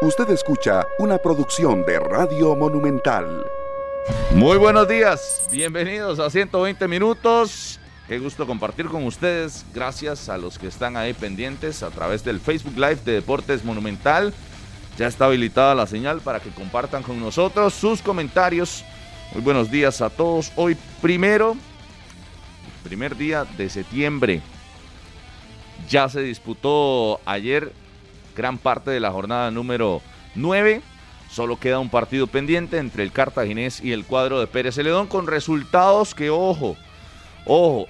Usted escucha una producción de Radio Monumental. Muy buenos días, bienvenidos a 120 minutos. Qué gusto compartir con ustedes. Gracias a los que están ahí pendientes a través del Facebook Live de Deportes Monumental. Ya está habilitada la señal para que compartan con nosotros sus comentarios. Muy buenos días a todos. Hoy primero, primer día de septiembre. Ya se disputó ayer gran parte de la jornada número 9. Solo queda un partido pendiente entre el cartaginés y el cuadro de Pérez Celedón con resultados que, ojo, ojo,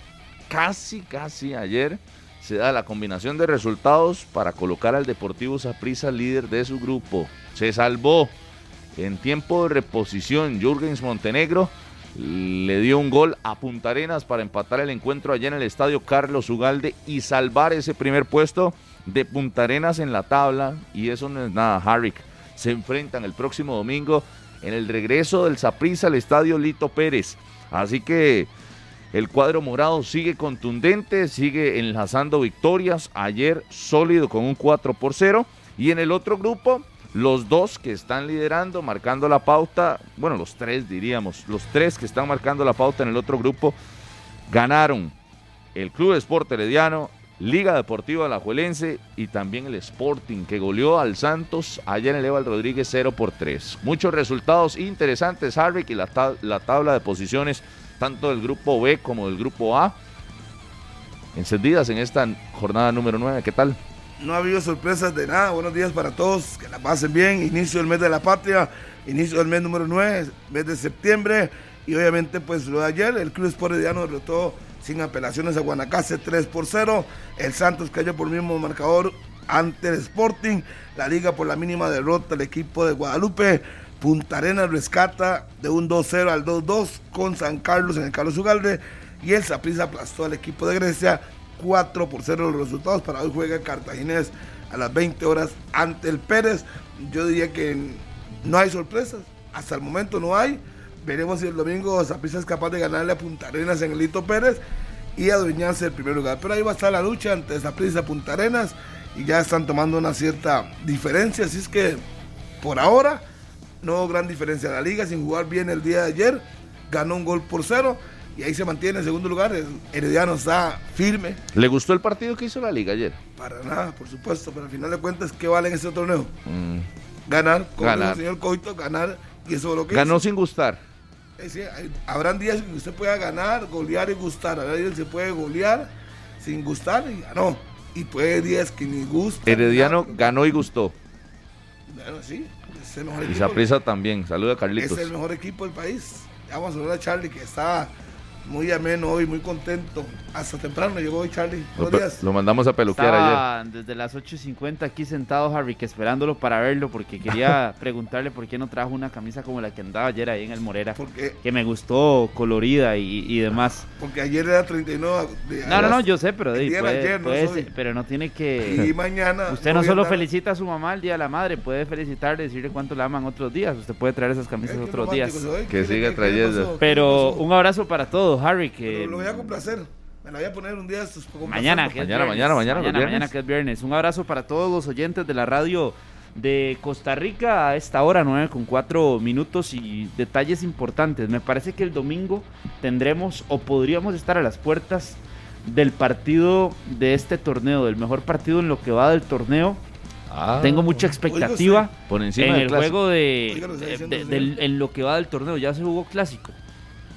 casi, casi ayer se da la combinación de resultados para colocar al Deportivo Saprissa líder de su grupo. Se salvó en tiempo de reposición Jürgens Montenegro. Le dio un gol a Punta Arenas para empatar el encuentro allá en el estadio Carlos Ugalde y salvar ese primer puesto de Punta Arenas en la tabla, y eso no es nada, Harrick. Se enfrentan el próximo domingo en el regreso del Saprissa al estadio Lito Pérez. Así que el cuadro morado sigue contundente, sigue enlazando victorias. Ayer sólido con un 4 por 0. Y en el otro grupo, los dos que están liderando, marcando la pauta, bueno, los tres diríamos, los tres que están marcando la pauta en el otro grupo, ganaron el Club Sport Herediano, Liga Deportiva Alajuelense y también el Sporting que goleó al Santos allá en el Eval Rodríguez 0 por 3. Muchos resultados interesantes, Harvick, y la, la tabla de posiciones tanto del grupo B como del grupo A encendidas en esta jornada número 9. ¿Qué tal? No ha habido sorpresas de nada. Buenos días para todos. Que la pasen bien. Inicio del mes de la patria. Inicio del mes número 9, mes de septiembre. Y obviamente, pues lo de ayer, el Club Sport Ediano derrotó sin apelaciones a Guanacaste 3 por 0. El Santos cayó por el mismo marcador ante el Sporting. La liga por la mínima derrota el equipo de Guadalupe. Punta Arenas rescata de un 2-0 al 2-2 con San Carlos en el Carlos Ugalde. Y el Saprissa aplastó al equipo de Grecia 4 por 0 los resultados. Para hoy juega Cartaginés a las 20 horas ante el Pérez. Yo diría que no hay sorpresas. Hasta el momento no hay. Veremos si el domingo Zaprisa es capaz de ganarle a Punta Arenas en el Lito Pérez y adueñarse del primer lugar. Pero ahí va a estar la lucha entre Zaprisa y Punta Arenas y ya están tomando una cierta diferencia. Así es que por ahora no gran diferencia. La liga sin jugar bien el día de ayer ganó un gol por cero y ahí se mantiene en segundo lugar. El Herediano está firme. ¿Le gustó el partido que hizo la liga ayer? Para nada, por supuesto, pero al final de cuentas, ¿qué vale en este torneo? Mm. Ganar, como el señor Coito, ganar y eso es lo que Ganó sin gustar habrán días que usted pueda ganar, golear y gustar. Habrá días que se puede golear sin gustar y ganó. Y puede días que ni gusta. Herediano ganó y gustó. Bueno, sí. Es el mejor y Saprisa también. Saluda a Carlitos. Es el mejor equipo del país. Vamos a saludar a Charlie que está muy ameno hoy, muy contento. Hasta temprano llegó hoy Charlie. Buenos lo, días. Lo mandamos a peluquear ayer. Desde las 8.50 aquí sentado Harry, que esperándolo para verlo porque quería preguntarle por qué no trajo una camisa como la que andaba ayer ahí en el Morera. Porque, que me gustó, colorida y, demás. Porque ayer era 39. no, no, no, yo sé, pero, pero no tiene que... Y mañana... Usted no solo felicita a su mamá el Día de la Madre, puede felicitarle, decirle cuánto la aman otros días. Usted puede traer esas camisas otros días. Que siga trayendo. Pero un abrazo para todos. Harry, que... lo voy a complacer. Me la voy a poner un día estos Mañana, que mañana, mañana, mañana, mañana, mañana, que es viernes. Un abrazo para todos los oyentes de la radio de Costa Rica a esta hora, 9 con 4 minutos y detalles importantes. Me parece que el domingo tendremos o podríamos estar a las puertas del partido de este torneo, del mejor partido en lo que va del torneo. Ah. Tengo mucha expectativa por encima en el juego de, en lo que va del torneo. Ya se jugó clásico.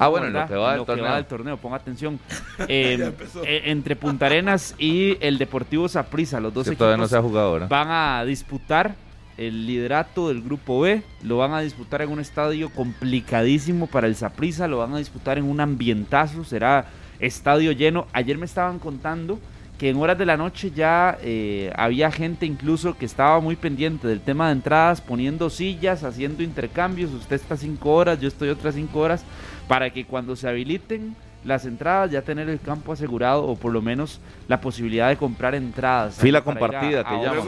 Ah, bueno, en lo que va, del, torneo. torneo. ponga atención. Em, eh, entre Punta Arenas y el Deportivo Saprissa, los dos equipos no se ha jugado, van a disputar el liderato del grupo B, lo van a disputar en un estadio complicadísimo para el Saprissa, lo van a disputar en un ambientazo, será estadio lleno. Ayer me estaban contando que en horas de la noche ya eh, había gente incluso que estaba muy pendiente del tema de entradas, poniendo sillas, haciendo intercambios, usted está cinco horas, yo estoy otras cinco horas, para que cuando se habiliten las entradas ya tener el campo asegurado o por lo menos la posibilidad de comprar entradas. Fila compartida que llama.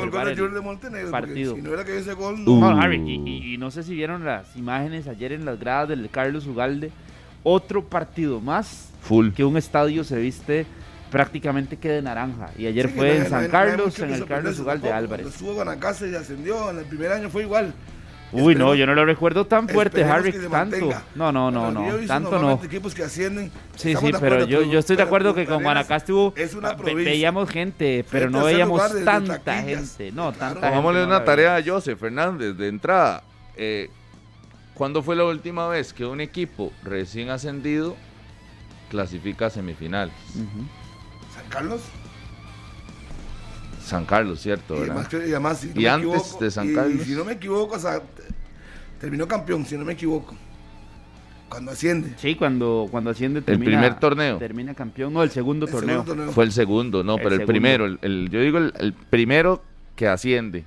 partido. y, no sé si vieron las imágenes ayer en las gradas del Carlos Ugalde, otro partido más Full. que un estadio se viste prácticamente quede naranja. Y ayer Sí, fue no en no San no Carlos, en que el Carlos sorprenderse Ugal de tampoco. Álvarez. Estuvo Guanacaste y ascendió, en el primer año fue igual. Uy, no, yo no lo recuerdo tan fuerte, Harry, tanto. No, no, no, no, tanto no. equipos que ascienden. Sí, sí, pero yo, yo estoy de acuerdo que con Guanacaste hubo, es una ve- provincia. veíamos gente, pero no veíamos tanta gente. No, Claro. tanta gente. Pongámosle no una tarea a Joseph Fernández de entrada. Eh, ¿Cuándo fue la última vez que un equipo recién ascendido clasifica a semifinales? San Carlos. San Carlos, ¿cierto? Y ¿verdad? además, y además, si no Y me antes equivoco, de San y- Carlos. Y si no me equivoco, o sea, te- terminó campeón, si no me equivoco. Cuando asciende. Sí, cuando, cuando asciende termina. primer torneo. Termina campeón, no, el segundo El torneo. segundo torneo. Fue el segundo, no, El pero el segundo. primero. El, el- yo digo el, el primero que asciende.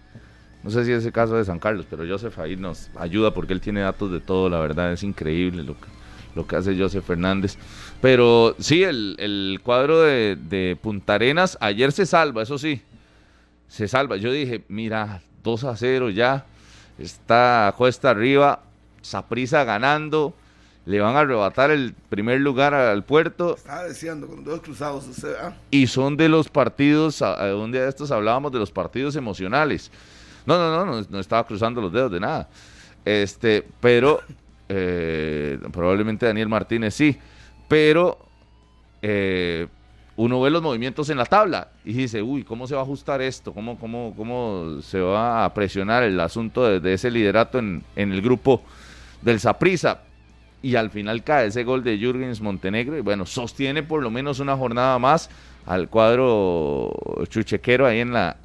No sé si es el caso de San Carlos, pero Joseph ahí nos ayuda porque él tiene datos de todo, la verdad es increíble lo que, lo que hace Joseph Fernández. Pero sí, el, el cuadro de, de Punta Arenas ayer se salva, eso sí, se salva. Yo dije, mira, 2 a 0 ya, está cuesta arriba, Saprisa ganando, le van a arrebatar el primer lugar al puerto Estaba deseando con dos cruzados. Usted, ¿ah? y son de los partidos, un día de estos hablábamos de los partidos emocionales. No, no, no, no, no estaba cruzando los dedos de nada. Este, pero eh, probablemente Daniel Martínez sí, pero eh, uno ve los movimientos en la tabla y dice, uy, ¿cómo se va a ajustar esto? ¿Cómo, cómo, cómo se va a presionar el asunto de, ese liderato en, en el grupo del Saprissa? Y al final cae ese gol de Jürgens Montenegro y bueno, sostiene por lo menos una jornada más al cuadro chuchequero ahí en la,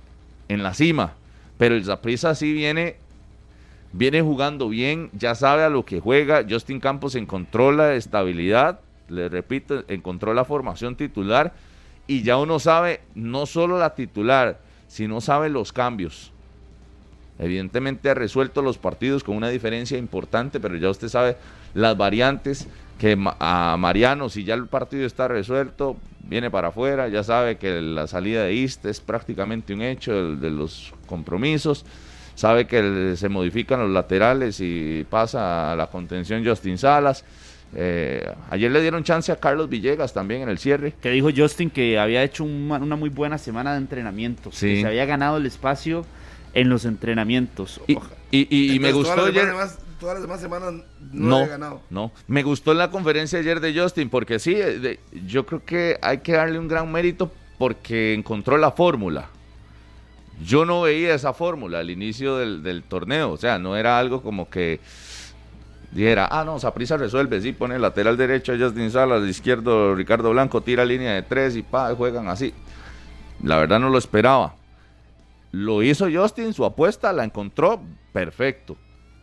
en la cima. Pero el Saprissa sí viene, viene jugando bien, ya sabe a lo que juega. Justin Campos encontró la estabilidad, le repito, encontró la formación titular y ya uno sabe no solo la titular, sino sabe los cambios. Evidentemente ha resuelto los partidos con una diferencia importante, pero ya usted sabe las variantes que a Mariano, si ya el partido está resuelto, viene para afuera, ya sabe que la salida de Iste es prácticamente un hecho de los compromisos, sabe que se modifican los laterales y pasa a la contención Justin Salas. Eh, ayer le dieron chance a Carlos Villegas también en el cierre. Que dijo Justin que había hecho una, una muy buena semana de entrenamientos. Sí. Que se había ganado el espacio en los entrenamientos. Y, y- y- y me gustó todas las ayer. demás- todas las demás semanas no, No, había ganado. no. Me gustó la conferencia ayer de Justin porque sí, eh, de- yo creo que hay que darle un gran mérito porque encontró la fórmula. Yo no veía esa fórmula al inicio del, del torneo, o sea, no era algo como que dijera, ah, no, Saprisa resuelve, sí, pone lateral derecho Justin Salas, izquierdo Ricardo Blanco, tira línea de tres y pa, juegan así. La verdad no lo esperaba. Lo hizo Justin, su apuesta la encontró perfecto.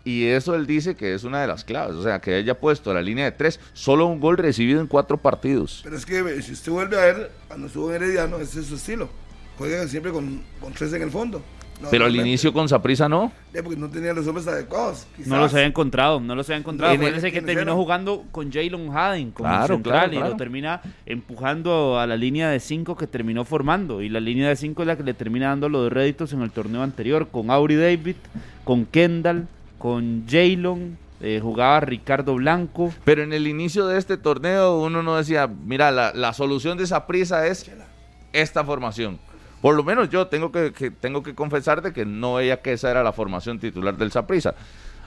Y eso él dice que es una de las claves. O sea, que haya puesto la línea de tres, solo un gol recibido en cuatro partidos. Pero es que si usted vuelve a ver, cuando estuvo en Herediano, ese es su estilo. Juega siempre con, con tres en el fondo. No, Pero al inicio con Saprisa no. Porque no tenía los hombres adecuados. No los había encontrado, no los había encontrado. En Acuérdense que terminó jugando con Jalen Haden como Claro, central claro, y claro. lo termina empujando a la línea de 5 que terminó formando. Y la línea de 5 es la que le termina dando los réditos en el torneo anterior con Aubrey David, con Kendall, con Jalen, eh, jugaba Ricardo Blanco. Pero en el inicio de este torneo uno no decía, mira, la, la solución de Saprisa es esta formación. Por lo menos yo tengo que, que- tengo que confesarte que no veía que esa era la formación titular del Saprisa.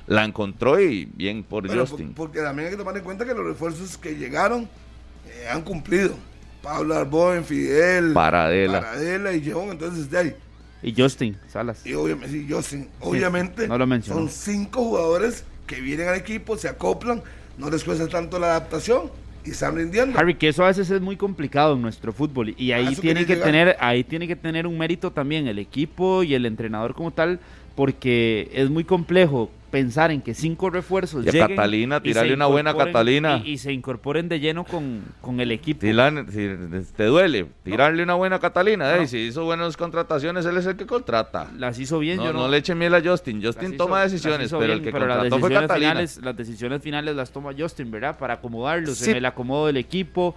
La encontró y bien por Bueno, Justin. por- porque también hay que tomar en cuenta que los refuerzos que llegaron eh, han cumplido. Pablo Arboen, Fidel, Paradela. Paradela y Lleón, entonces de ahí. Y Justin Salas. Y obviamente, Justin, obviamente no lo mencionó. son cinco jugadores que vienen al equipo, se acoplan, no les cuesta tanto la adaptación y están rindiendo. Harry, que eso a veces es muy complicado en nuestro fútbol y ahí tiene que llegar. tener, ahí tiene que tener un mérito también el equipo y el entrenador como tal, porque es muy complejo pensar en que cinco refuerzos Y lleguen Catalina, tirarle una buena Catalina. y, y se incorporen de lleno con, con el equipo. Si te duele tirarle una buena Catalina. eh, Si hizo buenas contrataciones, él es el que contrata. Las hizo bien, No, yo no. no le echen miel a Justin. Justin hizo- toma decisiones, pero bien, el que pero contrató fue Catalina. finales, las decisiones finales las toma Justin, ¿verdad? Para acomodarlos Sí. en el acomodo del equipo.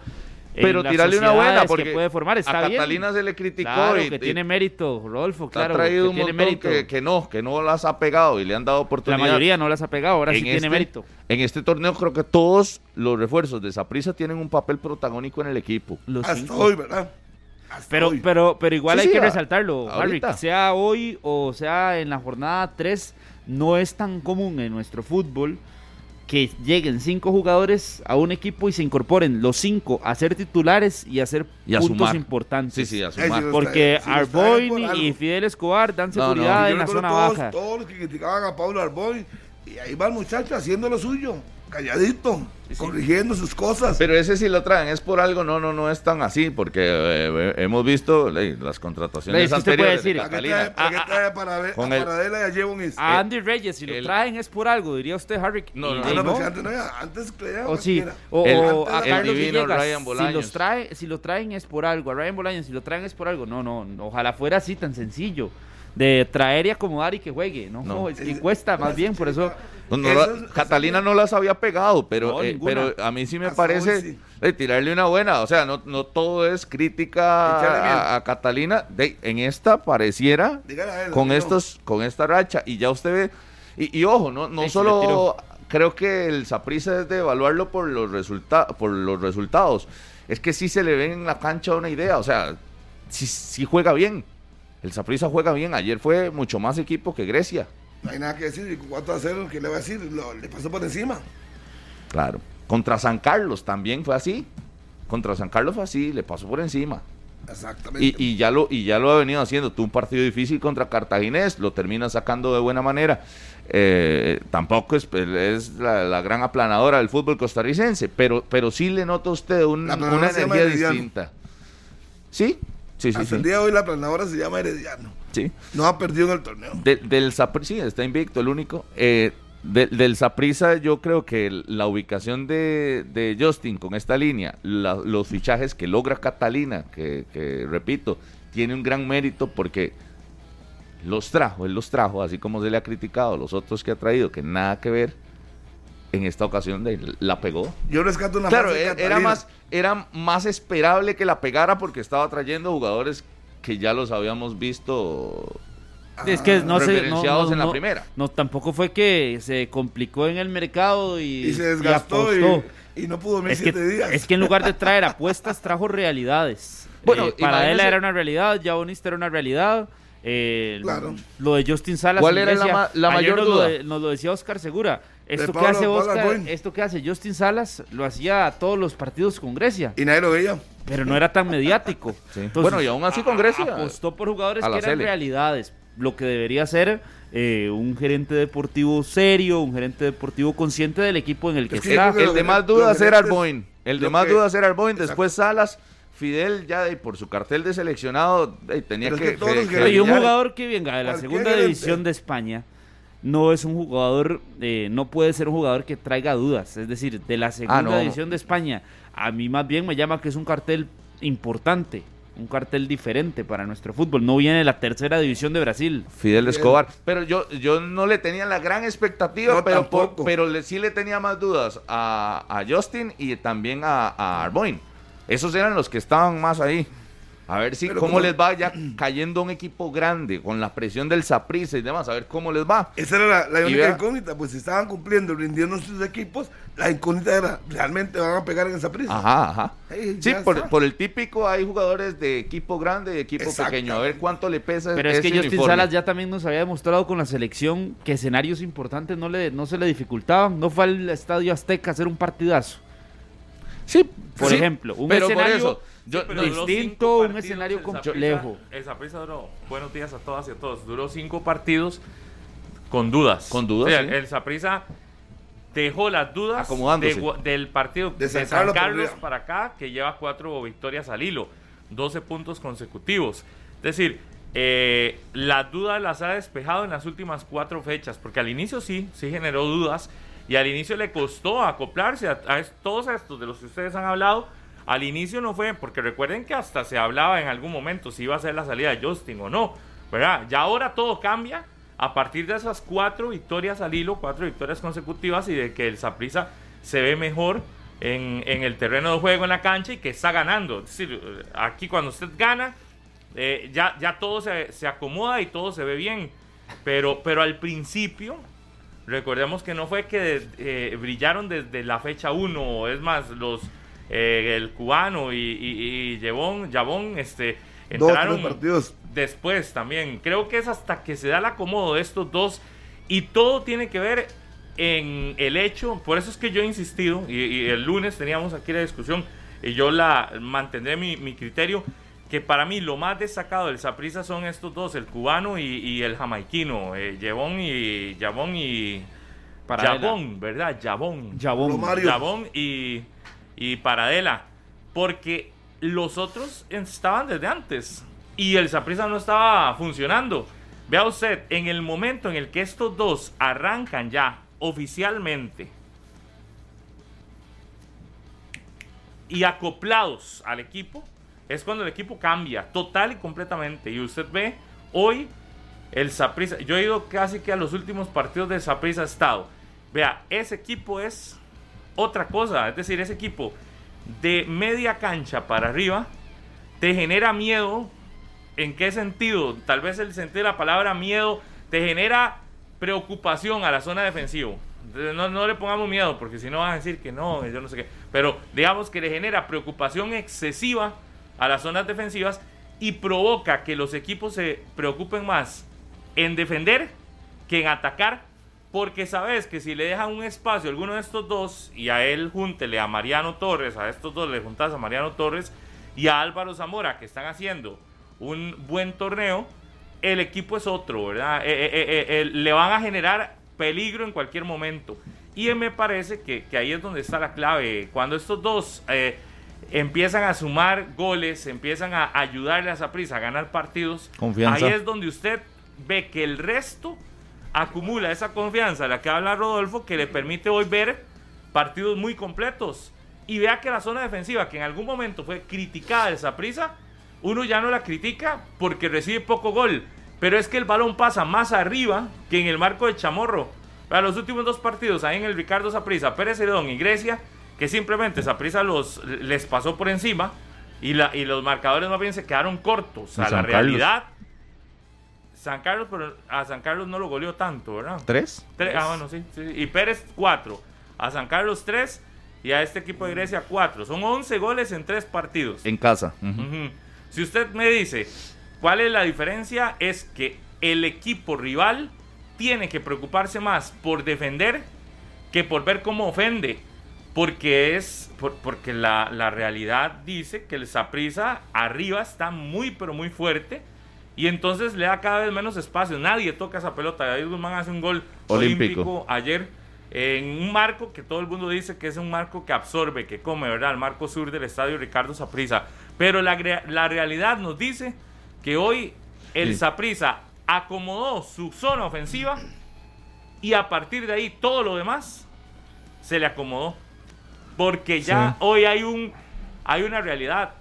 Pero tirarle una buena, porque que puede formar, está a bien. Catalina se le criticó Claro, y, que y tiene mérito, Rodolfo, ha claro, traído que un tiene montón mérito. que, que no, que no las ha pegado y le han dado La oportunidad. mayoría no las ha pegado, ahora sí En tiene este- mérito. En este torneo creo que todos los refuerzos de Saprissa tienen un papel protagónico en el equipo. Los Hasta cinco. hoy, ¿verdad? Hasta Pero, hoy. pero, pero igual Sí, hay sí, que a- resaltarlo, Harry, que sea hoy o sea en la jornada 3, no es tan común en nuestro fútbol que lleguen cinco jugadores a un equipo y se incorporen los cinco a ser titulares y a hacer Y a puntos sumar. importantes. Sí, sí, a Eh, sumar. sí, Porque Arboin y Fidel Escobar dan No, no, seguridad en la zona todos, baja. todos los que criticaban a Pablo Arboy, y ahí va el muchacho haciendo lo suyo, calladito, corrigiendo sus cosas. Pero ese sí lo traen, es por algo, no, no, no es tan así, porque eh, hemos visto las contrataciones Ley, ¿qué usted puede anteriores de decir? ¿Para qué trae, qué trae para ver, con a el- Paradela y a Jevon A Andy Reyes, si lo traen es por algo, diría usted, Harry. No, no, Ah, no, no. porque antes no antes creía O que sí, era. o, El- o a el Carlos divino Villegas, Ryan si Bolaños. los trae, si lo traen es por algo, a Ryan Bolaños, si lo traen es por algo, no, no, no, ojalá fuera así tan sencillo, de traer y acomodar y que juegue, no, No. es que cuesta más bien, por eso, No, no Eso la- es- Catalina no las había pegado, pero, eh, pero a mí sí me Hasta parece sí. tirarle una buena. O sea, no, no todo es crítica a, a Catalina. De, en esta pareciera él, con estos, con esta racha. Y ya usted ve, y, y ojo, no, no Sí, solo creo que el Saprissa es de evaluarlo por los resulta por los resultados. Es que sí se le ve en la cancha una idea. O sea, sí, sí juega bien. El Saprissa juega bien. Ayer fue mucho más equipo que Grecia. No hay nada que decir, y con 4 a 0, ¿qué le va a decir? Lo- le pasó por encima. Claro. Contra San Carlos también fue así. Contra San Carlos fue así, le pasó por encima. Exactamente. Y, y ya lo, y ya lo ha venido haciendo. Tuvo un partido difícil contra Cartaginés, lo termina sacando de buena manera. Eh, tampoco es, es la, la gran aplanadora del fútbol costarricense, pero, pero sí le nota a usted un- una energía distinta. ¿Sí? Sí, sí, Hasta sí. el día de hoy la planadora se llama Herediano. sí. No ha perdido en el torneo. De- del sí, está invicto, el único. Eh, de- del Saprisa, yo creo que la ubicación de, de Justin con esta línea, la- los fichajes que logra Catalina, que, que, repito, tiene un gran mérito porque los trajo, él los trajo, así como se le ha criticado a los otros que ha traído, que nada que ver. En esta ocasión de, la pegó. Yo rescato una Claro, frase de era, más, era más esperable que la pegara porque estaba trayendo jugadores que ya los habíamos visto es que no se, no, en la no- primera. no, tampoco fue que se complicó en el mercado y, Y se desgastó y, apostó. y no pudo Es que, siete días. es que en lugar de traer apuestas, trajo realidades. Bueno, Eh, para él era una realidad, ya Bonista era una realidad. eh, Claro. Lo de Justin Salas. ¿Cuál era la ma- la mayor nos lo duda? de- nos lo decía Oscar Segura. Esto que hace Oscar, esto que hace Justin Salas, lo hacía a todos los partidos con Grecia, Y nadie lo veía. pero no era tan mediático. Sí. Entonces, bueno, y aún así con Grecia. apostó por jugadores que eran realidades. Lo que debería ser eh, un gerente deportivo serio, un gerente deportivo consciente del equipo en el que Es que está. creo El de que- más dudas que era Arboin. El de más que- dudas era Arboin. Exacto. Después Salas. Fidel ya de- por su cartel de seleccionado tenía Pero es que, que que- que y un jugador que venga de la segunda división de España no es un jugador, eh, no puede ser un jugador que traiga dudas. Es decir, de la segunda Ah, no. división de España, a mí más bien me llama que es un cartel importante, un cartel diferente para nuestro fútbol. No viene de la tercera división de Brasil. Fidel Escobar. Pero yo, yo no le tenía la gran expectativa, No, pero, por- pero le, sí le tenía más dudas a, a Justin y también a, a Arboin. Esos eran los que estaban más ahí. A ver si Pero cómo como- les va ya cayendo un equipo grande con la presión del Saprissa y demás. A ver cómo les va. Esa era la, única incógnita. Pues si estaban cumpliendo, rindiendo sus equipos, la incógnita era, ¿realmente van a pegar en esa prisa? Ajá, ajá. Sí, por, por el típico hay jugadores de equipo grande y equipo pequeño. A ver cuánto le pesa Pero es que Justin uniforme. Salas ya también nos había demostrado con la selección que escenarios importantes no, le, no se le dificultaban. No fue al Estadio Azteca a hacer un partidazo. Sí, Por sí, ejemplo, un pero por escenario eso, yo- duró distinto, un escenario el complejo. Saprissa- El Saprissa duró, buenos días a todas y a todos, duró cinco partidos con dudas. Con dudas, O sea, sí. El Saprissa dejó las dudas de del partido De de, San San Carlos Carlos, para acá, que lleva cuatro victorias al hilo, 12 puntos consecutivos. Es decir, eh, las dudas las ha despejado en las últimas cuatro fechas, porque al inicio sí, sí generó dudas, y al inicio le costó acoplarse a, a todos estos de los que ustedes han hablado. Al inicio no fue, porque recuerden que hasta se hablaba en algún momento si iba a ser la salida de Justin o no, ¿verdad? Ya ahora todo cambia a partir de esas cuatro victorias al hilo, cuatro victorias consecutivas y de que el Saprissa se ve mejor en, el terreno de juego, en la cancha y que está ganando. Es decir, aquí cuando usted gana, eh, ya, ya todo se, se acomoda y todo se ve bien. Pero, pero al principio, recordemos que no fue que eh, brillaron desde la fecha 1, es más, los, eh, el cubano y, y, y Yabón, este, entraron partidos. después también. Creo que es hasta que se da el acomodo de estos dos y todo tiene que ver en el hecho, por eso es que yo he insistido y, el lunes teníamos aquí la discusión y yo la mantendré mi, mi criterio que para mí lo más destacado del Saprisa son estos dos, el cubano y, el jamaiquino, eh, Yabón y Yabón y Yabón, ¿verdad? Yabón. Yabón. y, y Paradela. Porque los otros estaban desde antes y el Saprisa no estaba funcionando. Vea usted, en el momento en el que estos dos arrancan ya oficialmente y acoplados al equipo, es cuando el equipo cambia total y completamente. Y usted ve hoy el Saprissa. Yo he ido casi que a los últimos partidos del Saprissa Estado. Vea, ese equipo es otra cosa. Es decir, ese equipo de media cancha para arriba te genera miedo. ¿En qué sentido? Tal vez el sentido de la palabra miedo te genera preocupación a la zona defensiva. No, no, le pongamos miedo, porque si no van a decir que no, yo no sé qué. Pero digamos que le genera preocupación excesiva a las zonas defensivas y provoca que los equipos se preocupen más en defender que en atacar, porque sabes que si le dejan un espacio a alguno de estos dos y a él júntele a Mariano Torres, a estos dos le juntas a Mariano Torres y a Álvaro Zamora que están haciendo un buen torneo, el equipo es otro, ¿verdad? Eh, eh, eh, le van a generar peligro en cualquier momento. Y me parece que, que ahí es donde está la clave. Cuando estos dos empiezan a sumar goles, empiezan a ayudarle a prisa a ganar partidos, confianza. ahí es donde usted ve que el resto acumula esa confianza, la que habla Rodolfo, que le permite hoy ver partidos muy completos. Y vea que la zona defensiva, que en algún momento fue criticada de prisa uno ya no la critica porque recibe poco gol. Pero es que el balón pasa más arriba que en el marco de Chamorro. Para los últimos dos partidos, ahí en el Ricardo Saprisa, Pérez Celedón y Grecia, que simplemente Saprisa los les pasó por encima y, la, y los marcadores más bien se quedaron cortos. A la realidad, San Carlos, pero a San Carlos no lo goleó tanto, ¿verdad? ¿Tres? Ah, bueno, sí, Y Pérez, cuatro. A San Carlos, tres. Y a este equipo de Grecia, cuatro. Son 11 goles en tres partidos. En casa. Si usted me dice cuál es la diferencia, es que el equipo rival tiene que preocuparse más por defender que por ver cómo ofende. Porque es porque la, realidad dice que el Saprisa arriba está muy pero muy fuerte y entonces le da cada vez menos espacio. Nadie toca esa pelota. David Guzmán hace un gol olímpico, ayer en un marco que todo el mundo dice que es un marco que absorbe, que come, ¿verdad? El marco sur del estadio Ricardo Saprisa. Pero la, la realidad nos dice que hoy el Saprisa acomodó su zona ofensiva y a partir de ahí todo lo demás se le acomodó. Porque ya hoy hay un hay una realidad.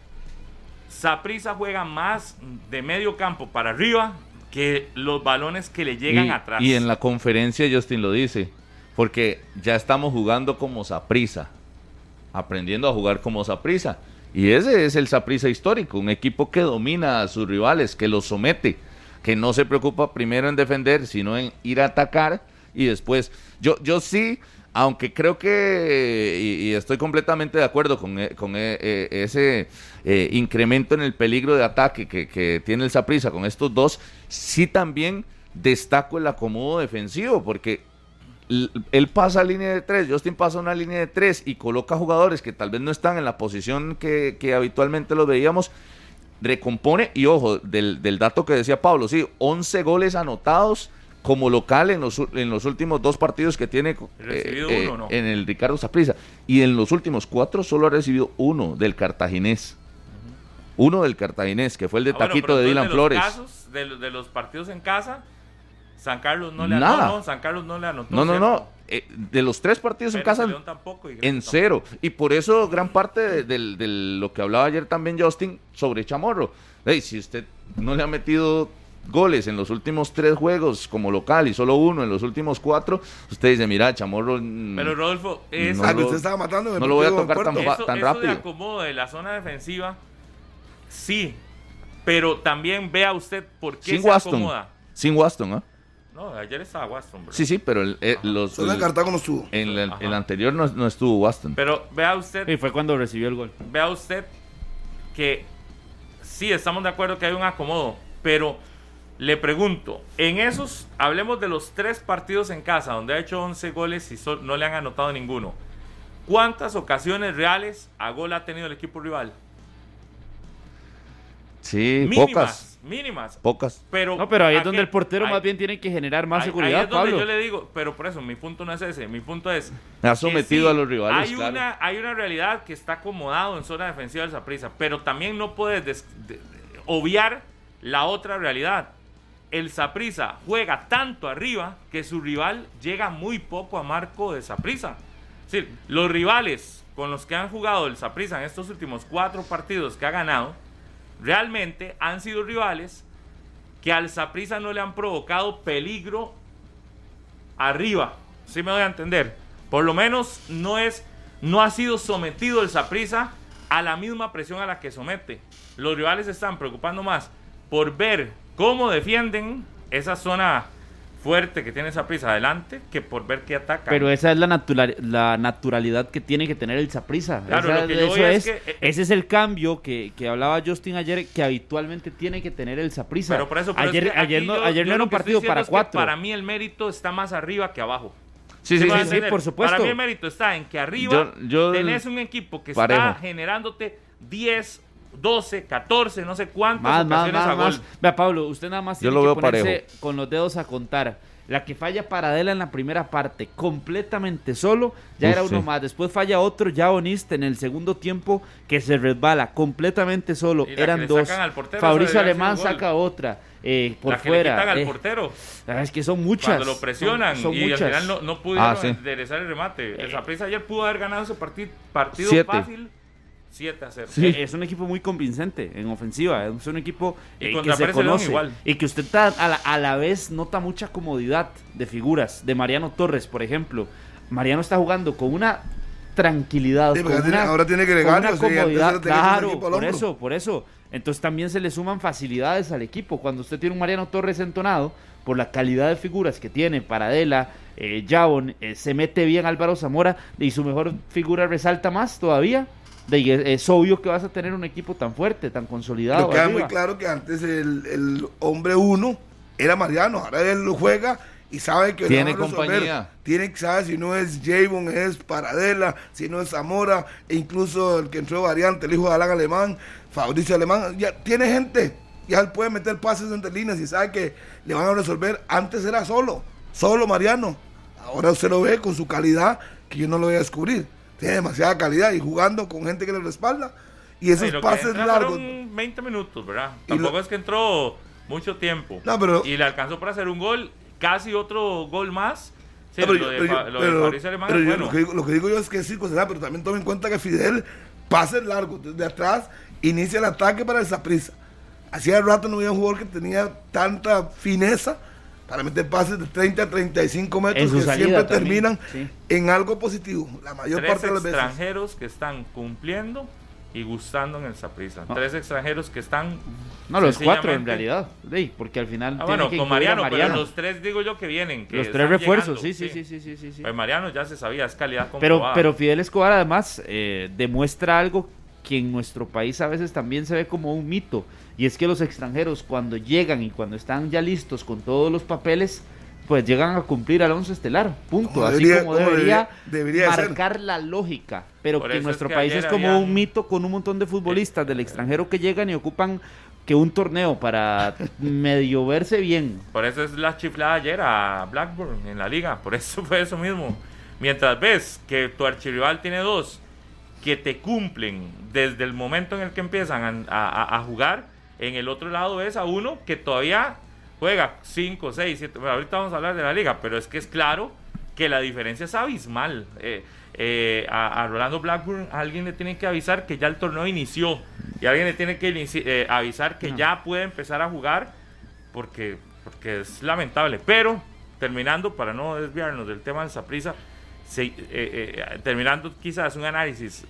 Saprisa juega más de medio campo para arriba que los balones que le llegan atrás. Y en la conferencia Justin lo dice, porque ya estamos jugando como Saprisa, aprendiendo a jugar como Saprisa. Y ese es el Saprisa histórico, un equipo que domina a sus rivales, que los somete, que no se preocupa primero en defender, sino en ir a atacar y después. Yo, yo sí aunque creo que, y, estoy completamente de acuerdo con, eh, con eh, eh, ese incremento en el peligro de ataque que, tiene el Saprisa con estos dos, sí también destaco el acomodo defensivo, porque él pasa a línea de tres, Justin pasa a una línea de tres y coloca jugadores que tal vez no están en la posición que, habitualmente los veíamos, recompone, y ojo, del, del dato que decía Pablo, sí, 11 goles anotados como local en los, en los últimos dos partidos que tiene eh, eh, en el Ricardo Saprissa. Y en los últimos cuatro solo ha recibido uno del cartaginés. Uno del cartaginés, que fue el de ah, Taquito de Dylan Flores. Casos de, de, los partidos en casa, San Carlos no le anotó. San Carlos no le anotó. No, no, no. Eh, de los tres partidos en casa, en cero. Y por eso gran parte de, lo que hablaba ayer también Justin sobre Chamorro. si usted no le ha metido goles en los últimos tres juegos como local y solo uno en los últimos cuatro, usted dice, mira, Chamorro... Mm, Pero Rodolfo, es... No, lo, estaba matando no lo voy a tocar tan, tan rápido. Eso de acomodo de la zona defensiva, sí, pero también vea usted por qué sin se Waston, acomoda. Sin Waston, ¿ah? No, ayer estaba Waston. ¿verdad? Sí, sí, pero el, eh, los, el- Cartago no estuvo. en el anterior no, no estuvo Waston. Pero vea usted, Y fue cuando recibió el gol. vea usted que sí, estamos de acuerdo que hay un acomodo, pero le pregunto, en esos, hablemos de los tres partidos en casa, donde ha hecho 11 goles y sol- no le han anotado ninguno. ¿Cuántas ocasiones reales a gol ha tenido el equipo rival? Sí, Mínimas, pocas. mínimas. Pocas. Pero, No, pero ahí es ¿a donde qué? el portero Ahí- más bien tiene que generar más ahí- seguridad, ahí es donde Pablo. yo le digo, pero por eso, mi punto no es ese. Mi punto es. Me ha que sometido a los rivales, Hay, claro. una, hay una realidad que está acomodado en zona defensiva del Zaprisa, pero también no puedes des- de- de- obviar la otra realidad. El Zaprisa juega tanto arriba que su rival llega muy poco a marco de Zaprisa. Es los rivales con los que han jugado el Zaprisa en estos últimos cuatro partidos que ha ganado, realmente han sido rivales que al Zaprisa no le han provocado peligro arriba. ¿Sí me doy a entender? Por lo menos no es no ha sido sometido el Saprissa a la misma presión a la que somete. Los rivales están preocupando más por ver cómo defienden esa zona fuerte que tiene Saprissa adelante que por ver qué ataca. Pero esa es la, natural, la naturalidad que tiene que tener el Saprisa. Claro, Esa- lo que yo eso es es, que, eh, ese es el cambio que, que hablaba Justin ayer, que habitualmente tiene que tener el Saprisa. Pero por eso, pero es ayer, que ayer no, yo- ayer yo no era un que partido para que cuatro. Para mí el mérito está más arriba que abajo. Sí, sí, ¿Sí sí, por supuesto. Para mí el mérito está en que arriba Yo- yo- tenés un equipo que Parejo. está generándote 10, 12, 14, no sé cuántas Más, más, ocasiones a más, gol. más. Vea, Pablo, usted nada más Yo tiene lo que veo ponerse parejo. con los dedos a contar. La que falla Paradela en la primera parte, completamente solo, ya Uf, era uno sí. más. Después falla otro, ya Onista en el segundo tiempo, que se resbala completamente solo. Eran dos. portero, Fabricio Alemán gol. saca otra. eh, por la que fuera. le quitan al eh, portero. es que son muchas. Cuando lo presionan Son, son y muchas. al final no, no pudieron Ah, sí. enderezar el remate. El Saprissa ayer pudo haber ganado ese partido, partido Siete. fácil 7 a 0. Sí. Es un equipo muy convincente en ofensiva. Es un equipo Y eh, que se conoce. igual. Y que usted ta- a la, a la vez nota mucha comodidad de figuras. De Mariano Torres, por ejemplo. Mariano está jugando con una tranquilidad. Sí, con tiene- una, ahora tiene con gregario, una sí, antes comodidad. Claro, por eso, por eso. Entonces también se le suman facilidades al equipo. Cuando usted tiene un Mariano Torres entonado, por la calidad de figuras que tiene, Paradela, eh, Jabón, eh, se mete bien Álvaro Zamora y su mejor figura resalta más todavía. De, es, obvio que vas a tener un equipo tan fuerte, tan consolidado. Pero queda arriba. muy claro que antes el, el hombre uno era Mariano, ahora él lo juega y sabe que Tiene van a resolver. compañía. Tiene, sabe si no es Javon, es Paradela, si no es Zamora, e incluso el que entró de variante, el hijo de Alan Alemán, Fabricio Alemán, ya tiene gente, ya él puede meter pases entre líneas y sabe que le van a resolver. Antes era solo, solo Mariano. Ahora usted lo ve con su calidad, que yo no lo voy a descubrir. Tiene demasiada calidad y jugando con gente que le respalda. Y esos pases largos. fueron 20 minutos, ¿verdad? Y Tampoco lo- es que entró mucho tiempo. No, pero- Y le alcanzó para hacer un gol, casi otro gol más. Sí, No, pero lo yo- de, pero Fa- yo- lo de pero- Fabricio Alemán pero es yo bueno. lo, que digo, lo que digo yo es que es circunstancial, pero también tome en cuenta que Fidel, pases largos desde atrás, inicia el ataque para el Saprissa. Hacía rato no había un jugador que tenía tanta fineza para meter pases de 30 a 35 metros que siempre también, terminan sí. en algo positivo, la mayor Tres parte de las veces. extranjeros que están cumpliendo y gustando en el Saprissa. Ah. Tres extranjeros que están. No, los cuatro en realidad. Sí, porque al final. Ah, bueno, que con Mariano, Mariano. pero los tres digo yo que vienen. Que Los tres refuerzos, llegando, sí, sí, sí, sí, sí, sí, sí. Pues Mariano ya se sabía, es calidad Pero, comprobada. pero Fidel Escobar además eh, demuestra algo que en nuestro país a veces también se ve como un mito. Y es que los extranjeros cuando llegan y cuando están ya listos con todos los papeles, pues llegan a cumplir al once estelar. Punto. Como Así debería- como como debería, debería- debería de ser. marcar la lógica. Pero Por que en es nuestro que país es como habían- un mito con un montón de futbolistas del extranjero que llegan y ocupan que un torneo para medio verse bien. Por eso es la chiflada ayer a Blackburn en la liga. Por eso fue eso mismo. Mientras ves que tu archirrival tiene dos que te cumplen desde el momento en el que empiezan a, a- a jugar, en el otro lado ves a uno que todavía juega 5, 6, 7. ahorita vamos a hablar de la liga, pero es que es claro que la diferencia es abismal. Eh, eh, a, a Rolando Blackburn alguien le tiene que avisar que ya el torneo inició y alguien le tiene que eh, avisar que No. ya puede empezar a jugar porque, porque es lamentable. Pero, terminando, para no desviarnos del tema del Saprisa, terminando quizás un análisis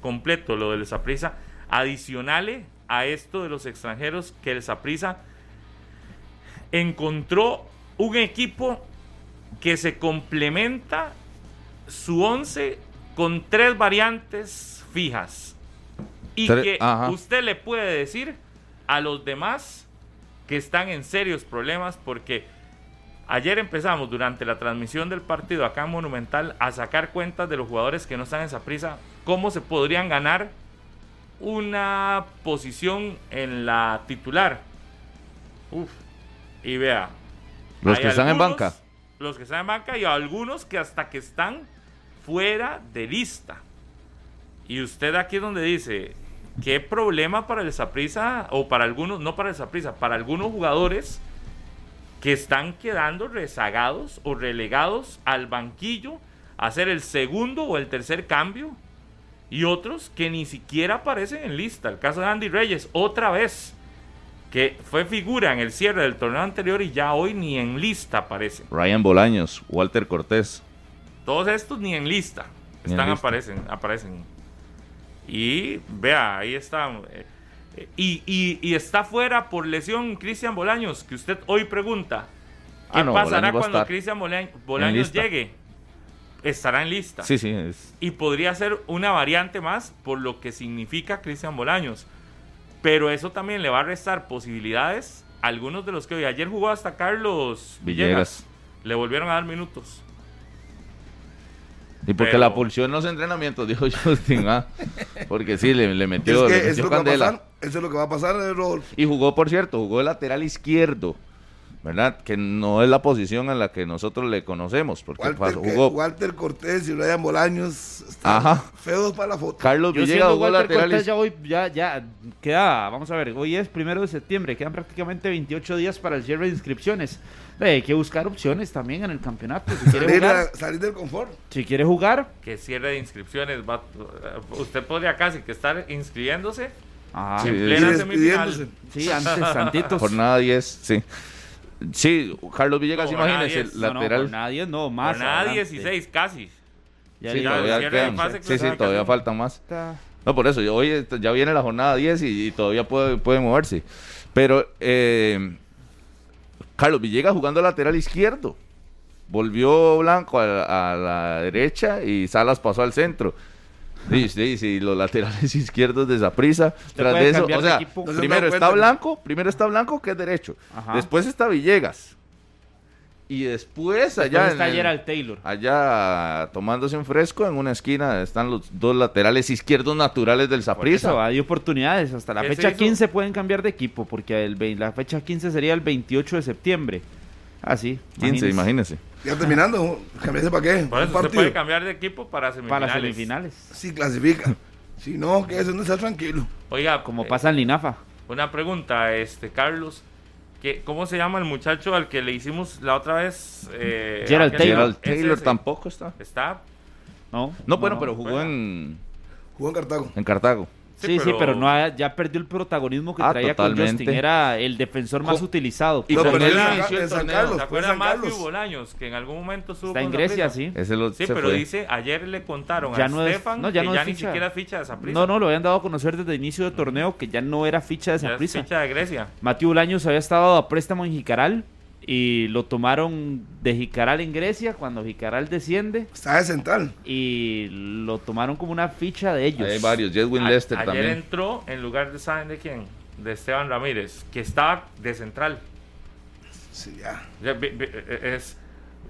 completo lo del Saprisa, adicionale a esto de los extranjeros que el Saprisa encontró un equipo que se complementa su 11 con tres variantes fijas. Y Tre- que ajá. usted le puede decir a los demás que están en serios problemas porque ayer empezamos durante la transmisión del partido acá en Monumental a sacar cuentas de los jugadores que no están en esa prisa, cómo se podrían ganar una posición en la titular. Uf. Y vea. Los que están en banca. Los que están en banca y algunos que hasta que están fuera de lista. Y usted aquí es donde dice, ¿qué problema para el Saprisa o para algunos, no para el Saprisa, para algunos jugadores que están quedando rezagados o relegados al banquillo a hacer el segundo o el tercer cambio? Y otros que ni siquiera aparecen en lista. El caso de Andy Reyes, otra vez, que fue figura en el cierre del torneo anterior y ya hoy ni en lista aparece. Ryan Bolaños, Walter Cortés. Todos estos ni en lista. Ni en Están, lista. aparecen, aparecen. Y vea, ahí está. Y, y- y está fuera por lesión Cristian Bolaños, que usted hoy pregunta. ¿Qué Ah, no, pasará Bolaños cuando Cristian Bola- Bolaños llegue? Estará en lista. Sí, sí, es- Y podría ser una variante más por lo que significa Cristian Bolaños. Pero eso también le va a restar posibilidades a algunos de los que hoy. Ayer jugó hasta Carlos Villegas. Villegas. Le volvieron a dar minutos. Y porque Pero- la pulsión en los entrenamientos, dijo Justin, ah, porque sí, le, le Es metió, que le eso es metió lo que va a candela. pasar. Eso es lo que va a pasar, eh, Rodolfo. Y jugó, por cierto, jugó de lateral izquierdo, ¿verdad? Que no es la posición en la que nosotros le conocemos, porque Walter, jugó Walter Cortés y Ryan Bolaños están Ajá. feos para la foto. Carlos Yo Villegas siendo jugó Walter Cortés, ya hoy, ya, ya, queda, vamos a ver, hoy es primero de septiembre, quedan prácticamente 28 días para el cierre de inscripciones. Eh, hay que buscar opciones también en el campeonato. Si quiere Salir, jugar, a- salir del confort. si quiere jugar que cierre de inscripciones. Va, usted podría casi que estar inscribiéndose ajá, Sí, en plena semifinal. sí, antes, tantitos. jornada 10, sí. Sí, Carlos Villegas, No, imagínese, 10, el No, no, lateral. por nadie, no, más. Jornada adelante. 16 casi. Ya sí, todavía quedan. Sí, sí, clasificación. todavía faltan más. No, por eso, hoy ya viene la jornada 10 y, y todavía puede, puede moverse. Pero eh, Carlos Villegas jugando lateral izquierdo. Volvió Blanco a, a la derecha y Salas pasó al centro. Sí, sí, sí, los laterales izquierdos de Zaprisa. Tras de eso, o sea, primero está. Blanco, primero está Blanco que es derecho. Ajá. Después está Villegas. Y después Después allá está en el- Gerald Taylor. allá tomándose un fresco en una esquina están los dos laterales izquierdos naturales del Por Zaprisa. eso, hay oportunidades. Hasta la ¿Qué se fecha hizo? 15 pueden cambiar de equipo, porque el, la fecha 15 sería el 28 de septiembre. Ah, sí. 15, imagínese. Ya terminando, cambiarse para qué. Por eso partido. puede cambiar de equipo para semifinales. Para semifinales. Si clasifica. Si no, que eso no está tranquilo. Oiga, Como eh, pasa en Linafa. una pregunta, este Carlos. ¿qué- ¿Cómo se llama el muchacho al que le hicimos la otra vez? Eh, Gerald Taylor. Gerald Taylor tampoco está. Está. No, No, bueno, pero jugó en, Jugó en Cartago. en Cartago. Sí, sí, pero, no ha- ya perdió el protagonismo que Ah, traía con totalmente. Justin. Era el defensor más Co- utilizado. Y No, con pero él en San- inició el en San torneo. Carlos. ¿Se Fue acuerda San Matthew Carlos. Bolaños? Que en algún momento estuvo Está en con Grecia, sí. Ese lo, Sí, pero fue. dice, ayer le contaron Ya a no es- Stefan no, ya que no ya es ni ficha. siquiera es ficha de Saprissa. No, no, lo habían dado a conocer desde el inicio del torneo que ya no era ficha de Ya es Saprissa. ficha de Grecia. Matthew Bolaños había estado a préstamo en Jicaral y lo tomaron de Jicaral en Grecia cuando Jicaral desciende Está de central. y lo tomaron como una ficha de ellos. Hay varios. Jedwin A- Lester ayer también. entró en lugar de, ¿saben de quién? De Esteban Ramírez, que estaba de central. Sí, ya. Vi- eh, Es,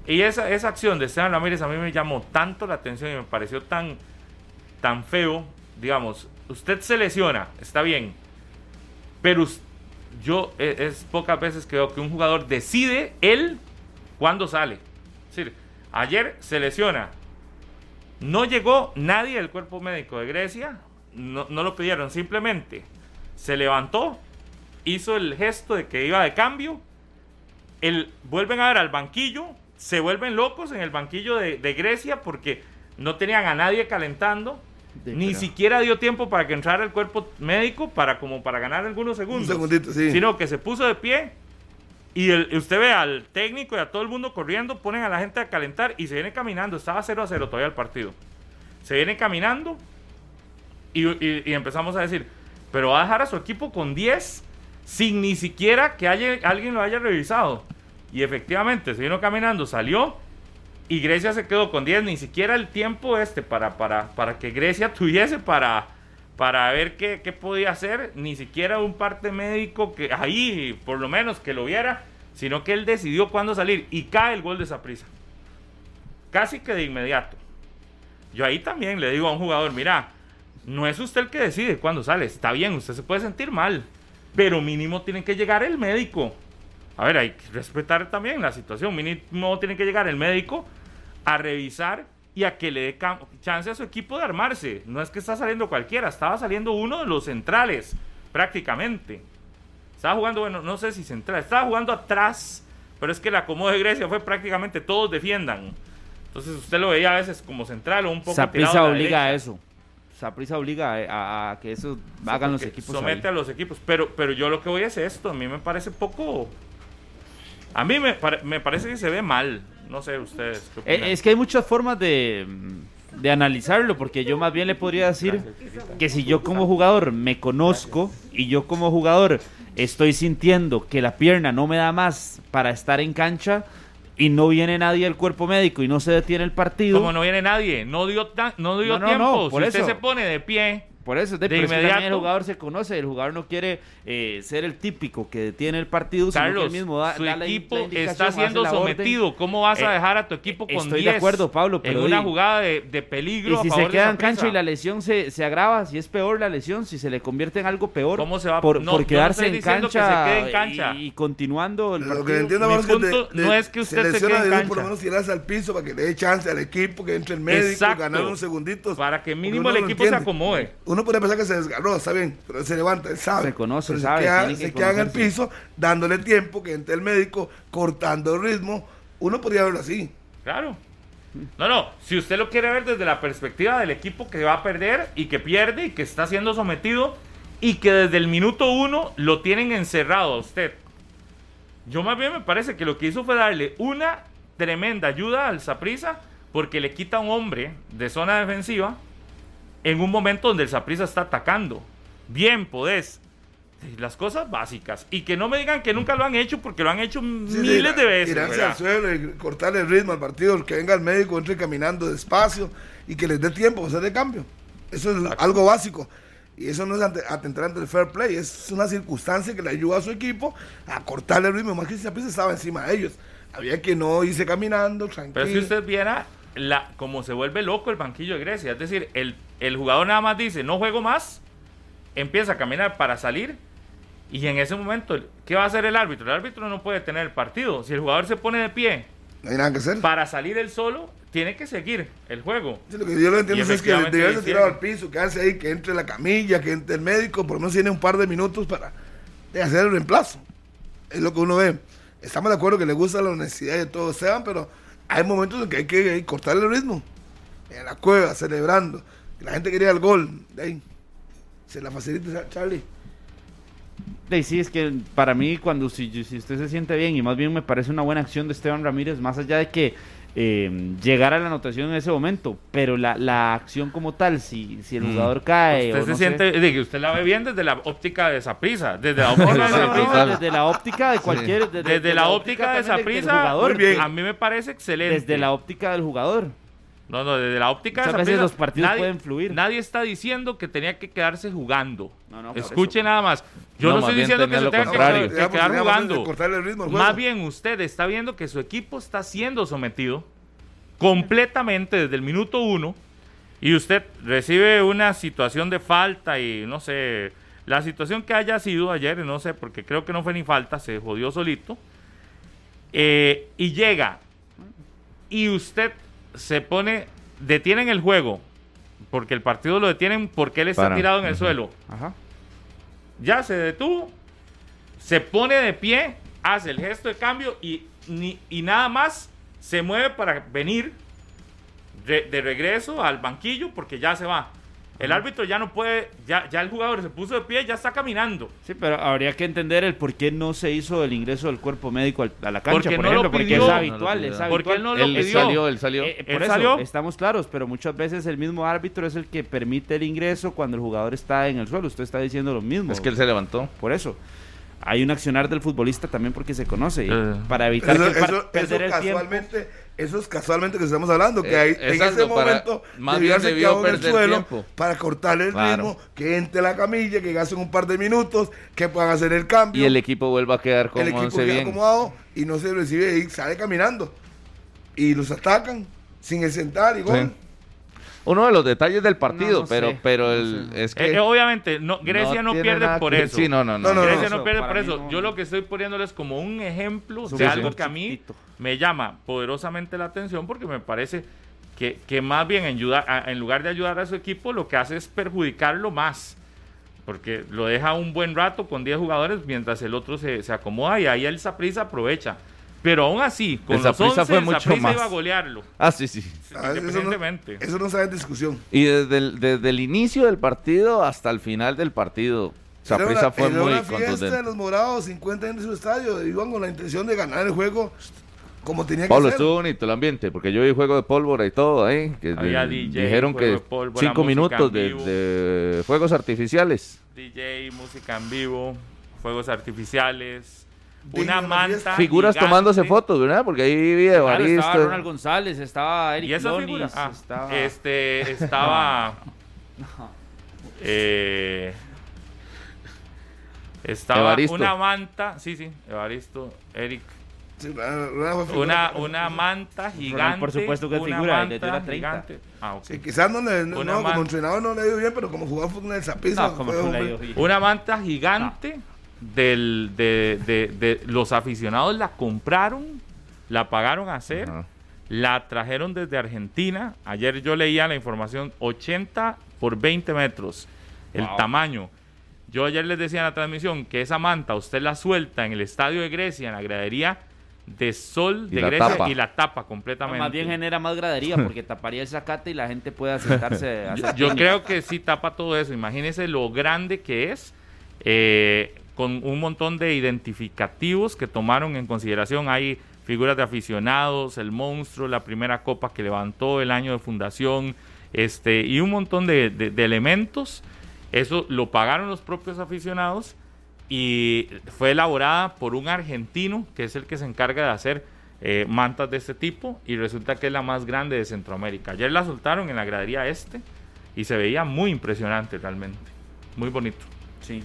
y esa, esa acción de Esteban Ramírez a mí me llamó tanto la atención y me pareció tan, tan feo. Digamos, usted se lesiona, está bien, pero us- yo eh, es pocas veces que veo que un jugador decide él cuándo sale. Es decir, ayer se lesiona, no llegó nadie del cuerpo médico de Grecia, no, no lo pidieron, simplemente se levantó, hizo el gesto de que iba de cambio, el, vuelven a ver al banquillo, se vuelven locos en el banquillo de Grecia porque no tenían a nadie calentando, De- ni pero- siquiera dio tiempo para que entrara el cuerpo médico para como para ganar algunos Un segundos segundito, sí. sino que se puso de pie y el- usted ve al técnico y a todo el mundo corriendo, ponen a la gente a calentar y se viene caminando. Estaba 0 a 0 todavía el partido. Se viene caminando y, y- y empezamos a decir, pero va a dejar a su equipo con 10 sin ni siquiera que haya, alguien lo haya revisado. Y efectivamente, se vino caminando, salió y Grecia se quedó con 10. Ni siquiera el tiempo este para, para, para que Grecia tuviese para, para ver qué, qué podía hacer. Ni siquiera un parte médico que ahí, por lo menos, que lo viera. Sino que él decidió cuándo salir y cae el gol de esa prisa. Casi que de inmediato. Yo ahí también le digo a un jugador, mira, no es usted el que decide cuándo sale. Está bien, usted se puede sentir mal. Pero mínimo tiene que llegar el médico. A ver, hay que respetar también la situación. Mínimo tiene que llegar el médico a revisar y a que le dé chance a su equipo de armarse. No es que está saliendo cualquiera, estaba saliendo uno de los centrales, prácticamente. Estaba jugando, bueno, no sé si central, estaba jugando atrás, pero es que el acomodo de Grecia fue prácticamente todos defiendan. Entonces usted lo veía a veces como central o un poco Saprisa obliga a eso. Saprisa obliga a, a, que eso hagan los equipos. Somete a los equipos. Pero, pero yo lo que voy a es esto. A mí me parece poco. A mí me, me parece que se ve mal. No sé, ustedes. Eh, es que hay muchas formas de, de analizarlo, porque yo más bien le podría decir que si yo como jugador me conozco y yo como jugador estoy sintiendo que la pierna no me da más para estar en cancha y no viene nadie del cuerpo médico y no se detiene el partido. Como no viene nadie, no dio, no dio tiempo. por si usted se pone de pie por eso, de, inmediato, el jugador se conoce, el jugador no quiere eh, ser el típico que detiene el partido, Carlos, sino que mismo da, su equipo está siendo sometido. ¿Cómo vas a eh, dejar a tu equipo con Estoy de acuerdo, Pablo, pero en una jugada de, de, peligro. Y si se queda en cancha y la lesión se, se, agrava, si es peor la lesión, si se le convierte en algo peor, ¿cómo se va por, por quedarse en, cancha en, cancha y, continuando el Lo que entiendo es que no es que usted se, quede en cancha. por lo menos tirarse al piso para que le dé chance al equipo, que entre el médico, ganar unos segunditos. Para que mínimo el equipo se acomode. Uno puede pensar que se no, está bien, pero él se levanta, él sabe. Se conoce, sabe. Se queda, en el piso, dándole tiempo, que entre el médico, cortando el ritmo. Uno podría verlo así. Claro. No, no, si usted lo quiere ver desde la perspectiva del equipo que va a perder y que pierde y que está siendo sometido y que desde el minuto uno lo tienen encerrado a usted. Yo más bien me parece que lo que hizo fue darle una tremenda ayuda al Saprisa porque le quita a un hombre de zona defensiva en un momento donde el Saprisa está atacando. Bien, podés. Las cosas básicas. Y que no me digan que nunca lo han hecho porque lo han hecho miles de veces. Tirarse al suelo y cortarle el ritmo al partido, que venga el médico, entre caminando despacio y que les dé tiempo para hacer el cambio. Eso es algo básico. Y eso no es atentar ante el fair play, es una circunstancia que le ayuda a su equipo a cortarle el ritmo. Más que si Saprisa estaba encima de ellos. Había que no irse caminando, tranquilo. Pero si usted viera la, como se vuelve loco el banquillo de Grecia. Es decir, el, el jugador nada más dice, no juego más, empieza a caminar para salir. Y en ese momento, ¿qué va a hacer el árbitro? El árbitro no puede tener el partido. Si el jugador se pone de pie no hay nada que hacer. para salir él solo, tiene que seguir el juego. lo que yo lo entiendo es que debe tirado al piso, quedarse ahí, que entre la camilla, que entre el médico, por lo menos tiene un par de minutos para hacer el reemplazo. Es lo que uno ve. Estamos de acuerdo que le gusta la honestidad de todos sean, pero hay momentos en que hay que cortar el ritmo. En la cueva, celebrando. La gente quería el gol. De ahí. Se la facilita Charlie. Sí, es que para mí, cuando si, si usted se siente bien, y más bien me parece una buena acción de Esteban Ramírez, más allá de que eh, llegar a la anotación en ese momento, pero la, la acción como tal, si, si el mm. jugador cae. Usted se siente, usted la ve bien desde la óptica de esa prisa, desde la óptica de, desde la óptica de cualquier. Desde, la, óptica, de esa prisa, a mí me parece excelente. Desde la óptica del jugador. No, no, desde la óptica de esa los partidos pueden fluir. Nadie está diciendo que tenía que quedarse jugando. Escuche nada más. Yo no, estoy diciendo que se tenga que, quedar jugando. más bien usted está viendo que su equipo está siendo sometido completamente desde el minuto uno y usted recibe una situación de falta y no sé, la situación que haya sido ayer, no sé, porque creo que no fue ni falta, se jodió solito, eh, y llega y usted se pone, detienen el juego, porque el partido lo detienen porque él está tirado en el suelo. Ya se detuvo, se pone de pie, hace el gesto de cambio y, ni, y nada más se mueve para venir de regreso al banquillo porque ya se va. El árbitro ya no puede, ya, ya el jugador se puso de pie, ya está caminando. Sí, pero habría que entender el por qué no se hizo el ingreso del cuerpo médico a la cancha, por ejemplo, porque es habitual, es habitual. Porque él no lo él salió, él salió. Eh, por eso, salió? estamos claros, pero muchas veces el mismo árbitro es el que permite el ingreso cuando el jugador está en el suelo. Usted está diciendo lo mismo. Es que él se levantó. Por eso. hay un accionar del futbolista también porque se conoce. Eh. para evitar Eso, que el eso- perder eso el tiempo. Eso es casualmente que estamos hablando, que Eh, hay, en ese momento más bien quedado en el suelo tiempo. para cortarle el Claro. ritmo, que entre la camilla, que gasten un par de minutos, que puedan hacer el cambio. Y el equipo vuelva a quedar con el equipo 11 queda bien. acomodado y no se recibe y sale caminando. Y los atacan sin el sentar y gol. Uno de los detalles del partido, No, no pero, sé, pero no el, sé. es que Eh, eh, obviamente, no, Grecia no, pierde por que- eso. Sí, no, no, no. Grecia no pierde por eso. no. Yo lo que estoy poniéndoles como un ejemplo de algo que a mí me llama poderosamente la atención porque me parece que, que más bien en, ayuda- a- en lugar de ayudar a su equipo, lo que hace es perjudicarlo más. Porque lo deja un buen rato con 10 jugadores mientras el otro se, se acomoda y ahí el Saprissa aprovecha. Pero aún así, con El los Saprissa 11, fue mucho más. iba a golearlo. Ah, sí, sí. Ah, eso, no, Independientemente. eso no está en discusión. Y desde el, desde el inicio del partido hasta el final del partido, una- fue era muy una fiesta de contundente. los morados, 50 en su estadio, iban con la intención de ganar el juego como tenía que Pablo, ser. estuvo bonito el ambiente, porque yo vi juego de pólvora y todo ahí. Que Había de- DJ, dijeron que de pólvora, cinco música minutos en de, vivo. de fuegos artificiales. DJ, música en vivo, fuegos artificiales, una manta. Figuras gigante. tomándose fotos, ¿verdad? Porque ahí vi de Claro, estaba. Ronald González, estaba Eric ¿Y esa Lonis, figura? Ah, estaba... Este, estaba. eh, estaba Evaristo. una manta, sí, sí, Evaristo, Eric. Sí. Una, una manta gigante. por supuesto que es una figura, manta le dio la 30. gigante. Ah. Sí, quizás no le, no, como entrenador no le dio bien, pero como jugador fue en el Zapriza. No. Una manta gigante del, de, de- de- los aficionados la compraron, la pagaron a hacer, la trajeron desde Argentina. Ayer yo leía la información 80 por 20 metros, el Wow. tamaño. Yo ayer les decía en la transmisión que esa manta usted la suelta en el estadio de Grecia, en la gradería de Sol Y de Grecia tapa. y la tapa No, completamente. más bien genera más gradería porque taparía el zacate y la gente pueda sentarse Yo picnic. creo que sí tapa todo eso. Imagínense lo grande que es, eh, con un montón de identificativos que tomaron en consideración. Hay figuras de aficionados, el monstruo, la primera copa que levantó, el año de fundación, este, y un montón de, de- de elementos. Eso lo pagaron los propios aficionados y fue elaborada por un argentino que es el que se encarga de hacer eh, mantas de este tipo y resulta que es la más grande de Centroamérica. Ayer la soltaron en la gradería este y se veía muy impresionante realmente, muy bonito. Sí.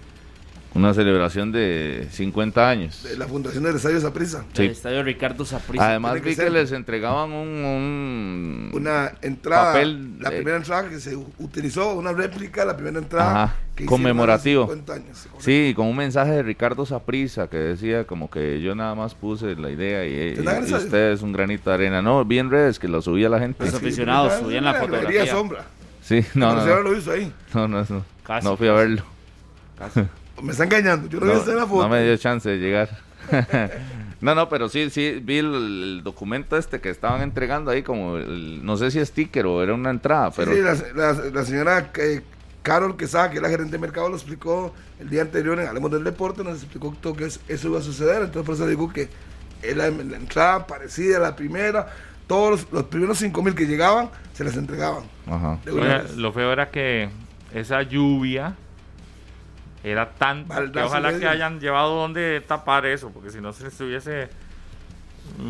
Una celebración de 50 años. De la fundación del Estadio Zaprisa. Sí. El estadio Ricardo Saprissa. Además que vi que ser. les entregaban un, un- Una entrada, Papel, la eh, primera entrada que se utilizó, una réplica de la primera entrada. Ajá, que conmemorativo. hace 50 años, correcto. Sí, con un mensaje de Ricardo Saprisa que decía como que yo nada más puse la idea y, ¿Te y- y gracia? usted es un granito de arena. No, vi en redes que lo subía la gente. Los Sí, aficionados pero subían la galería fotografía. sombra. Sí, no, no, no, lo hizo ahí. no, no, no, Casi, no fui a verlo. Casi. Me está engañando. Yo no, No, la foto. no me dio chance de llegar. no, no, pero sí, sí, vi el, el documento este que estaban entregando ahí como, el- no sé si es sticker o era una entrada, Sí, pero... sí, la, la- la señora eh, Carol Quesada, que es la gerente de mercado, lo explicó el día anterior en Hablemos del Deporte, nos explicó todo que es- eso iba a suceder. Entonces, por eso digo que la, la entrada parecida a la primera. Todos los, los primeros 5 mil que llegaban se les entregaban. Ajá. lo feo era que esa lluvia era tanta que ojalá que hayan llevado donde tapar eso, porque si no se estuviese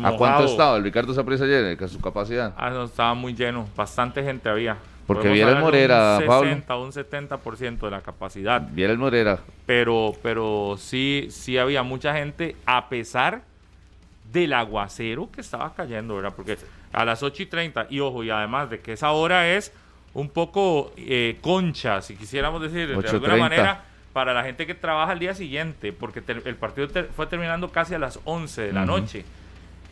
¿A cuánto estaba el Ricardo Saprissa ayer? Que su capacidad. Ah, no, estaba muy lleno, bastante gente había. Porque viera el Morera, un Pablo. 60, un 70% de la capacidad. Viera el Morera. Pero, pero sí, sí había mucha gente, a pesar del aguacero que estaba cayendo, ¿verdad? Porque a las 8 y 30, y ojo, y además de que esa hora es un poco eh, concha, si quisiéramos decir, de 8:30. alguna manera, para la gente que trabaja al día siguiente, porque el partido ter- fue terminando casi a las 11 de la noche.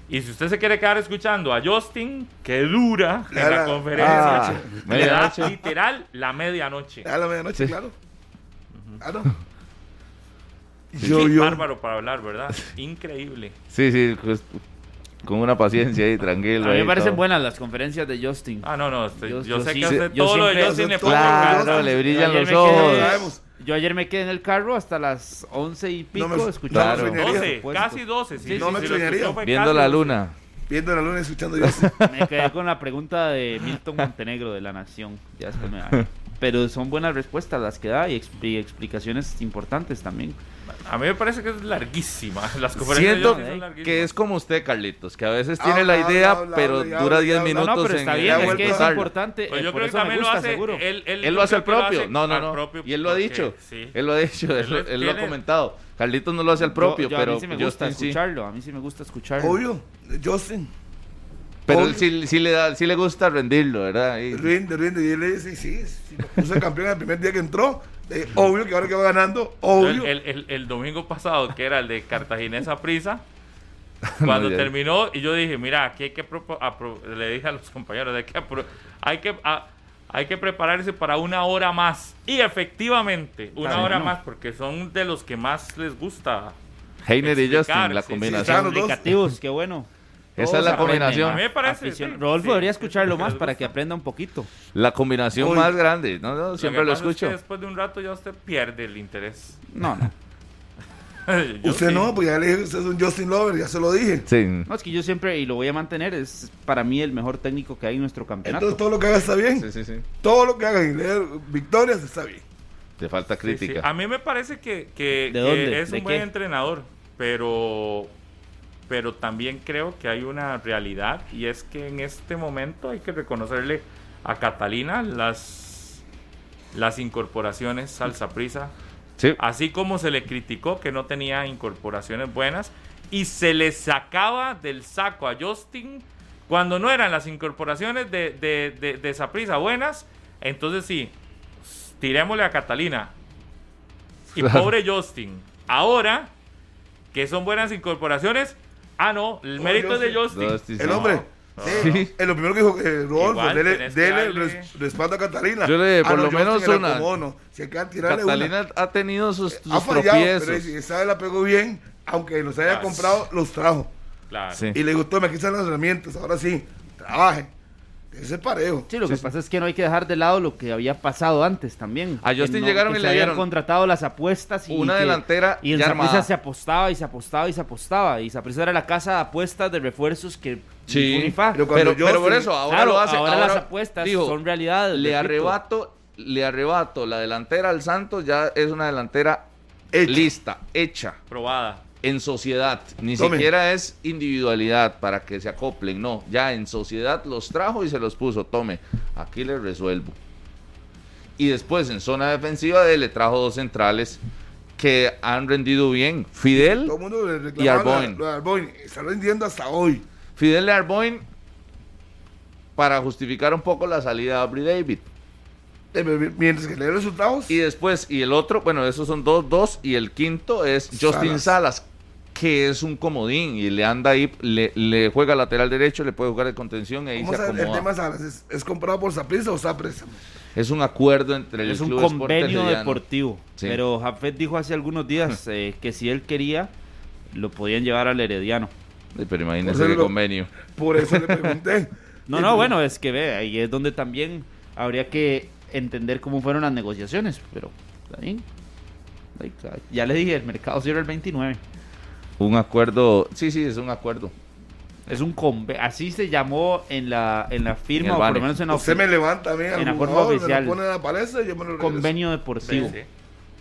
Y si usted se quiere quedar escuchando a Justin, que dura en la conferencia, Ah, le da literal la medianoche. A la medianoche, Sí. claro. Claro. Sí, Yo, yo, bárbaro para hablar, ¿verdad? Increíble. Sí, sí, pues, con una paciencia ahí, tranquilo. A mí me parecen todo. buenas las conferencias de Justin. Ah, no, no, este, Yo- yo, yo sé sí- que yo todo lo de Justin le todo- Claro, le brillan los ojos. Yo ayer me quedé en el carro hasta las once y pico No me- escuchando. no me extrañaría. 12, supuesto. casi 12. Si, Sí, no me extrañaría. Viendo la 12. luna. viendo la luna y escuchando yo. Me quedé con la pregunta de Milton Montenegro de La Nación. Ya después me- Pero son buenas respuestas las que da y, expli- explicaciones importantes también. A mí me parece que es larguísima. Las conferencias de Siento Justin son larguísimas. que es como usted, Carlitos, que a veces tiene Habla, la idea, habla, pero habla, dura habla, 10 habla. minutos No, no, pero está en bien, es que es importante. Pues yo por creo que eso me también lo gusta, hace. seguro. Él, él, Él lo hace al que propio. hace No, no, no. propio Y él lo ha dicho. Sí. Él lo ha dicho, él, Él él lo ha comentado. Carlitos no lo hace al propio, Yo- yo pero a mí sí me gusta Justin sí. escucharlo. A mí sí me gusta escucharlo. Obvio, Justin. Pero Obvio. él sí, sí le da, sí le gusta rendirlo, ¿verdad? Y- Rinde, rinde. Y él le dice, sí, si lo puse campeón el primer día que entró, eh, obvio que ahora que va ganando, obvio. El, el- el- el domingo pasado, que era el de Cartaginesa Prisa, cuando terminó, y yo dije, mira, aquí hay que, le dije a los compañeros, hay que, apro- hay que, a- hay que prepararse para una hora más. Y efectivamente, una hora más, porque son de los que más les gusta. Heiner y Justin, la sí, sí, combinación. claro. los dos. Qué bueno. Esa es la combinación. A mí me parece. Sí, Rodolfo sí, debería escucharlo más para que aprenda un poquito. La combinación Uy. más grande, ¿no? no, siempre lo pasa es que escucho. después de un rato ya usted pierde el interés. No, no. Yo Usted sí. no, pues ya le dije, usted es un Justin Lover, ya se lo dije. Sí. No, es que yo siempre, y lo voy a mantener, es para mí el mejor técnico que hay en nuestro campeonato. Entonces todo lo que haga está bien. Sí, sí, sí. Todo lo que haga y leer victorias está bien. Te falta Sí, sí. crítica. A mí me parece que, que- ¿De que dónde? es ¿De un buen entrenador, pero, pero también creo que hay una realidad y es que en este momento hay que reconocerle a Catalina las, las incorporaciones al Saprissa, Sí. así como se le criticó que no tenía incorporaciones buenas y se le sacaba del saco a Justin cuando no eran las incorporaciones de, de, de, de Saprissa buenas, entonces sí, tirémosle a Catalina. Y pobre Justin. Ahora, que son buenas incorporaciones, ah, no, el mérito es de Justin. El sí. hombre. Sí, Sí. Es lo primero que dijo eh, Rodolfo, Igual, dele, tenés que dele darle- res- respaldo a Catalina. Yo le- por no, lo Justin menos una. como, no. Si hay que tirarle Catalina una. ha tenido sus, sus Ha fallado, tropiezos. pero si esa vez la pegó bien, aunque los haya Ah, comprado, los trajo. Claro. Sí. Y le dijo, tome, aquí están las herramientas, ahora sí, trabaje. Ese parejo. Sí, lo que pasa es que no hay que dejar de lado lo que había pasado antes también. A Justin no- llegaron y le habían contratado las apuestas y una que- delantera y Saprissa armada. se apostaba y se apostaba y se apostaba y Saprissa era la casa de apuestas de refuerzos que Sí. ni fu ni fa. Pero Pero, Cuando pero por eso, ahora Claro, lo hace. ahora, ahora las apuestas dijo, son realidad. Le repito. arrebato, le arrebato la delantera al Santos, ya es una delantera Hecha. lista, hecha, Probada. En sociedad. Ni Tome. siquiera es individualidad para que se acoplen, no. Ya en sociedad los trajo y se los puso. Tome, aquí le resuelvo. Y después en zona defensiva de él le trajo dos centrales que han rendido bien. Fidel, Todo el mundo le Y Arboin. lo de Arboin. Está vendiendo hasta hoy. Fidel Arboin para justificar un poco la salida de Aubrey David. Eh, Mientras que le dé resultados, Y después, y el otro, bueno, esos son dos, dos, y el quinto es Justin Salas, que es un comodín y le anda ahí, le, le juega lateral derecho, le puede jugar de contención y ahí ¿cómo se el tema Salas? ¿Es, es comprado por Saprissa o Saprissa? Es un acuerdo entre el Es un Club convenio Herediano. deportivo. Sí. Pero Jafet dijo hace algunos días eh, que si él quería, lo podían llevar al Herediano. Sí, Pero imagínese lo- convenio. Por eso le pregunté. No, no, bueno, es que ve, ahí es donde también habría que entender cómo fueron las negociaciones, pero. Ahí. Ya le dije, el mercado cierra el 29. Un acuerdo, sí, sí, es un acuerdo. Es un conve así se llamó en la en la firma o por lo menos en la Usted me levanta a mí en la forma oficial. me lo pone en la palestra y yo me lo convenio deportivo. sí.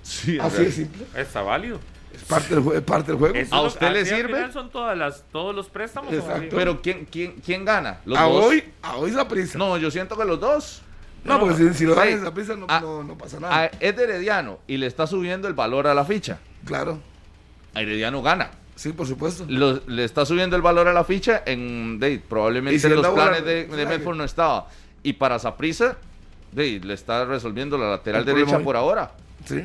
Sí, Así de simple. Está válido. Es parte del, jue- es parte del juego. Eso ¿A es lo- usted le sirve? Son todas las, todos los préstamos. Exacto. Pero ¿quién, quién, quién gana? ¿Los a dos? hoy, a hoy Saprissa. No, No, yo siento que los dos. porque si, si lo dan Sí. en Saprissa no, Ah, no, no pasa A- nada. es de Herediano y le está subiendo el valor a la ficha. Claro. A Herediano gana. Sí, por supuesto. Lo- le está subiendo el valor a la ficha en de, probablemente si en él los planes de, de. Medford no estaba y para Saprissa de, le está resolviendo la lateral El derecha por ahora Sí.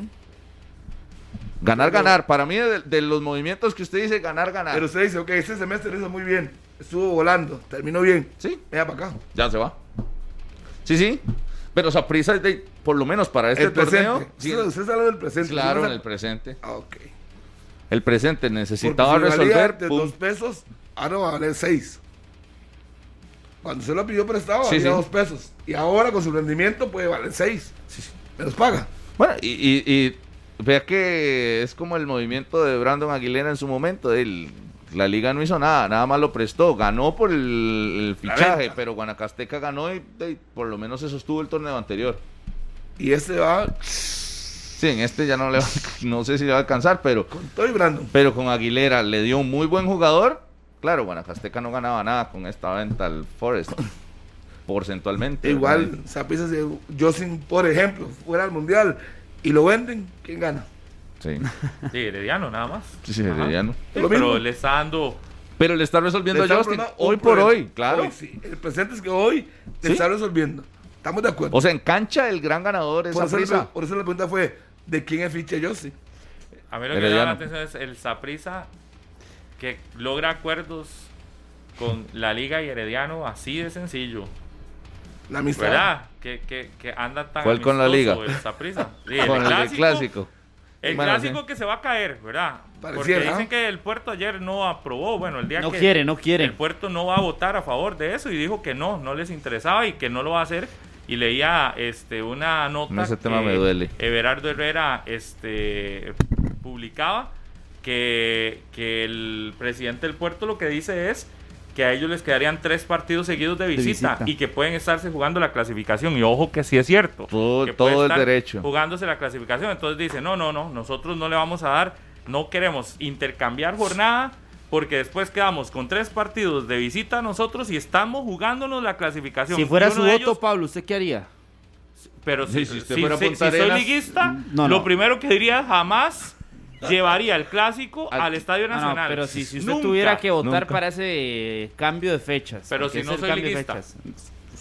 ganar Pero- ganar para mí de, de los movimientos que usted dice ganar ganar Pero usted dice, ok, este semestre lo hizo muy bien. Estuvo volando, terminó bien. sí Venga para acá. ya se va sí sí pero Saprissa de- por lo menos para este el torneo presente. sí, usted, usted hablando del presente. claro en el presente Ah, ok. El presente necesitaba si resolver de pum. dos pesos, ahora va a valer seis. Cuando se lo pidió prestado, Sí, valía sí. dos pesos. Y ahora con su rendimiento puede valer seis. Me los paga. Bueno, y, y- y vea que es como el movimiento de Brandon Aguilera en su momento. El- la liga no hizo nada, nada más lo prestó. Ganó por el, fichaje, pero Guanacasteca ganó y, y por lo menos se sostuvo el torneo anterior. Y este va Sí, en este ya no le va, no sé si le va a alcanzar, pero, Con todo y Brandon. pero con Aguilera le dio un muy buen jugador. Claro, Guanacasteca no ganaba nada con esta venta al Forest. Porcentualmente. Igual, si Josin, por ejemplo, fuera al mundial y lo venden, ¿quién gana? Sí, Sí, Herediano, nada más. sí, sí. Herediano. Sí, pero mismo. le está dando. Pero le está resolviendo Le a Justin hoy por hoy, hoy, claro. Hoy sí. El presente es que hoy ¿Sí? está resolviendo. Estamos de acuerdo. O sea, en cancha el gran ganador es por, por eso la pregunta fue: ¿de quién es ficha Josin? A mí lo que me llama la atención es el Saprisa que logra acuerdos con la Liga y Herediano así de sencillo. La amistad. ¿Verdad? Que, que, que anda tan ¿Cuál con la Liga? El. Sí, el Con el del clásico, clásico. El clásico que se va a caer, ¿verdad? Porque dicen ¿no? que el puerto ayer no aprobó, bueno, el día No que quiere, no quiere. el puerto no va a votar a favor de eso y dijo que no, no les interesaba y que no lo va a hacer. Y leía este una nota Ese tema que me duele. Everardo Herrera este publicaba que, que el presidente del puerto lo que dice es que a ellos les quedarían tres partidos seguidos de visita, visita. y que pueden estarse jugando la clasificación. Y ojo que sí es cierto. Todo- que todo el derecho. Jugándose la clasificación. Entonces dice, no, no, no, nosotros no le vamos a dar, no queremos intercambiar jornada porque después quedamos con tres partidos de visita nosotros y estamos jugándonos la clasificación. Si fuera su voto, ellos- Pablo, ¿usted qué haría? pero Sí, si, si usted si- fuera si- Punta si soy liguista, no, lo primero que diría jamás llevaría el clásico Al- al Estadio Ah, no, Nacional. pero si, si usted Nunca. tuviera que votar nunca. para ese cambio de fechas. Pero si no soy liguista.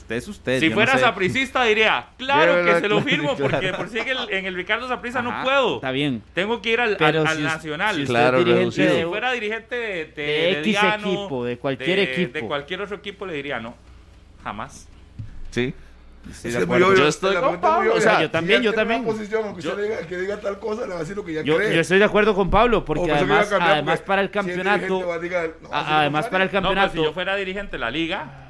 Usted es usted. Si fuera no sé. sapricista diría, claro que se lo claro, firmo porque por si en el, en el Ricardo Saprissa no puedo. Está bien. Tengo que ir al, al- Pero al si Nacional. si Claro. Si de, fuera dirigente de, de, de X equipo, de cualquier de- equipo. De cualquier otro equipo le diría no. Jamás. Sí. Acuerdo. obvio, Yo estoy con Pablo, o sea, yo también, yo también. posición, aunque Yo- usted le diga, que diga tal cosa, le va a decir lo que ya Yo, cree. yo estoy de acuerdo con Pablo, porque a además, además porque para el campeonato, además para el pues campeonato, si yo fuera dirigente de la liga,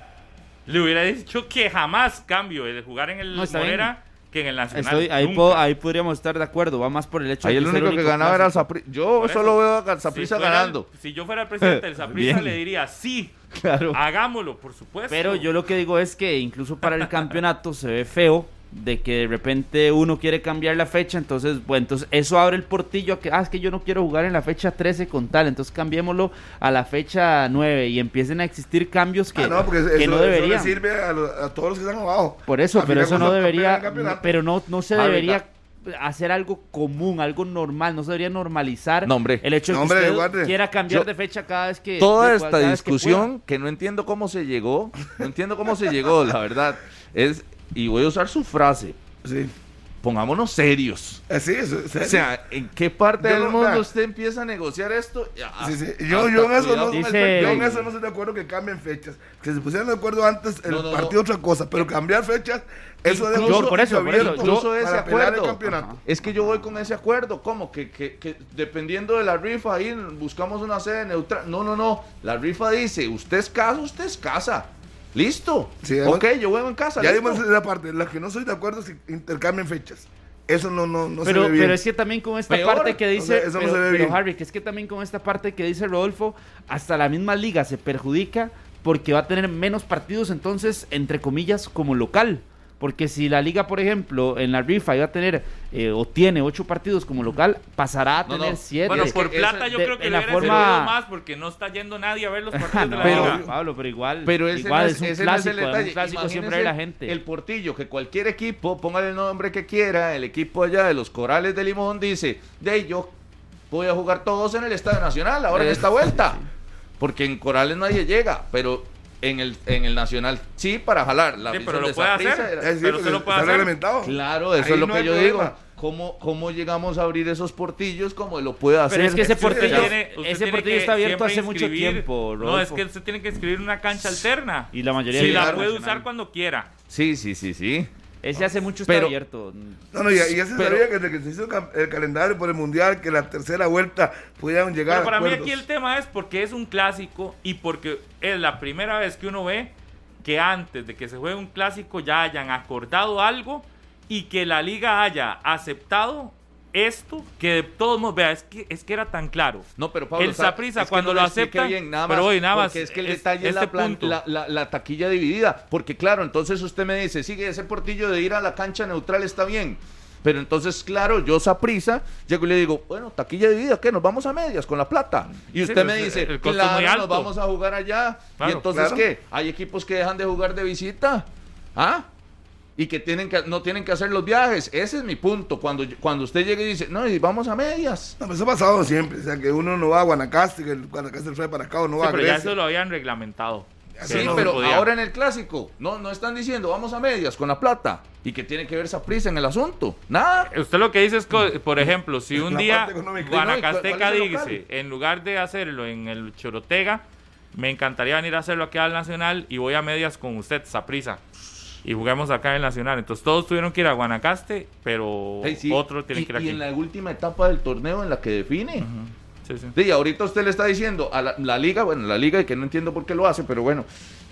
le hubiera dicho que jamás cambio de jugar en el No, Morera que en el Nacional. estoy, ahí, ahí podríamos estar de acuerdo, va más por el hecho Ahí de el que es único que ganaba era el. Saprissa. Yo Por solo eso, veo a Si Saprissa el- ganando. si yo fuera el presidente del Saprissa, le diría sí, Claro. hagámoslo, por supuesto. Pero yo lo que digo es que incluso para el campeonato se ve feo de que de repente uno quiere cambiar la fecha, entonces, bueno, entonces eso abre el portillo a que, ah, es que yo no quiero jugar en la fecha 13 con tal, entonces cambiémoslo a la fecha 9 y empiecen a existir cambios que, Ah, no, porque eso, que no eso le deberían. sirve a, lo- a todos los que están abajo. Por eso, pero eso no debería, pero no, no se Hábitat. debería hacer algo común, algo normal, no se debería normalizar No, hombre. el hecho de No, que hombre, usted guarde. quiera cambiar Yo- de fecha cada vez que Toda esta vez que discusión, que, no entiendo cómo se llegó, no entiendo cómo se llegó, la verdad, es, y voy a usar su frase, Sí. pongámonos serios. Así es. es- O sea, ¿en qué parte Yo del no- mundo usted empieza a negociar esto? Sí, sí. Hasta Yo, yo en eso no, con el Dice- yo en perfil. eso no estoy de acuerdo que cambien fechas. Que se pusieran de acuerdo antes el No, no, no. partido otra cosa, pero cambiar fechas, eso un Incluso- por eso, por eso, ese para pelear el acuerdo. campeonato. Es que yo voy con ese acuerdo, como que, que, que dependiendo de la rifa ahí buscamos una sede neutral. No, no, no. La rifa dice, usted es casa, usted es casa. Listo. Sí, además- ok, yo juego en casa. Ya dimos esa parte, la que no soy de acuerdo es que intercambien fechas. Eso no, no, no pero, se ve bien. pero es que también con esta Peor. parte que dice, O sea, eso no se ve pero, bien. Harry, que es que también con esta parte que dice Rodolfo, hasta la misma liga se perjudica porque va a tener menos partidos entonces, entre comillas, como local. Porque si la liga, por ejemplo, en la rifa iba a tener eh, o tiene ocho partidos como local, pasará a No, tener no. siete. Bueno, por esa- plata yo de- creo que en le la hubiera forma- servido más porque no está yendo nadie a ver los partidos no, de la Pero- liga. Pablo, pero igual, Pero ese igual no es un ese no es clásico, el detalle. un clásico siempre hay la gente. El portillo, que cualquier equipo, póngale el nombre que quiera, el equipo allá de los Corales de Limón dice, de yo voy a jugar todos en el Estadio Nacional, ahora en esta vuelta. Porque en Corales nadie llega, pero en el, en el Nacional sí para jalar. La Sí, pero lo de puede hacer. era- sí, pero se lo puede hacer. Claro, eso Ahí es lo no que yo problema. digo. ¿Cómo, ¿Cómo llegamos a abrir esos portillos como lo puede hacer? Pero es que ese portillo, usted tiene- usted ese portillo está abierto hace mucho tiempo, No, es Rodolfo. que usted tiene que escribir una cancha alterna. Y la mayoría Si de la claro. puede nacional. usar cuando quiera. Sí, sí, sí, sí. Ese hace mucho está Pero- abierto. No, no, y, y ya se Pero- sabía que desde que se hizo el cam- el calendario por el mundial, que la tercera vuelta pudieran llegar Pero para a mí acuerdos. aquí el tema es porque es un clásico y porque es la primera vez que uno ve que antes de que se juegue un clásico ya hayan acordado algo y que la liga haya aceptado esto que de todos modos, vea, es que, es que era tan claro. No, pero Pablo, El sa- Saprissa, es que cuando no lo acepta, bien, nada pero más, oye, nada más, porque es que el es- detalle es la, este plan- punto. la, la- la taquilla dividida, porque claro, entonces usted me dice, sigue ese portillo de ir a la cancha neutral está bien, Pero entonces, claro, yo prisa, llego y le digo, bueno, taquilla dividida, ¿qué? Nos vamos a medias con la plata. Y usted me dice, el es claro, nos vamos a jugar allá. Claro, y entonces, claro. ¿qué? Hay equipos que dejan de jugar de visita. ¿Ah? Y que, tienen que no tienen que hacer los viajes. Ese es mi punto. Cuando, cuando usted llegue y dice, no, y vamos a medias. No, pero eso ha pasado siempre. O sea, que uno no va a Guanacaste, que el Guanacaste fue para acá o no Sí, va a pero ya eso lo habían reglamentado. Sí, Sí, no pero podía. ahora en el clásico, no, no están diciendo, vamos a medias con la plata. ¿Y que tiene que ver esa prisa en el asunto? Nada. Usted lo que dice es, por ejemplo, si un La día. Guanacasteca ¿Cuál es el dice, en lugar de hacerlo en el Chorotega, me encantaría venir a hacerlo aquí al Nacional y voy a medias con usted, Saprisa. Y juguemos acá en el Nacional. Entonces todos tuvieron que ir a Guanacaste, pero Hey, sí. otro tiene y, que ir y aquí. en la última etapa del torneo en la que define. Sí, sí. Sí, ahorita usted le está diciendo a la, la liga, bueno, la liga, y que no entiendo por qué lo hace, pero bueno,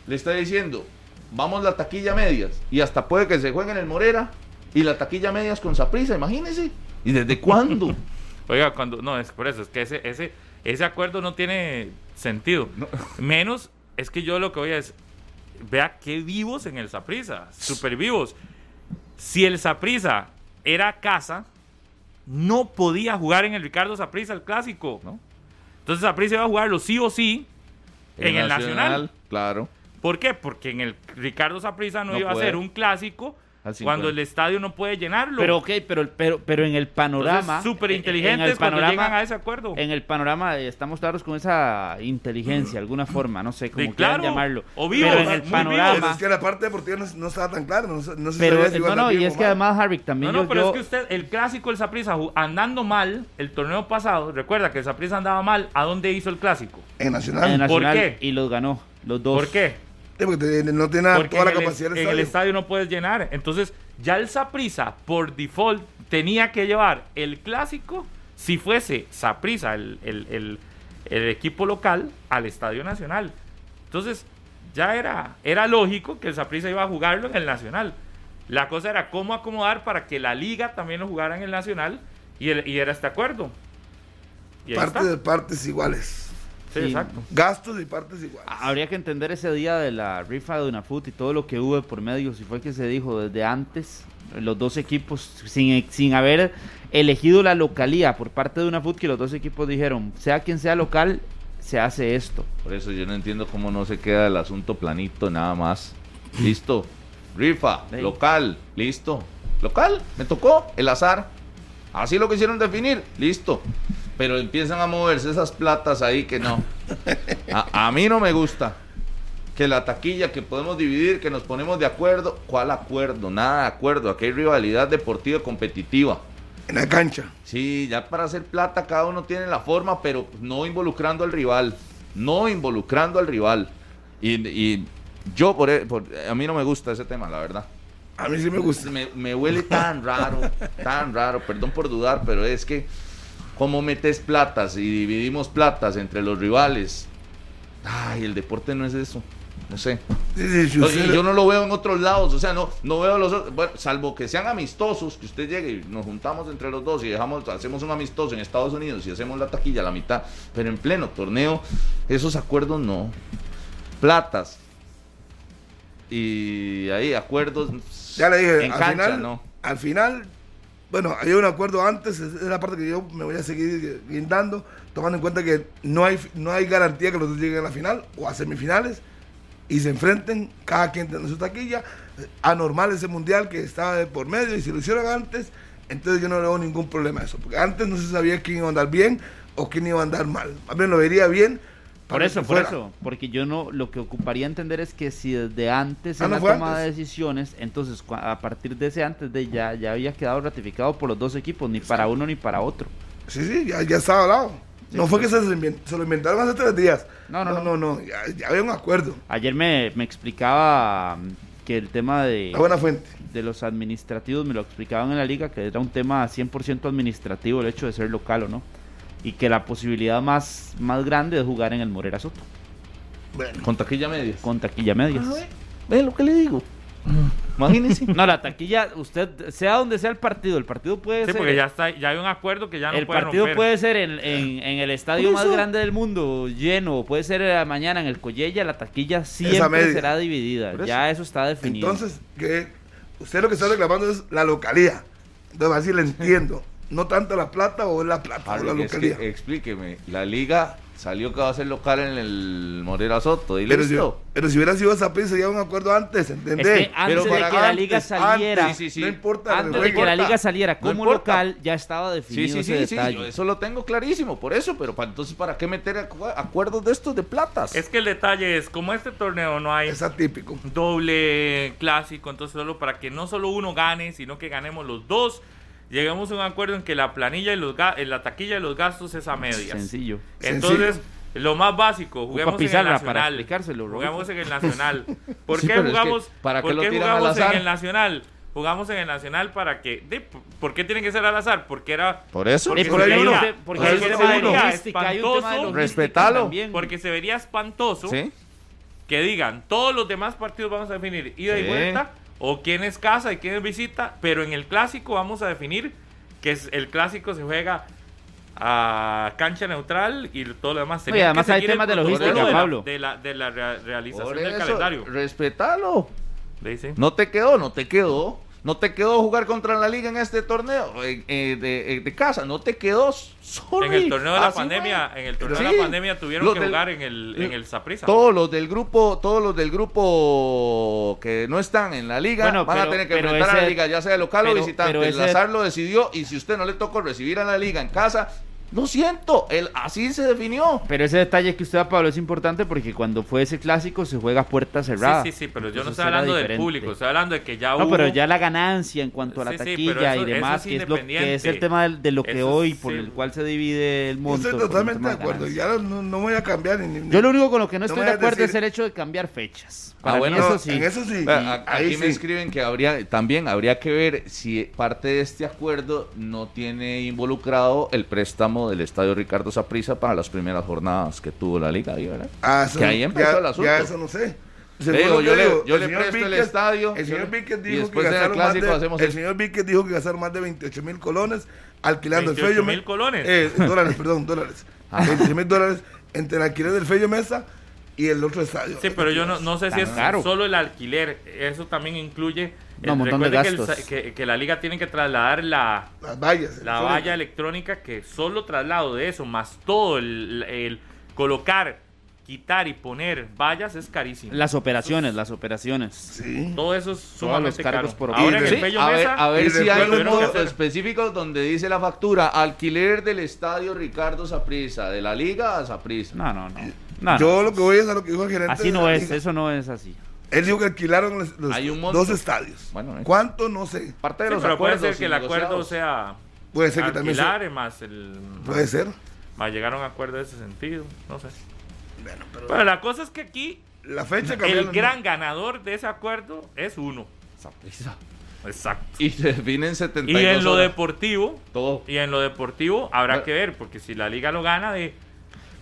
le está diciendo, vamos la taquilla medias, y hasta puede que se juegue en el Morera, y la taquilla medias con Saprisa, imagínese. ¿Y desde cuándo? Oiga, cuando no es por eso, es que ese ese ese acuerdo no tiene sentido. Menos es que yo lo que voy a es vea qué vivos en el Saprisa, super vivos. Si el Saprisa era casa, no podía jugar en el Ricardo Saprisa el clásico, ¿no? Entonces Saprisa iba a jugarlo sí o sí en el Nacional. Claro. ¿Por qué? Porque en el Ricardo Saprisa no, No iba puede. a ser un clásico Al 50. Cuando el estadio no puede llenarlo. Pero ok, pero, pero, pero en el panorama. súper en- en inteligentes el cuando panorama- llegan a ese acuerdo. En el panorama eh, estamos claros con esa inteligencia, de alguna forma, no sé cómo Sí, claro. llamarlo. O vivos, pero en el Pero panorama. es que la parte deportiva no, no estaba tan clara. No, se- no se Pero si no, no, y es que además, Harry, también No, no, yo. pero yo- es que usted, el clásico del Saprissa, andando mal, el torneo pasado, recuerda que el Saprissa andaba mal, ¿a dónde hizo el clásico? En en Nacional. ¿Por Nacional qué? y los ganó, los dos. ¿Por qué? Sí, porque no tiene nada- Porque toda la el, capacidad del en el estadio. no puedes llenar. Entonces, ya el Saprissa, por default, tenía que llevar el clásico, si fuese Saprissa, el, el, el- el equipo local, al Estadio Nacional. Entonces, ya era, era lógico que el Saprissa iba a jugarlo en el Nacional. La cosa era cómo acomodar para que la liga también lo jugara en el Nacional y, el- y era este acuerdo. Y Parte de partes iguales. Sí, exacto. Gastos y partes iguales. Habría que entender ese día de la rifa de Unafut y todo lo que hubo por medio, si fue que se dijo desde antes, los dos equipos, sin, sin haber elegido la localía por parte de Unafut, que los dos equipos dijeron, sea quien sea local, se hace esto. Por eso yo no entiendo cómo no se queda el asunto planito, nada más. Listo. Rifa, Sí. local, listo. Local, me tocó, el azar. Así lo quisieron definir, listo. Pero empiezan a moverse esas platas ahí que no. A, a mí no me gusta. Que la taquilla que podemos dividir, que nos ponemos de acuerdo. ¿Cuál acuerdo? Nada de acuerdo. Aquí hay rivalidad deportiva competitiva. En la cancha. Sí, ya para hacer plata cada uno tiene la forma, pero no involucrando al rival. No involucrando al rival. Y, y yo, por, e- por- a mí no me gusta ese tema, la verdad. A mí sí me gusta. Me, me huele tan raro, tan raro, perdón por dudar, pero es que, ¿cómo metes platas y dividimos platas entre los rivales? Ay, el deporte no es eso. No sé. Yo no lo veo en otros lados, o sea, no, no veo los otros, bueno, salvo que sean amistosos, que usted llegue y nos juntamos entre los dos y dejamos, hacemos un amistoso en Estados Unidos y hacemos la taquilla a la mitad, pero en pleno torneo, esos acuerdos no. Platas. Y ahí acuerdos. Ya le dije, en al cancha, final, no. al final, bueno, hay un acuerdo antes, es la parte que yo me voy a seguir guindando, tomando en cuenta que no hay, no hay garantía que los dos lleguen a la final o a semifinales y se enfrenten, cada quien tiene su taquilla, anormal ese mundial que estaba por medio y si lo hicieron antes, entonces yo no le veo ningún problema a eso, porque antes no se sabía quién iba a andar bien o quién iba a andar mal, bien lo vería bien. Por eso, por fuera. eso, porque yo no, lo que ocuparía entender es que si desde antes Ah, en ¿no la toma de decisiones, entonces a partir de ese antes de ya, ya había quedado ratificado por los dos equipos, ni para uno ni para otro. Sí, sí, ya, ya estaba hablado. no fue que se, se lo inventaron hace tres días. No, no, no, no, no, ya, ya había un acuerdo. Ayer me, me explicaba mm, que el tema de, La buena fuente. de los administrativos, me lo explicaban en la liga, que era un tema 100% administrativo el hecho de ser local o no. Y que la posibilidad más, más grande es jugar en el Morera Soto, Bueno, Con taquilla media. con taquilla medias. Ve lo que le digo. Imagínense. No, la taquilla, usted, sea donde sea el partido, el partido puede Sí, ser... porque ya está, ya hay un acuerdo que ya no el puede partido romper. puede ser en, en- en el estadio más grande del mundo, lleno, puede ser mañana en el Collella, la taquilla siempre será dividida. Eso. Ya eso está definido. entonces, que usted lo que está reclamando es la localidad. Entonces así le entiendo. No tanto la plata o es la plata o la Harry, es que, localidad. explíqueme, la liga salió que va a ser local en el Morera Soto y pero, si, pero si hubiera sido esa prisa, ya un acuerdo antes, ¿entendés? Es que antes Pero de para que la liga Antes, saliera, antes, Sí, sí, sí. No importa. antes no de que la liga saliera como local, ya estaba Sí, definido sí, ese sí, sí, detalle. yo eso lo tengo clarísimo, por eso, pero para, entonces, ¿para qué meter acu- acuerdos de estos de platas? Es que el detalle es, como este torneo no hay Es atípico. doble clásico, entonces solo para que no solo uno gane, sino que ganemos los dos, llegamos a un acuerdo en que la planilla y los en la taquilla de los gastos es a medias. Sencillo. Entonces, lo más básico, juguemos en el para Nacional. Rodolfo. Jugamos en el Nacional. ¿Por Sí, qué pero es que, jugamos, ¿para qué ¿por lo qué jugamos en el Nacional? Jugamos en el Nacional para que... de- ¿Por qué tiene que ser al azar? Porque era... Por eso. Porque porque se porque de espantoso, Respetalo. Porque se vería espantoso ¿Sí? que digan todos los demás partidos vamos a definir ida y vuelta o quién es casa y quién es visita, pero en el clásico vamos a definir que es- el clásico se juega a cancha neutral y todo lo demás. Oye, además que hay temas de logística, de la- Pablo. De la, de la rea- realización Por del eso, calendario. respetalo. Le dice. No te quedó, no te quedó. No te quedó jugar contra la liga en este torneo eh, eh, de, eh, de casa. No te quedó. Sorry. En el torneo de la Así pandemia, fue. en el torneo Sí. de la pandemia tuvieron Los que del- jugar en el en el Saprissa. Todos los del grupo, todos los del grupo que no están en la liga Bueno, van a tener que enfrentar a la liga, ya sea local pero- o visitante. pero El ese- azar lo decidió y si usted no le tocó recibir a la liga en casa, lo siento, el, así se definió. Pero ese detalle que usted da, Pablo, es importante porque cuando fue ese clásico se juega a puerta cerrada. Sí, sí, sí, pero yo no estoy hablando del público, estoy hablando de que ya No, hubo... pero ya la ganancia en cuanto a la Sí, sí, pero taquilla eso- y demás, que, es lo, que es el tema de lo que Eso hoy, sí. por el cual se divide el Yo monto. estoy totalmente de acuerdo. Ya no, no voy a cambiar. Ni, ni- Yo lo único con lo que no No estoy de acuerdo es el hecho de cambiar fechas. Ah, Para bueno, mí No, eso sí. En eso sí. Ahí Aquí me escriben que habría también habría que ver si parte de este acuerdo no tiene involucrado el préstamo del Estadio Ricardo Saprissa para las primeras jornadas que tuvo la liga, ahí, ¿verdad? Ah, eso Que ahí empezó ya, el asunto. Ya eso no sé. Digo, yo le- digo, yo el le señor presto el Víquez- estadio, El señor Víquez y dijo que el gastaron más clásico de, hacemos el señor Víquez dijo que gastaron más de 28 mil colones alquilando el 28 Fello mil colones. Eh, dólares, perdón, dólares. 28 mil dólares entre el alquiler del Fello Mesa y el otro estadio. Sí, pero yo no, no sé si es caro. solo el alquiler. Eso también incluye. No, un montón de recuerde que, el gastos. sa- que, que la liga tiene que trasladar la, Las vallas. la el valla electrónica, que solo traslado de eso, más todo el, el colocar, quitar y poner vallas es carísimo. Las operaciones, las operaciones. Sí. Todo eso es sumamente cargos caro. por Ahora en a ver, a si hay un punto específico donde dice la factura alquiler del estadio Ricardo Saprissa, de la liga a Saprissa. No, no, no. No, Yo no. lo que voy es a lo que dijo el gerente. Así no es, liga. eso no es así. Él dijo que alquilaron los, los Hay un monto. dos estadios. Bueno. ¿Cuánto? No sé. Parte de Sí, los pero puede acuerdos ser que el acuerdo sea Puede ser que también sea. más el... Puede ser. más llegar a un acuerdo de ese sentido, no sé. Bueno, pero Pero la cosa es que aquí la fecha el gran ganador de ese acuerdo es uno. Saprissa. Exacto. Y se definen Y 72 en lo horas. deportivo, Todo. y en lo deportivo habrá Bueno. que ver, porque si la liga lo gana de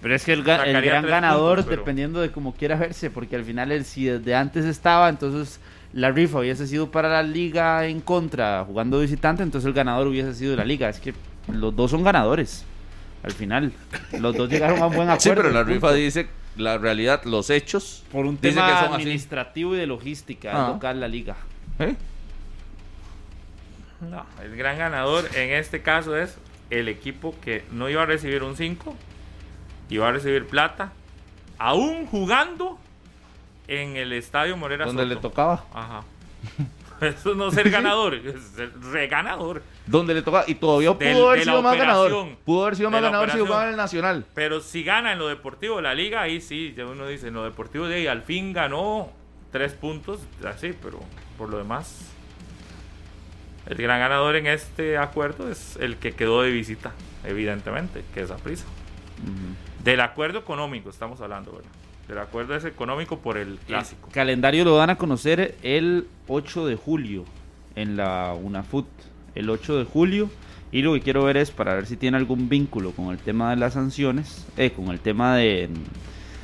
Pero es que el, ga- el Sacaría gran ganador, puntos, pero- dependiendo de cómo quiera verse, porque al final, él, si desde antes estaba, entonces la rifa hubiese sido para la liga en contra, jugando visitante, entonces el ganador hubiese sido la liga. Es que los dos son ganadores. Al final, los dos llegaron a un buen acuerdo. Sí, pero la punto. rifa dice la realidad, los hechos. Por un tema que son así. administrativo y de logística, Ah. local la liga. ¿Eh? No, el gran ganador en este caso es el equipo que no iba a recibir un 5, iba a recibir plata, aún jugando en el estadio Morera Donde le tocaba. Ajá. Eso no ser ganador, es ser reganador. Donde le tocaba. Y todavía Del- pudo haber sido más ganador. Pudo haber sido más ganador si operación. jugaba en el Nacional. Pero si gana en lo deportivo la liga, ahí sí, ya uno dice, en lo deportivo de ahí al fin ganó tres puntos, así, pero por lo demás, el gran ganador en este acuerdo es el que quedó de visita, evidentemente, que es prisa. Del acuerdo económico estamos hablando, ¿verdad? Del acuerdo es económico por el clásico. El calendario lo dan a conocer el 8 de julio en la UNAFUT. El 8 de julio. Y lo que quiero ver es para ver si tiene algún vínculo con el tema de las sanciones, eh, con el tema de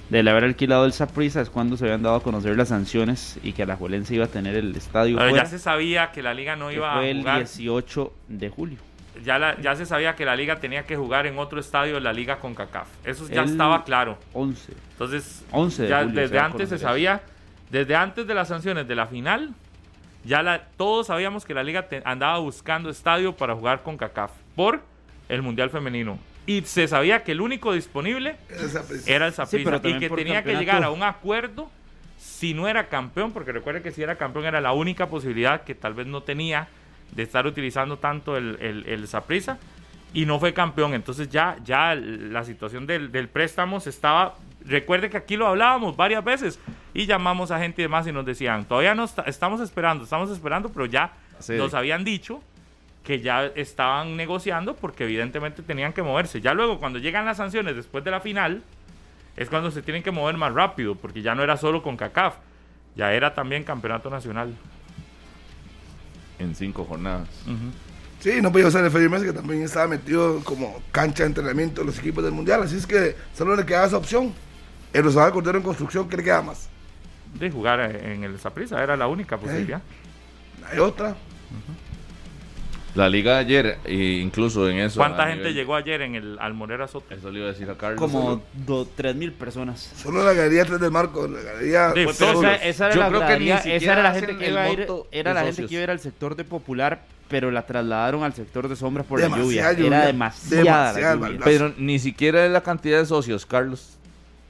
del haber alquilado el Saprissa, es cuando se habían dado a conocer las sanciones y que Alajuelense iba a tener el estadio Pero fuera, ya se sabía que la liga no iba fue a el jugar. 18 de julio. Ya, la- ya se sabía que la liga tenía que jugar en otro estadio de la liga con CACAF. Eso ya El- estaba claro. 11. Entonces, 11 de ya julio desde antes se sabía, desde antes de las sanciones de la final, Ya la, todos sabíamos que la liga te- andaba buscando estadio para jugar con CACAF por el Mundial Femenino. Y se sabía que el único disponible era el Sí, Saprissa pero y que por tenía que llegar a un acuerdo si no era campeón, porque recuerde que si era campeón era la única posibilidad que tal vez no tenía de estar utilizando tanto el, el, el Saprissa y no fue campeón. Entonces ya, ya la situación del, del préstamo se estaba... Recuerde que aquí lo hablábamos varias veces y llamamos a gente y demás y nos decían, todavía no está- estamos esperando, estamos esperando, pero ya Sí. nos habían dicho que ya estaban negociando porque evidentemente tenían que moverse. Ya luego cuando llegan las sanciones después de la final, es cuando se tienen que mover más rápido, porque ya no era solo con CACAF, ya era también campeonato nacional. En cinco jornadas. Sí, no podía usar el Mesa, que también estaba metido como cancha de entrenamiento de los equipos del Mundial. Así es que solo le quedaba esa opción. El Rosado Cordero en construcción, ¿qué le queda más? De jugar en el Saprissa era la única posibilidad. Hay otra. La liga de ayer, e incluso en eso. ¿Cuánta gente nivel- llegó ayer en el Almorera Soto? Eso le iba a decir a Carlos. Como do- 3.000 personas. Solo la galería 3 del Marco, la galería... Sí, pues, pero todos esa, era Yo la creo que ni gradería, esa siquiera era la gente que iba a ir, era la gente socios. que iba a ir al sector de Popular, pero la trasladaron al sector de sombras por la lluvia. Lluvia, Era demasiada la demasiada lluvia. maldad. Pero ni siquiera es la cantidad de socios, Carlos.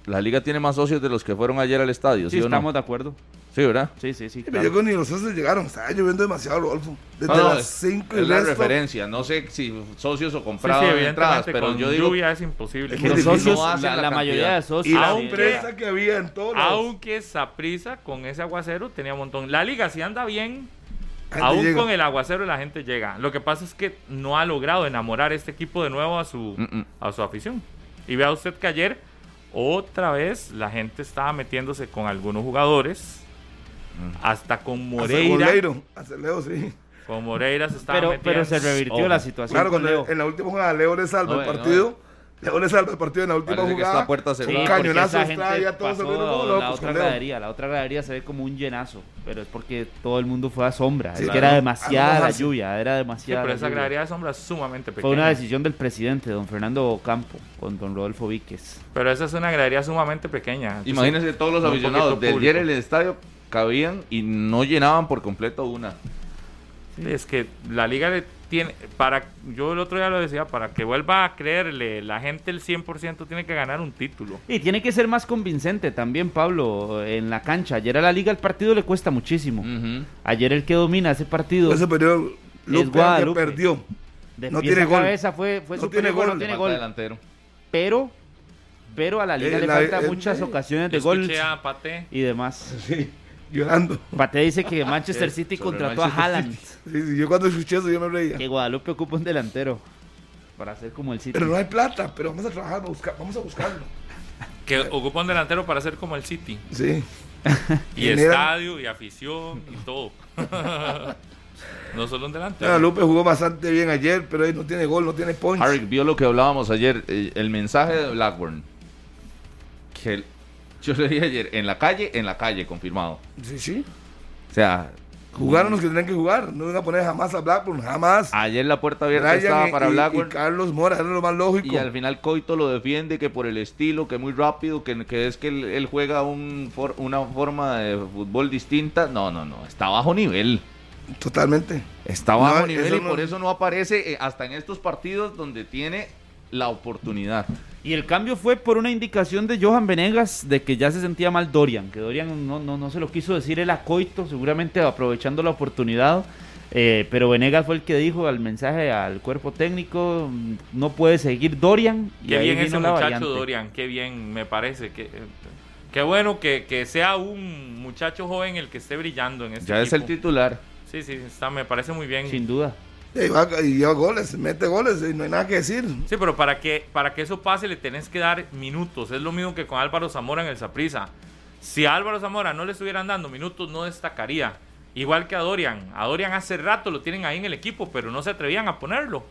La liga tiene más socios de los que fueron ayer al estadio, ¿sí, Sí, o no? estamos de acuerdo. Sí, ¿verdad? Sí, sí, sí. Sí, pero claro. yo creo que ni los socios llegaron, estaba lloviendo demasiado, Rodolfo. Desde No, no, las es- 5 y es la resto, referencia. No sé si socios o Sí, sí, comprados entradas, pero con yo digo lluvia es imposible. Es que Los socios, no hacen la, la la mayoría de Y socios. la Aunque- empresa que había en todos. Aunque Saprissa con ese aguacero tenía un montón. La liga si anda bien, aún llega. con el aguacero la gente llega. Lo que pasa es que no ha logrado enamorar este equipo de nuevo a su, Mm, mm. a su afición. Y vea usted que ayer otra vez la gente estaba metiéndose con algunos jugadores. Hasta con Hasta Moreira. Goleiro, hasta Leo, sí. Con Moreira se estaba Pero, metiendo. pero se revirtió la situación Claro, con cuando Leo. en la última jugada Leo le salva No, el partido. Le salva el partido en la última Parece que jugada. está puerta Sí, cerrada. un porque cañonazo esa extra, gente ya todos se pasó a locos la otra con Leo. gradería. La otra gradería se ve como un llenazo, pero es porque todo el mundo fue a sombra. Sí, es que era demasiada la lluvia, era Sí, demasiada. pero la esa lluvia. gradería de sombra es sumamente pequeña. Fue una decisión del presidente, don Fernando Ocampo, con don Rodolfo Víquez. Pero esa es una gradería sumamente pequeña. Imagínense todos los aficionados público. ayer en el estadio cabían y no llenaban por completo una. Sí, Es que la liga le tiene, para, yo el otro día lo decía, para que vuelva a creerle la gente el 100% tiene que ganar un título. Y tiene que ser más convincente también, Pablo, en la cancha. Ayer a la liga el partido le cuesta muchísimo. Ayer el que domina ese partido superior Lupe, que Guadalupe. perdió. de no tiene gol. cabeza fue, fue No superior, tiene gol. no tiene gol. delantero. Pero, pero a la liga Eh, le la- faltan eh, muchas eh, ocasiones de gol y demás. Sí, llorando. Pate dice que Manchester Es City sobre contrató a Manchester Haaland. Sí, sí, yo cuando escuché eso yo me reía. Que Guadalupe ocupa un delantero para hacer como el City. Pero no hay plata, pero vamos a trabajar, vamos a buscar- vamos a buscarlo. que ocupa un delantero para ser como el City. Sí. Y estadio, y afición, y todo. no solo un delantero. Guadalupe jugó bastante bien ayer, pero él no tiene gol, no tiene punch. Harry vio lo que hablábamos ayer, eh, el mensaje de Blackburn. Que el- yo le dije ayer, en la calle, en la calle, confirmado. Sí, sí. O sea, Jugaron los que tenían que jugar. No iban a poner jamás a Blackburn, jamás. ayer la puerta abierta Ryan estaba para y- Blackburn. Y Carlos Mora, era lo más lógico. Y al final Coito lo defiende que por el estilo, que muy rápido, que, que es que él, él juega un for- una forma de fútbol distinta. No, no, no, está bajo nivel. Totalmente. Está bajo No, nivel y por eso no aparece eh, hasta en estos partidos donde tiene la oportunidad. Y el cambio fue por una indicación de Johan Venegas de que ya se sentía mal Dorian, que Dorian no, no, no se lo quiso decir el acoito, seguramente aprovechando la oportunidad. eh, pero Venegas fue el que dijo al mensaje al cuerpo técnico, no puede seguir Dorian. Y Qué ahí bien vino ese muchacho variante. Dorian, qué bien me parece. que Qué bueno que, que sea un muchacho joven el que esté brillando en este Ya es el titular. Sí, sí, está, me parece muy bien. Sin duda. Y, va- y lleva goles, mete goles y no hay nada que decir. Sí, pero para que, para que eso pase le tenés que dar minutos. Es lo mismo que con Álvaro Zamora en el Saprisa. Si a Álvaro Zamora no le estuvieran dando minutos, no destacaría. Igual que a Dorian. A Dorian hace rato lo tienen ahí en el equipo, pero no se atrevían a ponerlo.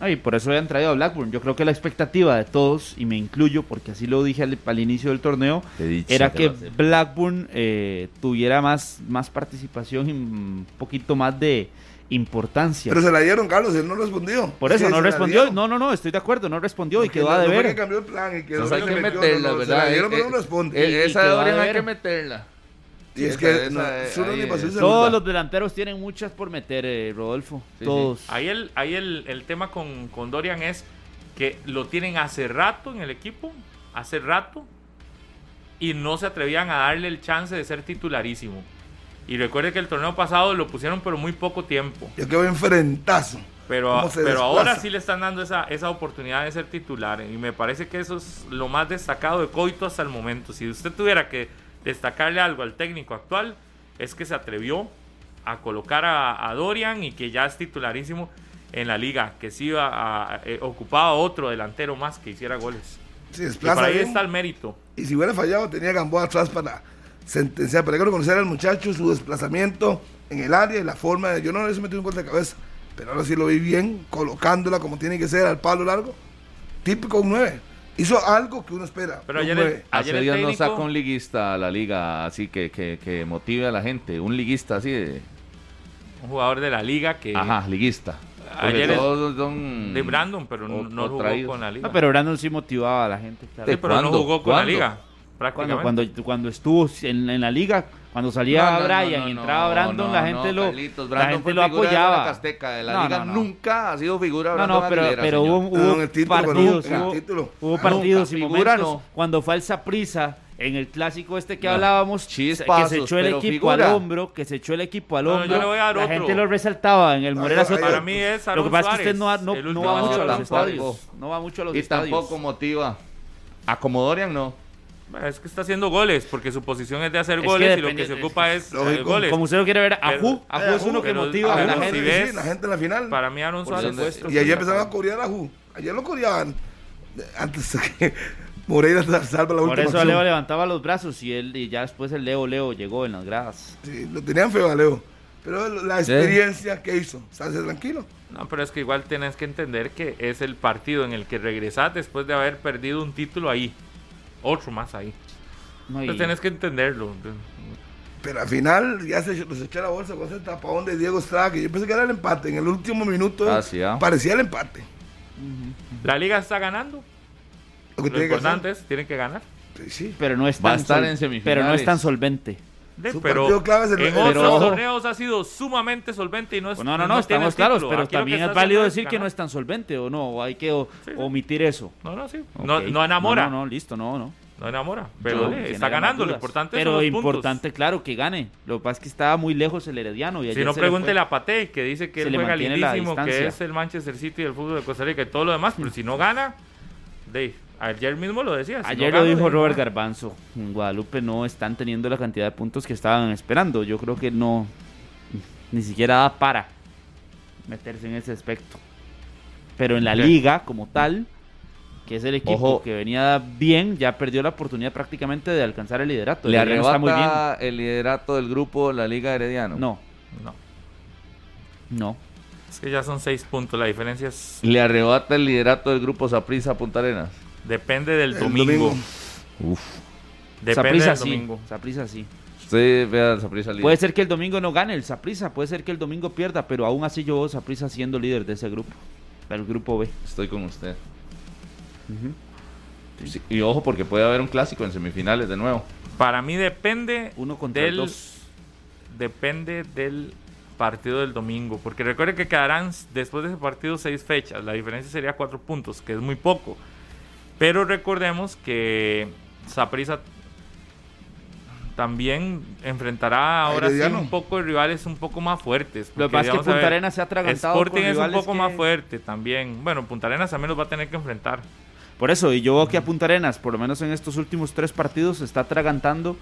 Ah, y por eso habían traído a Blackburn. Yo creo que la expectativa de todos, y me incluyo porque así lo dije al, al inicio del torneo, era que Blackburn eh, tuviera más, más participación y un poquito más de importancia. Pero se la dieron, Carlos, él no respondió. por eso Sí, no respondió. No, no, no, estoy de acuerdo, no respondió y quedó a no- no que deber. cambió el plan y que Entonces hay no que metió, meterla, no, no, ¿verdad? Se la dieron, pero Eh, no responde. eh, Y- y esa quedó de a Dorian hay que meterla. Y es que esa- no, ahí- Todos los delanteros tienen muchas por meter, eh, Rodolfo. Sí, Todos. Ahí el, ahí el, el tema con, con Dorian es que lo tienen hace rato en el equipo, hace rato, y no se atrevían a darle el chance de ser titularísimo. Y recuerde que el torneo pasado lo pusieron pero muy poco tiempo. Yo quedo enfrentazo. Pero, ¿Cómo se pero ahora sí le están dando esa, esa oportunidad de ser titular. Y me parece que eso es lo más destacado de Coito hasta el momento. Si usted tuviera que destacarle algo al técnico actual, es que se atrevió a colocar a, a Dorian y que ya es titularísimo en la liga. Que sí iba a, eh, ocupaba otro delantero más que hiciera goles. Se Y por ahí bien. está el mérito. Y si hubiera fallado, tenía Gamboa atrás para sentenciar. Pero hay que reconocer al muchacho su desplazamiento en el área y la forma de. Yo no le he metido un gol de cabeza, pero ahora sí lo vi bien, colocándola como tiene que ser al palo largo. Típico un 9. Hizo algo que uno espera. Pero un ayer, el, ayer Hace el días no saca un liguista a la liga así que, que, que motive a la gente. Un liguista así de. un jugador de la liga que Ajá, liguista. Porque Ayer todos son. de Brandon, pero o- no, jugó con la liga. No, pero Brandon sí motivaba a la gente. claro. Sí, pero no jugó con la liga. Cuando, Prácticamente. cuando, cuando estuvo en, en la liga, cuando salía No, no, Brian no, y no, entraba no, Brandon, no, la no, gente lo, Carlitos, la gente lo figura de la apoyaba. Casteca, de la No, liga no, no. nunca ha sido figura No, Brandon no, pero, Aguilera, pero hubo, No, el título, partidos, no, el hubo, título. hubo Ah, partidos y nunca, momentos no. cuando fue al Saprissa en el clásico este que No. hablábamos, que se echó el equipo figura. al hombro, que se echó el equipo al No, hombro. yo le voy a dar la otro. gente lo resaltaba en el Morera Soto. Para mí es Lo que pasa es que usted no, va- no, no va mucho a los tampoco. estadios. No va mucho a los Y estadios. tampoco motiva. A como Dorian no. Es que está haciendo goles, porque su posición es de hacer Es goles y lo que se ocupa es Lógico. goles. Como usted lo quiere ver, Pero- Ajú, Ajú es uno que motiva a pero la si gente. ves- Sí, la gente en la final. Para mí Aaron Por Suárez supuesto. Y ayer empezaron a corear a Ju. Ayer lo coreaban. Antes de que Moreira salva la Por última eso acción. Leo levantaba los brazos y él y ya después el Leo Leo llegó en las gradas. Sí, lo tenían feo a Leo. Pero la experiencia que hizo, estarse tranquilo. No, pero es que igual tienes que entender que es el partido en el que regresas después de haber perdido un título ahí. Otro más ahí. No, y- tienes que entenderlo. Pero al final ya se los echó la bolsa con ese tapón de Diego Estrada, que yo pensé que era el empate. En el último minuto Ah, sí, ah. parecía el empate. La liga está ganando. Lo que Lo tiene que importante hacer. es, tienen que ganar. Sí, sí. pero no es Va a estar sol- en semifinales. pero no es tan solvente. De- Su pero partido clave es el- en pero otros torneos ha sido sumamente solvente y no es Pues no, no, no, el estamos claros, pero Aquí también es válido decir que no es tan solvente o no, o hay que o- Sí, sí. omitir eso. No, no, sí. No, no enamora. No, No, no, listo, no, no. enamora. Pero No, eh, está ganando. Lo importante Pero son los importante, puntos. claro, que gane. Lo que pasa es que estaba muy lejos el Herediano. Y Si no, pregúntele a Pate, que dice que Se él juega lindísimo, que es el Manchester City del fútbol de Costa Rica y todo lo demás. Pero si no gana, de, ayer mismo lo decía. si Ayer no lo dijo Robert Garbanzo. En Guadalupe no están teniendo la cantidad de puntos que estaban esperando. Yo creo que no. Ni siquiera da para meterse en ese aspecto. Pero en la liga, como tal, que es el equipo Ojo. que venía bien, ya perdió la oportunidad prácticamente de alcanzar el liderato. Le está muy bien. arrebata el liderato del grupo la Liga Herediano. No, No, no. es que ya son seis puntos. La diferencia es, Le arrebata el liderato del grupo Saprissa Punta Arenas. Depende del El domingo. domingo. Uf. Depende del sí. domingo. Saprissa sí. Usted vea Saprissa líder. Puede ser que el domingo no gane el Saprissa, puede ser que el domingo pierda, pero aún así yo veo Saprissa siendo líder de ese grupo, del grupo B. Estoy con usted. Sí, y ojo porque puede haber un clásico en semifinales de nuevo. Para mí depende Uno contra el del, dos. depende del partido del domingo. Porque recuerde que quedarán después de ese partido seis fechas. La diferencia sería cuatro puntos, que es muy poco. Pero recordemos que Saprissa también enfrentará ahora sí un poco de rivales un poco más fuertes. Lo que pasa es que Punta ver, Arenas se ha atragantado Sporting con es un poco que- más fuerte también. Bueno, Punta Arenas también los va a tener que enfrentar. Por eso, y yo veo que a Punta Arenas, por lo menos en estos últimos tres partidos, se está atragantando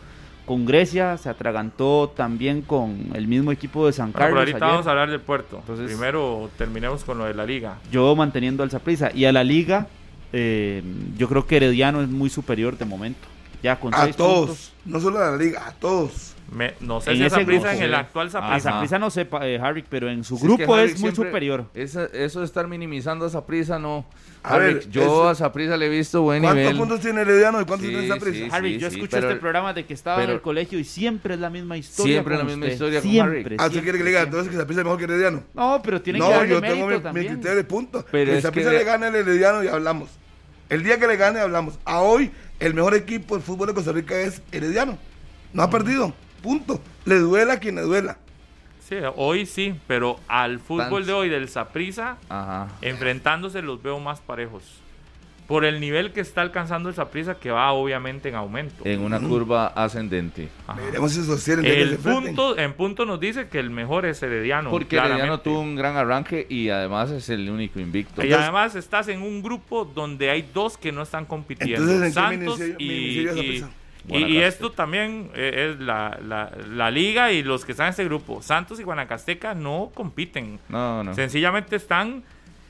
con Grecia, se atragantó también con el mismo equipo de San Bueno, pero Carlos. ahorita ayer. vamos a hablar del puerto. Entonces- Primero terminemos con lo de la liga. Yo manteniendo al Saprissa. Y a la liga, eh, yo creo que Herediano es muy superior de momento. Ya con A seis todos. puntos. No solo a la liga, a todos. Me- no sé En si esa prisa en el actual A Saprissa. Saprissa no sepa, eh, Harry, pero en su Si grupo que es, muy superior. Esa- eso de estar minimizando a Saprissa no. A Harvick, ver, yo ese- a Saprissa le he visto buen ¿Cuántos nivel. puntos tiene Herediano y cuántos Sí, tiene esa prisa? sí. Harry, yo escucho pero- este programa de que estaba en el colegio y siempre es la misma historia. Siempre con la misma usted. historia con Siempre, Harry. Ah, ¿usted quiere que le diga entonces que Saprissa es mejor que Herediano? No, pero tiene que No, darle yo tengo mérito mi, mi también. criterio de punto. Pero que es que- le gane al Herediano y hablamos. El día que le gane hablamos. A hoy, el mejor equipo del fútbol de Costa Rica es Herediano. No ha perdido. Punto. Le duela a quien le duela. Sí, hoy sí, pero al fútbol de hoy del Saprissa, Ajá. enfrentándose los veo más parejos. Por el nivel que está alcanzando el Saprissa, que va obviamente en aumento. En una curva ascendente. Veremos si se El punto, en punto nos dice que el mejor es Herediano. Porque Herediano claramente. tuvo un gran arranque y además es el único invicto. Y además estás en un grupo donde hay dos que no están compitiendo. Entonces, ¿en qué Santos y, y-? Y- esto también eh, es la, la- la liga y los que están en este grupo. Santos y Guanacasteca no compiten. No, no. Sencillamente están,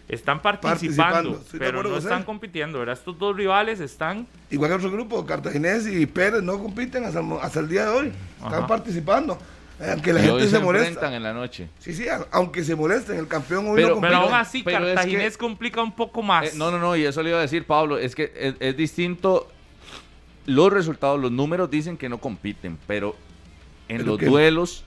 están participando, pero no están compitiendo. ¿verdad? Estos dos rivales están... Igual que otro grupo, Cartaginés y Pérez no compiten hasta, el mo- hasta el día de hoy. Están Ajá. participando. Eh, Aunque la Y gente hoy se, se molesta. enfrentan en la noche. Sí, sí, aunque se molesten, el campeón hoy Pero- no Pero aún así, pero es Cartaginés que- complica un poco más. Eh, no, no, no, y eso le iba a decir Pablo, es que es, es distinto. Los resultados, los números dicen que no compiten, pero en ¿Pero los qué? duelos,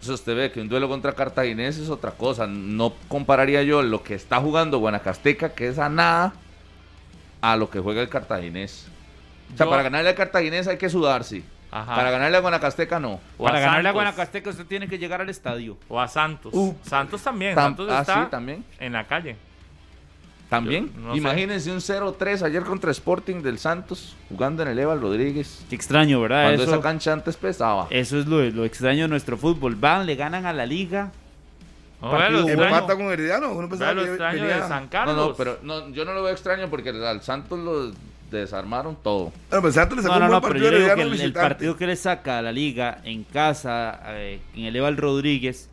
o sea, usted ve que un duelo contra Cartaginés es otra cosa. No compararía yo lo que está jugando Guanacasteca, que es a nada, a lo que juega el Cartaginés. O sea, Yo- para ganarle al Cartaginés hay que sudar, sí. Ajá. Para ganarle a Guanacasteca no. O Para a ganarle a. Guanacasteca usted tiene que llegar al estadio. O a Santos. Uh. Santos también. Tam- Santos ah, está sí, también. en la calle. También. Yo no sé. Imagínense un 0-3 ayer contra Sporting del Santos, jugando en el Eval Rodríguez. Qué extraño, ¿verdad? Cuando Eso, esa cancha antes pesaba. eso es lo, lo extraño de nuestro fútbol. Van, le ganan a la liga. No, lo Empata con Herediano. Uno pensaba lo que extraño de San No, Carlos. no, pero no, yo no lo veo extraño porque al Santos lo desarmaron todo. Bueno, pero Santos le sacó No, no, un no, buen pero partido yo digo que el, partido que le saca a la liga en casa, eh, en el Eval Rodríguez,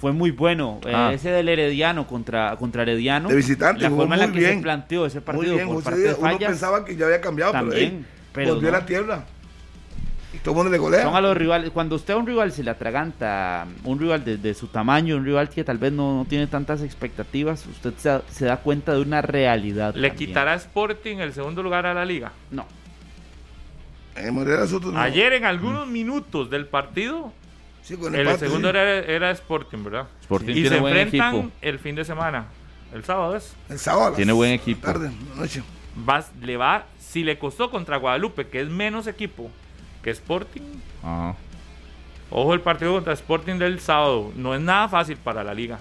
fue muy bueno. Eh, Ah. ese del Herediano contra, contra Herediano. De visitante, La jugó forma en la que se planteó ese Muy partido bien, por José parte de Díaz. Uno pensaba que ya había cambiado, pero, También, hey, pero volvió no. a la tierra. Y todo el mundo le golea. Son a los rivales. Cuando usted a un rival se le atraganta, un rival de, de su tamaño, un rival que tal vez no, no tiene tantas expectativas, usted se, da- se da cuenta de una realidad. ¿Le también. quitará Sporting el segundo lugar a la liga? No. No. Ayer en algunos minutos del partido, Sí, con el segundo sí. era, era Sporting, ¿verdad? Sporting y tiene se buen enfrentan equipo. el fin de semana. El sábado es. El sábado. Tiene buen equipo. Tarde, noche. Vas- le va, si le costó contra Guadalupe, que es menos equipo que Sporting, Ajá. ojo el partido contra Sporting del sábado, no es nada fácil para la liga.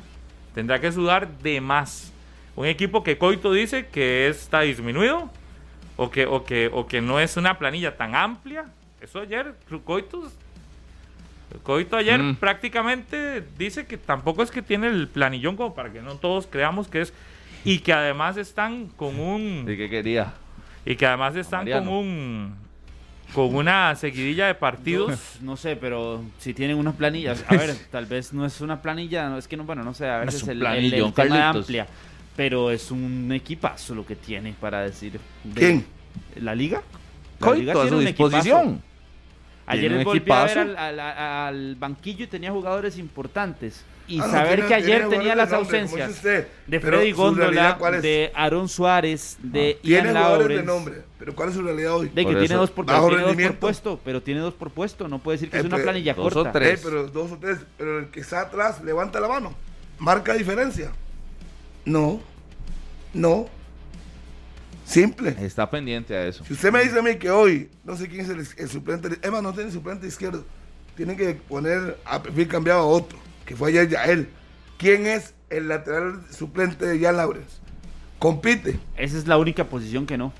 Tendrá que sudar de más. Un equipo que Coito dice que está disminuido o que, o que, o que no es una planilla tan amplia. Eso ayer, Coito, ayer Mm. prácticamente dice que tampoco es que tiene el planillón como para que no todos creamos que es y que además están con un ¿Y qué quería? y que además están con un con una seguidilla de partidos. No sé, pero si tienen unas planillas, a ver, tal vez no es una planilla, no es que no, bueno, no sé, a No es veces el, el, planillón, el tema amplia, pero es un equipazo lo que tiene para decir. de- ¿Quién? ¿La liga? La liga Coito a tiene su un equipazo. Ayer un volví a ver al, al- a- al banquillo y tenía jugadores importantes. Y Ah, no, saber tiene- que ayer tenía las nombre, ausencias usted, de Freddy Góndola, de Aaron Suárez, de Tiene Ian jugadores de nombre, pero ¿cuál es su realidad hoy? De que Por tiene dos por, tiene dos por puesto, pero tiene dos por puesto, no puede decir que Eh, es una planilla dos o corta. tres. Eh, pero dos o tres, pero el que está atrás levanta la mano. Marca diferencia. No. No. Simple. Está pendiente a eso. Si usted me dice a mí que hoy, no sé quién es el, el suplente, Emma no tiene suplente izquierdo, tiene que poner a perfil cambiado a otro, que fue ayer ya él. ¿Quién es el lateral suplente de Jan Lawrence? Compite. Esa es la única posición que no.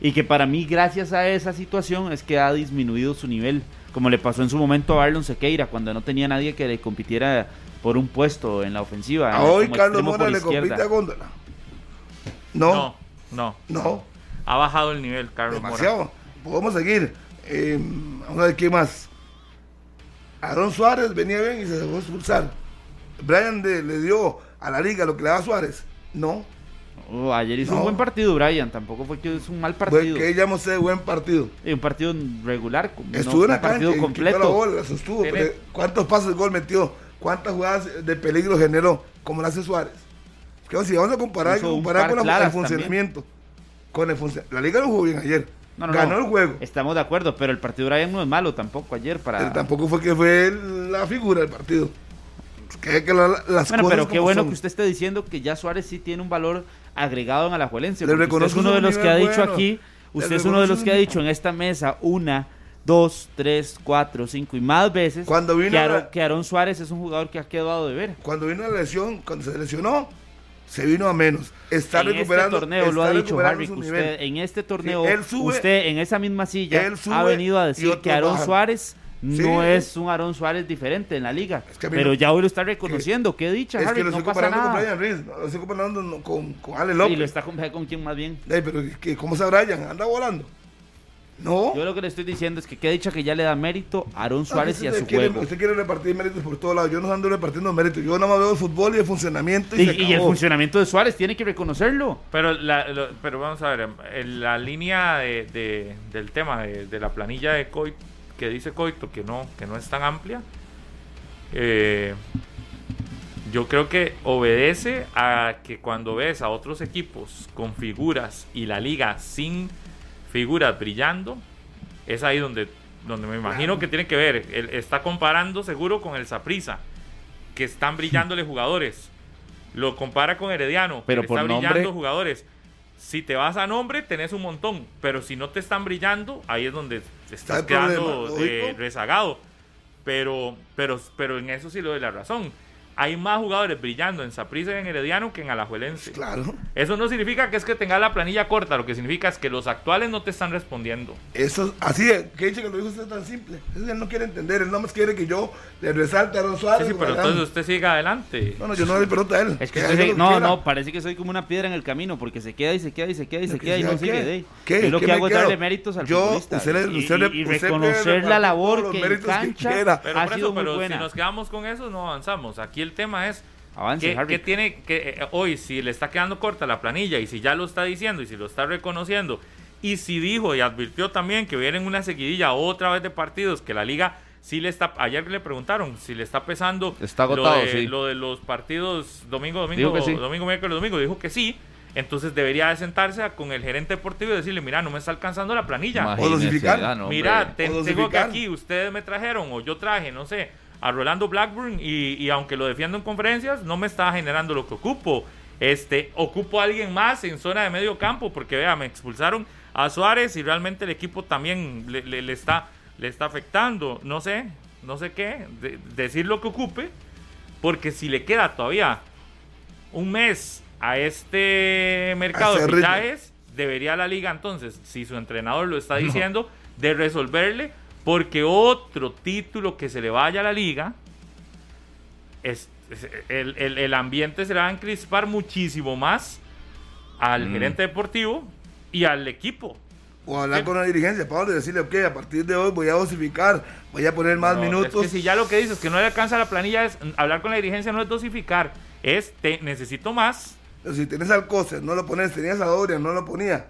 Y que para mí, gracias a esa situación, es que ha disminuido su nivel. Como le pasó en su momento a Arlon Sequeira, cuando no tenía nadie que le compitiera por un puesto en la ofensiva. A hoy Carlos Mora le compite a Góndola. No, No, no. no, Ha bajado el nivel, Carlos Mora. demasiado. Podemos seguir. Eh, vamos a ver qué más. Aaron Suárez venía bien y se dejó expulsar. Brian de- le dio a la liga lo que le daba a Suárez. No. Oh, ayer hizo No. un buen partido, Brian. Tampoco fue que hizo un mal Fue partido. que llamo usted buen partido. Eh, Un partido regular. no Estuvo en un la cancha, partido quitó la completo. bola, la sostuvo. ¿Cuántos pases de gol metió? ¿Cuántas jugadas de peligro generó? Como lo hace Suárez. Si vamos a comparar, comparar par con la- el funcionamiento. Con el funcio- La liga no jugó bien ayer. No, no, Ganó no. el juego. Estamos de acuerdo, pero el partido de Brian no es malo tampoco ayer para. Pero tampoco fue que fue la figura del partido. Que, que la- las Bueno, cosas pero qué bueno son. que usted esté diciendo que ya Suárez sí tiene un valor agregado en Alajuelense. Le Usted es uno de los que ha dicho bueno. aquí, Le usted es uno de los que ha dicho en esta mesa una, dos, tres, cuatro, cinco y más veces Cuando vino que, Aaron, la- que Aaron Suárez es un jugador que ha quedado de ver. Cuando vino la lesión, cuando se lesionó, se vino a menos. Está en este torneo lo ha dicho Harry, que usted en este torneo, él sube- usted en esa misma silla ha venido a decir que Aaron. Suárez no Sí. es un Aaron Suárez diferente en la liga. Es que pero no- ya hoy lo está reconociendo. Qué dicha, Es Harry, que lo no estoy pasa comparando con. Brian no, lo estoy comparando con, con Ale López. Y lo está con, con quién más bien. Ey, pero ¿qué- ¿cómo está Brian? ¿Anda volando? No. Yo lo que le estoy diciendo es que qué dicha que ya le da mérito a Aaron Suárez y a su quiere, juego. Usted quiere repartir méritos por todos lados. Yo no ando repartiendo méritos. Yo nada más veo el fútbol y el funcionamiento. Y, Y, se y el funcionamiento de Suárez tiene que reconocerlo. Pero, la- lo- pero vamos a ver, en la línea de, de- del tema de, de la planilla de Coito, que dice Coito que no, que no es tan amplia, eh, yo creo que obedece a que cuando ves a otros equipos con figuras y la liga sin figuras brillando, es ahí donde, donde me imagino que tiene que ver. Él está comparando seguro con el Saprisa, que están brillándole jugadores. Lo compara con Herediano, Pero que por está nombre- brillando jugadores. Si te vas a nombre, tenés un montón. Pero si no te están brillando, ahí es donde te estás quedando eh, rezagado. Pero, pero, pero en eso sí le doy la razón. Hay más jugadores brillando en Saprissa y en Herediano que en Alajuelense. Claro. Eso no significa que es que tengas la planilla corta, lo que significa es que los actuales no te están respondiendo. Eso, así es. Que dice que lo dijo usted tan simple. Eso él no quiere entender. Él nomás quiere que yo le resalte a Suárez. Sí, sí, pero entonces usted siga adelante. No, no, yo no le pregunto a él. Es que que no, quiera. no, parece que soy como una piedra en el camino porque se queda y se queda y se queda y se ¿Lo que queda y no sigue qué? de ahí. ¿Qué? Yo lo ¿Qué que hago es darle méritos al Yo, futbolista usted y, usted le- y- y usted puede reconocer la labor los que en cancha quiera. Pero ha por sido muy pero buena. si nos quedamos con eso, no avanzamos. Aquí el tema es Avance, que, tiene que eh, hoy, si le está quedando corta la planilla y si ya lo está diciendo y si lo está reconociendo y si dijo y advirtió también que vienen una seguidilla otra vez de partidos que la liga sí le está. Ayer le preguntaron si le está pesando Está agotado, lo, de, sí. lo de los partidos domingo, domingo, Dijo que sí. domingo, miércoles, domingo. Dijo que sí. Entonces debería de sentarse con el gerente deportivo y decirle, mira, no me está alcanzando la planilla. Imagínese, dosificar. ah, no, Mira, hombre. te- O tengo que aquí, ustedes me trajeron o yo traje, no sé, a Rolando Blackburn y, y aunque lo defiendo en conferencias, no me está generando lo que ocupo. Este, ocupo a alguien más en zona de medio campo porque vea, me expulsaron a Suárez y realmente el equipo también le, le- le está, le está afectando. No sé, no sé qué, de- decir lo que ocupe, porque si le queda todavía un mes a este mercado de fichajes, debería la liga entonces, si su entrenador lo está diciendo, de resolverle, porque otro título que se le vaya a la liga, es, es- el, el- el ambiente se le va a encrispar muchísimo más al Mm. gerente deportivo y al equipo. O hablar con la dirigencia, Pablo, y decirle, ok, a partir de hoy voy a dosificar, voy a poner más No, minutos. Es que si ya lo que dices que no le alcanza la planilla es hablar con la dirigencia no es dosificar, es te necesito más. Pero si tienes al Coser, no lo pones, tenías a Dorian, no lo ponía.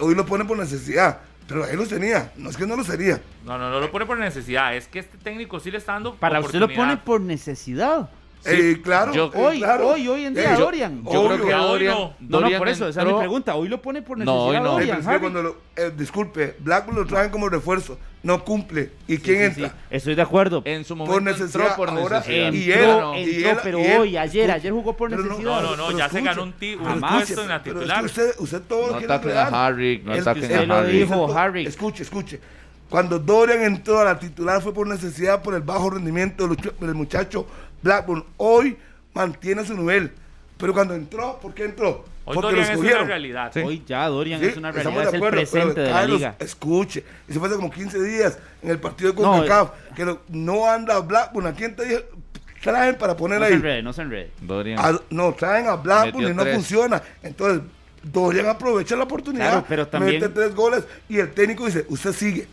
Hoy lo pone por necesidad, pero ahí los tenía, no es que no lo sería. No, no, no lo pone por necesidad, es que este técnico sí le está dando Para usted lo pone por necesidad. Eh, claro, yo- eh, Hoy, claro. hoy, hoy en día, Eh, Dorian. Yo creo que Dorian, no. No, por eso, esa es mi entró- pregunta. Hoy lo pone por No, necesidad hoy no. Dorian, cuando lo, eh, disculpe, Blackburn lo traen como refuerzo, no cumple. ¿Y quién Sí, sí, entra? sí. Estoy de acuerdo. En su Por momento necesidad, entró por ahora- necesidad. Entró, Entró, y él- entró, y él- pero y él- hoy, ayer, escucha, ayer jugó por necesidad. No, no, no, ya se ganó un, Jamás. puesto en la Pero es titular. que usted, usted todo lo No quiere ataquen a. Harry, no ataquen a Harry. Dijo Harry. Escuche, escuche. Cuando Dorian entró a la titular fue por necesidad, por el bajo rendimiento del muchacho Blackburn. Hoy mantiene su nivel. Pero cuando entró, ¿por qué entró? Hoy Porque lo Dorian es una realidad. Sí. Hoy ya Dorian Sí, es una estamos realidad, de es el acuerdo, presente de la Carlos, liga. Escuche, eso fue hace como 15 días en el partido de No, CONCACAF, que lo- no anda Blackburn. ¿A quién te dijo? Traen para poner No se ahí. enrede, no se enrede. Dorian. A- no, traen a Blackburn Metió y no tres. funciona. Entonces, Dorian aprovecha la oportunidad. Claro, pero también- Mete tres goles y el técnico dice, usted sigue.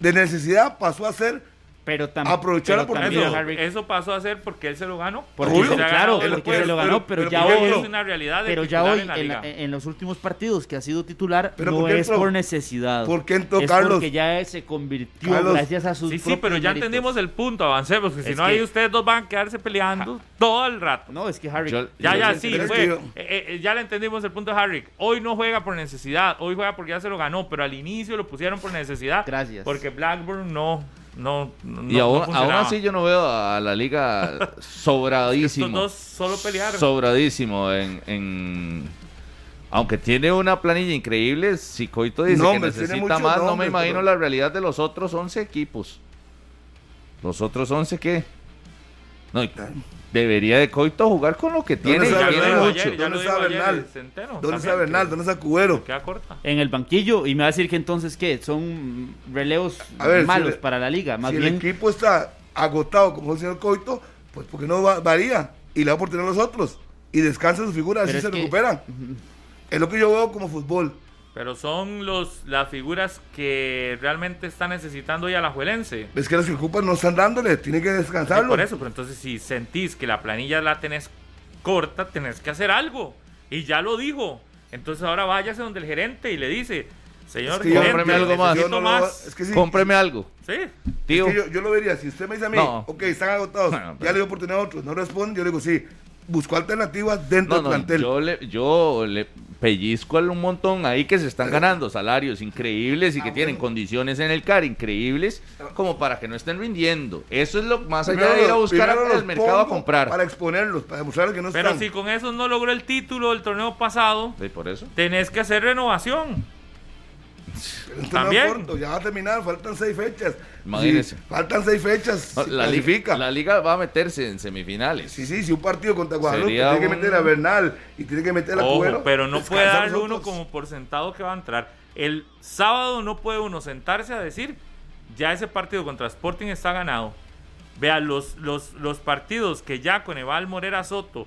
De necesidad pasó a ser Pero también. Aprovechar la pero oportunidad. también, Eso, Harry, eso pasó a ser porque él se lo ganó. Porque Obvio. se- claro, ganado él porque puede, se lo pero- ganó, pero, pero ya hoy. es una realidad de pero ya titular hoy, en la en, la- liga. en los últimos partidos que ha sido titular, Pero no ¿por qué es entró? por necesidad. ¿Por qué entró es Carlos? porque ya se convirtió Carlos. gracias a sus Sí, sí, pero ya méritos. entendimos el punto, avancemos, porque si Es no ahí ustedes dos van a quedarse peleando todo el rato. No, es que Harry. Yo- Ya, yo- ya, yo- sí, fue. Eh, eh, ya le entendimos el punto de Harry. Hoy no juega por necesidad, hoy juega porque ya se lo ganó, pero al inicio lo pusieron por necesidad. Gracias. Porque Blackburn no, no, no Y aún, no aún así yo no veo a la liga Estos sobradísimo. dos solo pelearon. Sobradísimo en, en- Aunque tiene una planilla increíble, si Coito dice que necesita más, no me imagino pero- la realidad de los otros 11 equipos. ¿Los otros 11 qué? No, y debería de Coito jugar con lo que tiene. ¿Dónde está Bernal? ¿Dónde está Bernal? ¿Dónde está Cubero? Queda corta. En el banquillo y me va a decir que entonces, ¿qué? Son relevos ver, si malos le- para la liga. Más si bien, el equipo está agotado como el señor Coito, pues porque no va- varía y le da oportunidad a los otros y descansa sus figuras, así se que- recuperan. Es lo que yo veo como fútbol. Pero son los las figuras que realmente está necesitando ya la Juelense. Es que los que ocupan no están dándole, tienen que Sí, descansarlo. por eso, pero entonces si sentís que la planilla la tenés corta, tenés que hacer algo. Y ya lo dijo. Entonces ahora váyase donde el gerente y le dice, señor Es que gerente, Cómpreme algo más. no lo- es que sí, Cómpreme algo. Sí, Tío, es que yo, yo lo vería, si usted me dice a mí, No. ok, están agotados, Bueno, pero- ya le doy oportunidad a otros, no responden, yo le digo, sí, busco alternativas dentro no, del no, plantel. yo le, yo le pellizco a un montón ahí que se están ganando salarios increíbles y que Ah, tienen bueno. condiciones en el CAR increíbles como para que no estén rindiendo. Eso es lo más allá Primero de ir a buscar al mercado a comprar. Para exponerlos, para demostrarles que no pero están. si con eso no logró el título del torneo pasado, Sí, por eso. tenés que hacer renovación. Torneo También. corto, ya va a terminar, faltan seis fechas. Imagínese. Sí, faltan seis fechas. No, si la, liga, la liga va a meterse en semifinales. Sí, sí, si un partido contra Guadalupe Sería tiene que meter a Bernal y tiene que meter a Ojo, Cubero. pero no puede los uno como por sentado que va a entrar. El sábado no puede uno sentarse a decir, ya ese partido contra Sporting está ganado. Vea, los, los, los partidos que ya con Eval Morera Soto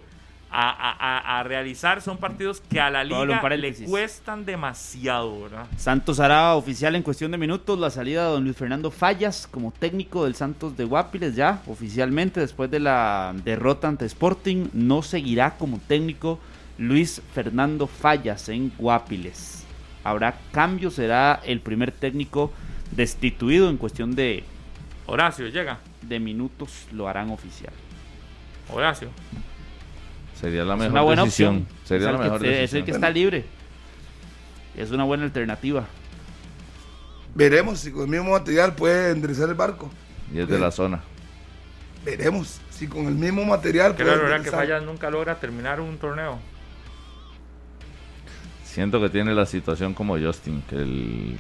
a, a- a- a realizar son partidos que a la liga le cuestan demasiado, ¿verdad? Santos hará oficial en cuestión de minutos la salida de don Luis Fernando Fallas como técnico del Santos de Guapiles ya oficialmente después de la derrota ante Sporting no seguirá como técnico Luis Fernando Fallas en Guapiles. Habrá cambio, será el primer técnico destituido en cuestión de, Horacio, llega. de minutos, lo harán oficial. Horacio. Sería la Es mejor una buena decisión. opción. Sería es, la mejor que, es el que está libre. Es una buena alternativa. Veremos si con el mismo material puede enderezar el barco. Y es de la zona. Veremos si con el mismo material Qué puede ¿verdad? Que. Fallas nunca logra terminar un torneo. Siento que tiene la situación como Justin, que el,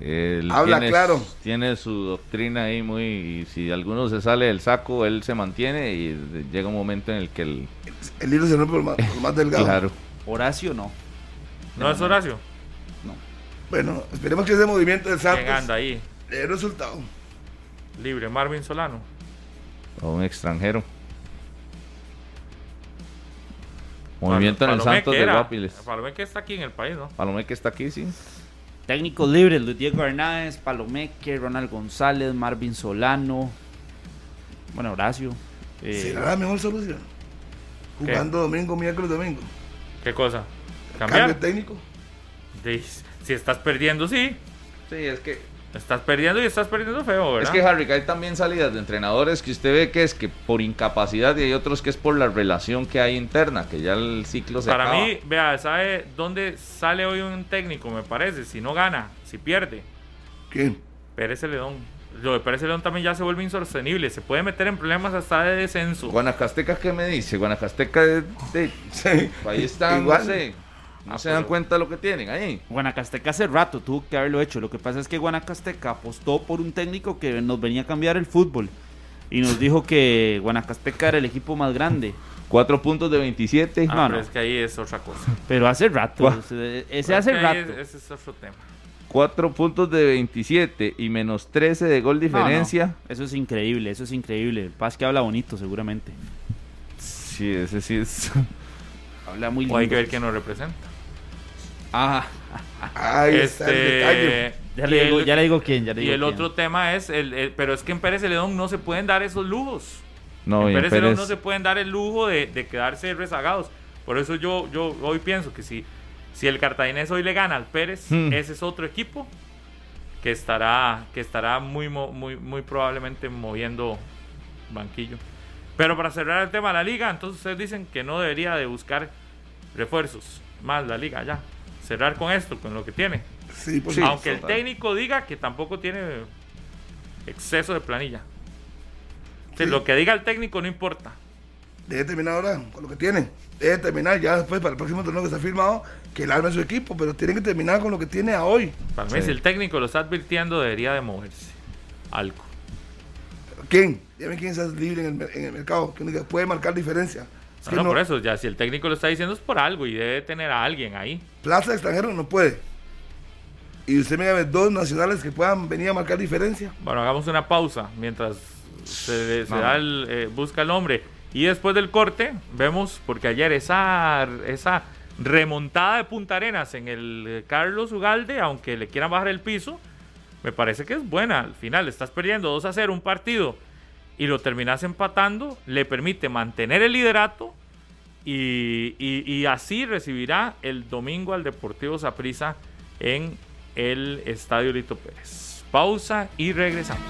él Habla tiene, claro. tiene su doctrina ahí muy... Y si alguno se sale del saco, él se mantiene y de- llega un momento en el que el... El hilo se rompe por más, por más delgado. Claro. Horacio no. ¿No es Horacio? Bueno, esperemos que ese movimiento del ¿Quién Santos anda ahí? dé resultado. Libre, Marvin Solano. O un extranjero. Movimiento en el Santos de. Guapiles. Palomé que está aquí en el país, ¿no? Palomé que está aquí, sí. Técnicos libres, Luis Diego Hernández, Palomeque, Ronald González, Marvin Solano, bueno, Horacio. eh, ¿Será la mejor solución? Jugando domingo, miércoles, domingo. ¿Qué cosa? Cambio ¿Cambiar? técnico. De- si estás perdiendo, sí. Sí, es que Estás perdiendo y estás perdiendo feo, ¿verdad? Es que Harry, que hay también salidas de entrenadores que usted ve que es que por incapacidad y hay otros que es por la relación que hay interna, que ya el ciclo se Para acaba. mí, vea, ¿sabe dónde sale hoy un técnico? Me parece, si no gana, si pierde. ¿Quién? Pérez Celedón. Lo de Pérez Celedón también ya se vuelve insostenible. Se puede meter en problemas hasta de descenso. Guanacasteca, ¿qué me dice? Guanacasteca, de, de- Sí. ahí están, Igual. no sé, no Ah, se dan cuenta de lo que tienen ahí. Guanacasteca hace rato tuvo que haberlo hecho. Lo que pasa es que Guanacasteca apostó por un técnico que nos venía a cambiar el fútbol. Y nos dijo que Guanacasteca era el equipo más grande. Cuatro puntos de 27. Ah, no, pero no. es que ahí es otra cosa. Pero hace rato. Ese, Pero hace es que ahí rato. es- ese es otro tema. Cuatro puntos de 27 y menos 13 de gol No, diferencia. no, Eso es increíble, eso es increíble. Paz que habla bonito, seguramente. Sí, ese sí es. Habla muy lindo. O hay que ver quién nos representa. Ah, Ahí está el detalle. Este, ya y le, digo, el- ya le digo quién. Ya le Y digo el quién. otro tema es, el, el- pero es que en Pérez Celedón no se pueden dar esos lujos. No, en y en Pérez Celedón no se pueden dar el lujo de, de quedarse rezagados. Por eso yo, yo hoy pienso que si, si el cartaginés hoy le gana al Pérez, Hmm. ese es otro equipo que estará, que estará muy, muy, muy probablemente moviendo banquillo. Pero para cerrar el tema de la liga, entonces ustedes dicen que no debería de buscar refuerzos. Más la liga ya. Cerrar con esto, con lo que tiene. Sí, por Sí. Aunque el total. técnico diga que tampoco tiene exceso de planilla. Sí. Lo que diga el técnico no importa. debe terminar ahora con lo que tiene. Debe terminar ya después para el próximo torneo que está firmado, que él arme su equipo, pero tiene que terminar con lo que tiene a hoy. Para mí, si el técnico lo está advirtiendo, debería de moverse. Algo. ¿Quién? Dime quién está libre el, en el mercado, que puede marcar diferencia. Es No, que no, no- por eso, ya si el técnico lo está diciendo es por algo y debe tener a alguien ahí. Plaza extranjero no puede. Y usted me llame dos nacionales que puedan venir a marcar diferencia. Bueno, hagamos una pausa mientras se, da el, eh, busca el hombre. Y después del corte, vemos, porque ayer esa, esa remontada de Punta Arenas en el eh, Carlos Ugalde, aunque le quieran bajar el piso, me parece que es buena. Al final, estás perdiendo 2 a 0 un partido y lo terminas empatando, le permite mantener el liderato y así recibirá el domingo al Deportivo Saprissa en el Estadio Lito Pérez. Pausa y regresamos.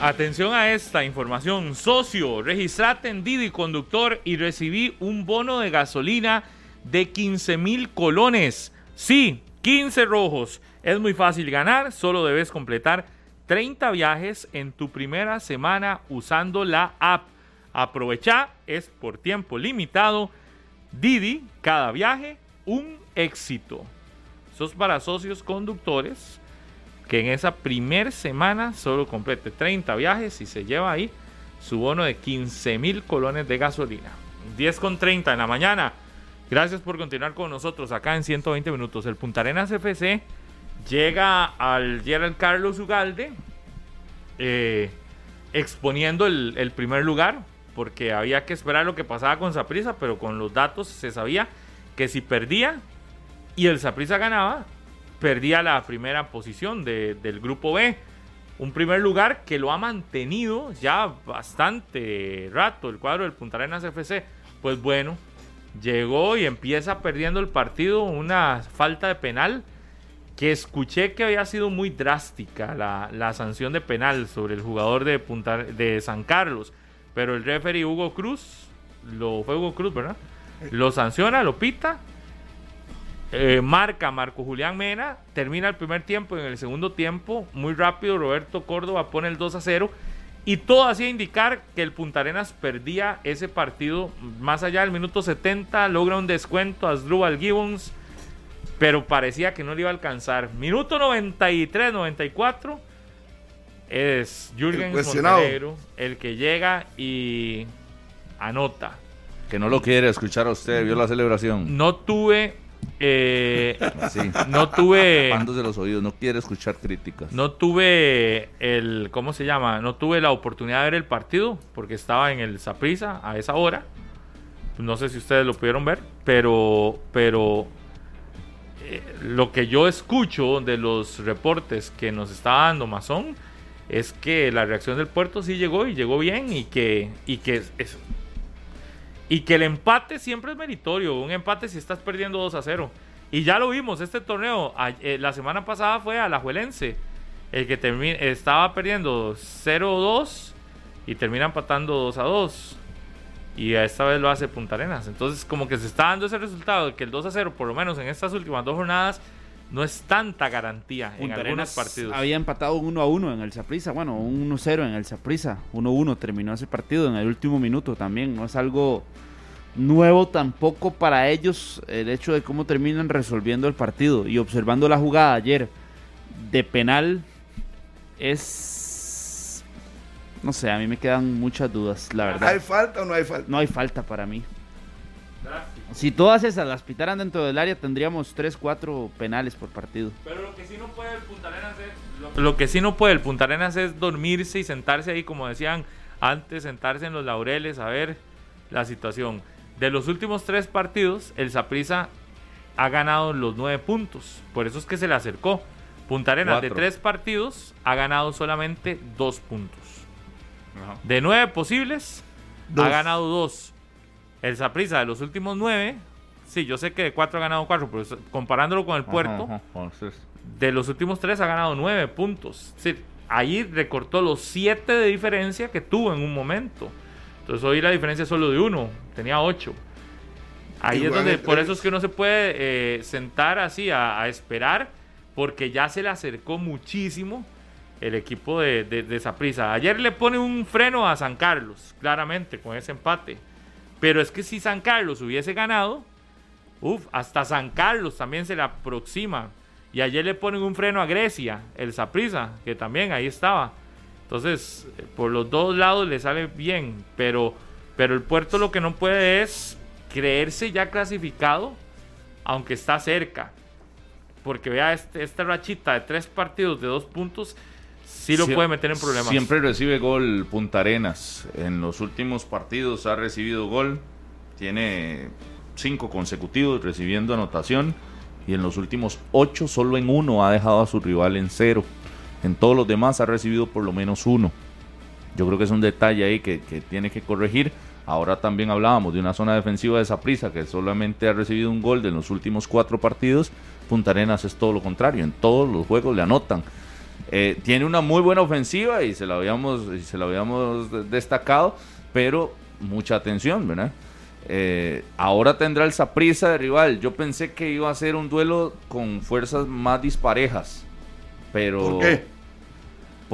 Atención a esta información. Socio, registrate en Didi Conductor y recibí un bono de gasolina de 15 mil colones. Sí, 15 rojos. Es muy fácil ganar, solo debes completar 30 viajes en tu primera semana usando la app. Aprovecha, es por tiempo limitado. Didi, cada viaje, un éxito. Eso es para socios conductores que en esa primer semana solo complete 30 viajes y se lleva ahí su bono de 15 mil colones de gasolina. 10 con 30 en la mañana. Gracias por continuar con nosotros acá en 120 minutos. El Punta Arenas FC llega al Gerald Carlos Ugalde eh, exponiendo el, primer lugar porque había que esperar lo que pasaba con Saprisa, pero con los datos se sabía que si perdía y el Saprisa ganaba, perdía la primera posición de- del grupo B. Un primer lugar que lo ha mantenido ya bastante rato el cuadro del Punta Arenas FC. Pues bueno, llegó y empieza perdiendo el partido, una falta de penal que escuché que había sido muy drástica la, la sanción de penal sobre el jugador de, Punta, de San Carlos. Pero el referee Hugo Cruz, lo fue Hugo Cruz, ¿verdad? Lo sanciona, lo pita eh, marca Marco Julián Mena, termina el primer tiempo y en el segundo tiempo, muy rápido, Roberto Córdoba pone el 2 a 0 y todo hacía indicar que el Punta Arenas perdía ese partido más allá del minuto 70, logra un descuento a Asdrúbal Gibbons, pero parecía que no le iba a alcanzar. Minuto 93, 94 es Jürgen El. Montenegro el que llega y anota. Que no lo quiere escuchar a usted, vio la celebración. No tuve eh, Sí. no tuve Tapándose los oídos, no quiere escuchar críticas. no tuve el cómo se llama no tuve la oportunidad de ver el partido porque estaba en el Saprisa a esa hora no sé si ustedes lo pudieron ver pero pero eh, lo que yo escucho de los reportes que nos está dando Mazón es que la reacción del puerto sí llegó y llegó bien y que y que es- y que el empate siempre es meritorio. Un empate si estás perdiendo 2 a 0. Y ya lo vimos, este torneo, a- eh, la semana pasada fue a la Juelense, el que termi- estaba perdiendo 0-2 y termina empatando 2 a 2. Y esta vez lo hace Punta Arenas. Entonces, como que se está dando ese resultado de que el 2 a 0, por lo menos en estas últimas dos jornadas, no es tanta garantía en Punta algunos partidos. había empatado 1 a 1 en el Saprissa, bueno, un 1-0 en el Saprissa, 1-1 terminó ese partido en el último minuto también, no es algo nuevo tampoco para ellos el hecho de cómo terminan resolviendo el partido y observando la jugada ayer de penal es no sé, a mí me quedan muchas dudas, la verdad. ¿Hay falta o no hay falta? No hay falta para mí. Si todas esas las pitaran dentro del área tendríamos 3, 4 penales por partido. Pero lo que sí no puede el Punta Arenas es. Lo, lo que sí no puede el Punta Arenas es dormirse y sentarse ahí, como decían antes, sentarse en los laureles a ver la situación. De los últimos tres partidos, el Saprissa ha ganado los nueve puntos. Por eso es que se le acercó. Punta Arenas de tres partidos ha ganado solamente dos puntos. Ajá. De nueve posibles, Dos. ha ganado dos. El Saprissa de los últimos nueve, sí, yo sé que de cuatro ha ganado cuatro, pero comparándolo con el Puerto, Ajá, ajá, entonces, de los últimos tres ha ganado nueve puntos. Sí, ahí recortó los siete de diferencia que tuvo en un momento. Entonces hoy la diferencia es solo de uno, tenía ocho. Ahí es donde, por eso es que uno se puede eh, sentar así a, a esperar, porque ya se le acercó muchísimo el equipo de, de. Ayer le pone un freno a San Carlos, claramente, con ese empate. Pero es que si San Carlos hubiese ganado, uff, hasta San Carlos también se le aproxima. Y ayer le ponen un freno a Grecia, el Saprissa, que también ahí estaba. Entonces, por los dos lados le sale bien, pero, pero el puerto lo que no puede es creerse ya clasificado, aunque está cerca. Porque vea, este, esta rachita de tres partidos de dos puntos, sí lo puede meter en problemas. Siempre recibe gol Punta Arenas. En los últimos partidos ha recibido gol. Tiene cinco consecutivos recibiendo anotación. Y en los últimos ocho, solo en uno ha dejado a su rival en cero. En todos los demás ha recibido por lo menos uno. Yo creo que es un detalle ahí que, tiene que corregir. Ahora también hablábamos de una zona defensiva de prisa que solamente ha recibido un gol de los últimos cuatro partidos. Punta Arenas es todo lo contrario. En todos los juegos le anotan. Eh, tiene una muy buena ofensiva y se la habíamos, se la habíamos destacado, pero mucha atención, ¿verdad? Eh, ahora tendrá el Saprisa de rival. Yo pensé que iba a ser un duelo con fuerzas más disparejas. Pero. ¿Por qué?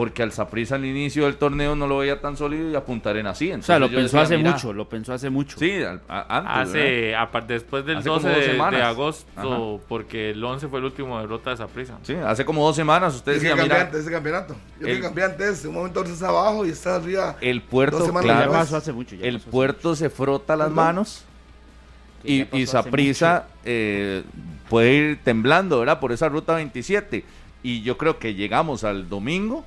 Porque al Saprisa al inicio del torneo no lo veía tan sólido y apuntar en así. o sea, lo pensó hace mucho, lo pensó hace mucho. Sí, antes. Hace, aparte, después del 12 de, agosto, porque el 11 fue el último derrota de Saprisa. Sí, hace como dos semanas ustedes decían, mira. Ese campeonato. Yo el, campeón antes, un momento estás abajo y estás arriba. El puerto, claro, hace mucho, el puerto se frota las manos y, y Saprisa eh, puede ir temblando, ¿verdad? Por esa ruta 27 y yo creo que llegamos al domingo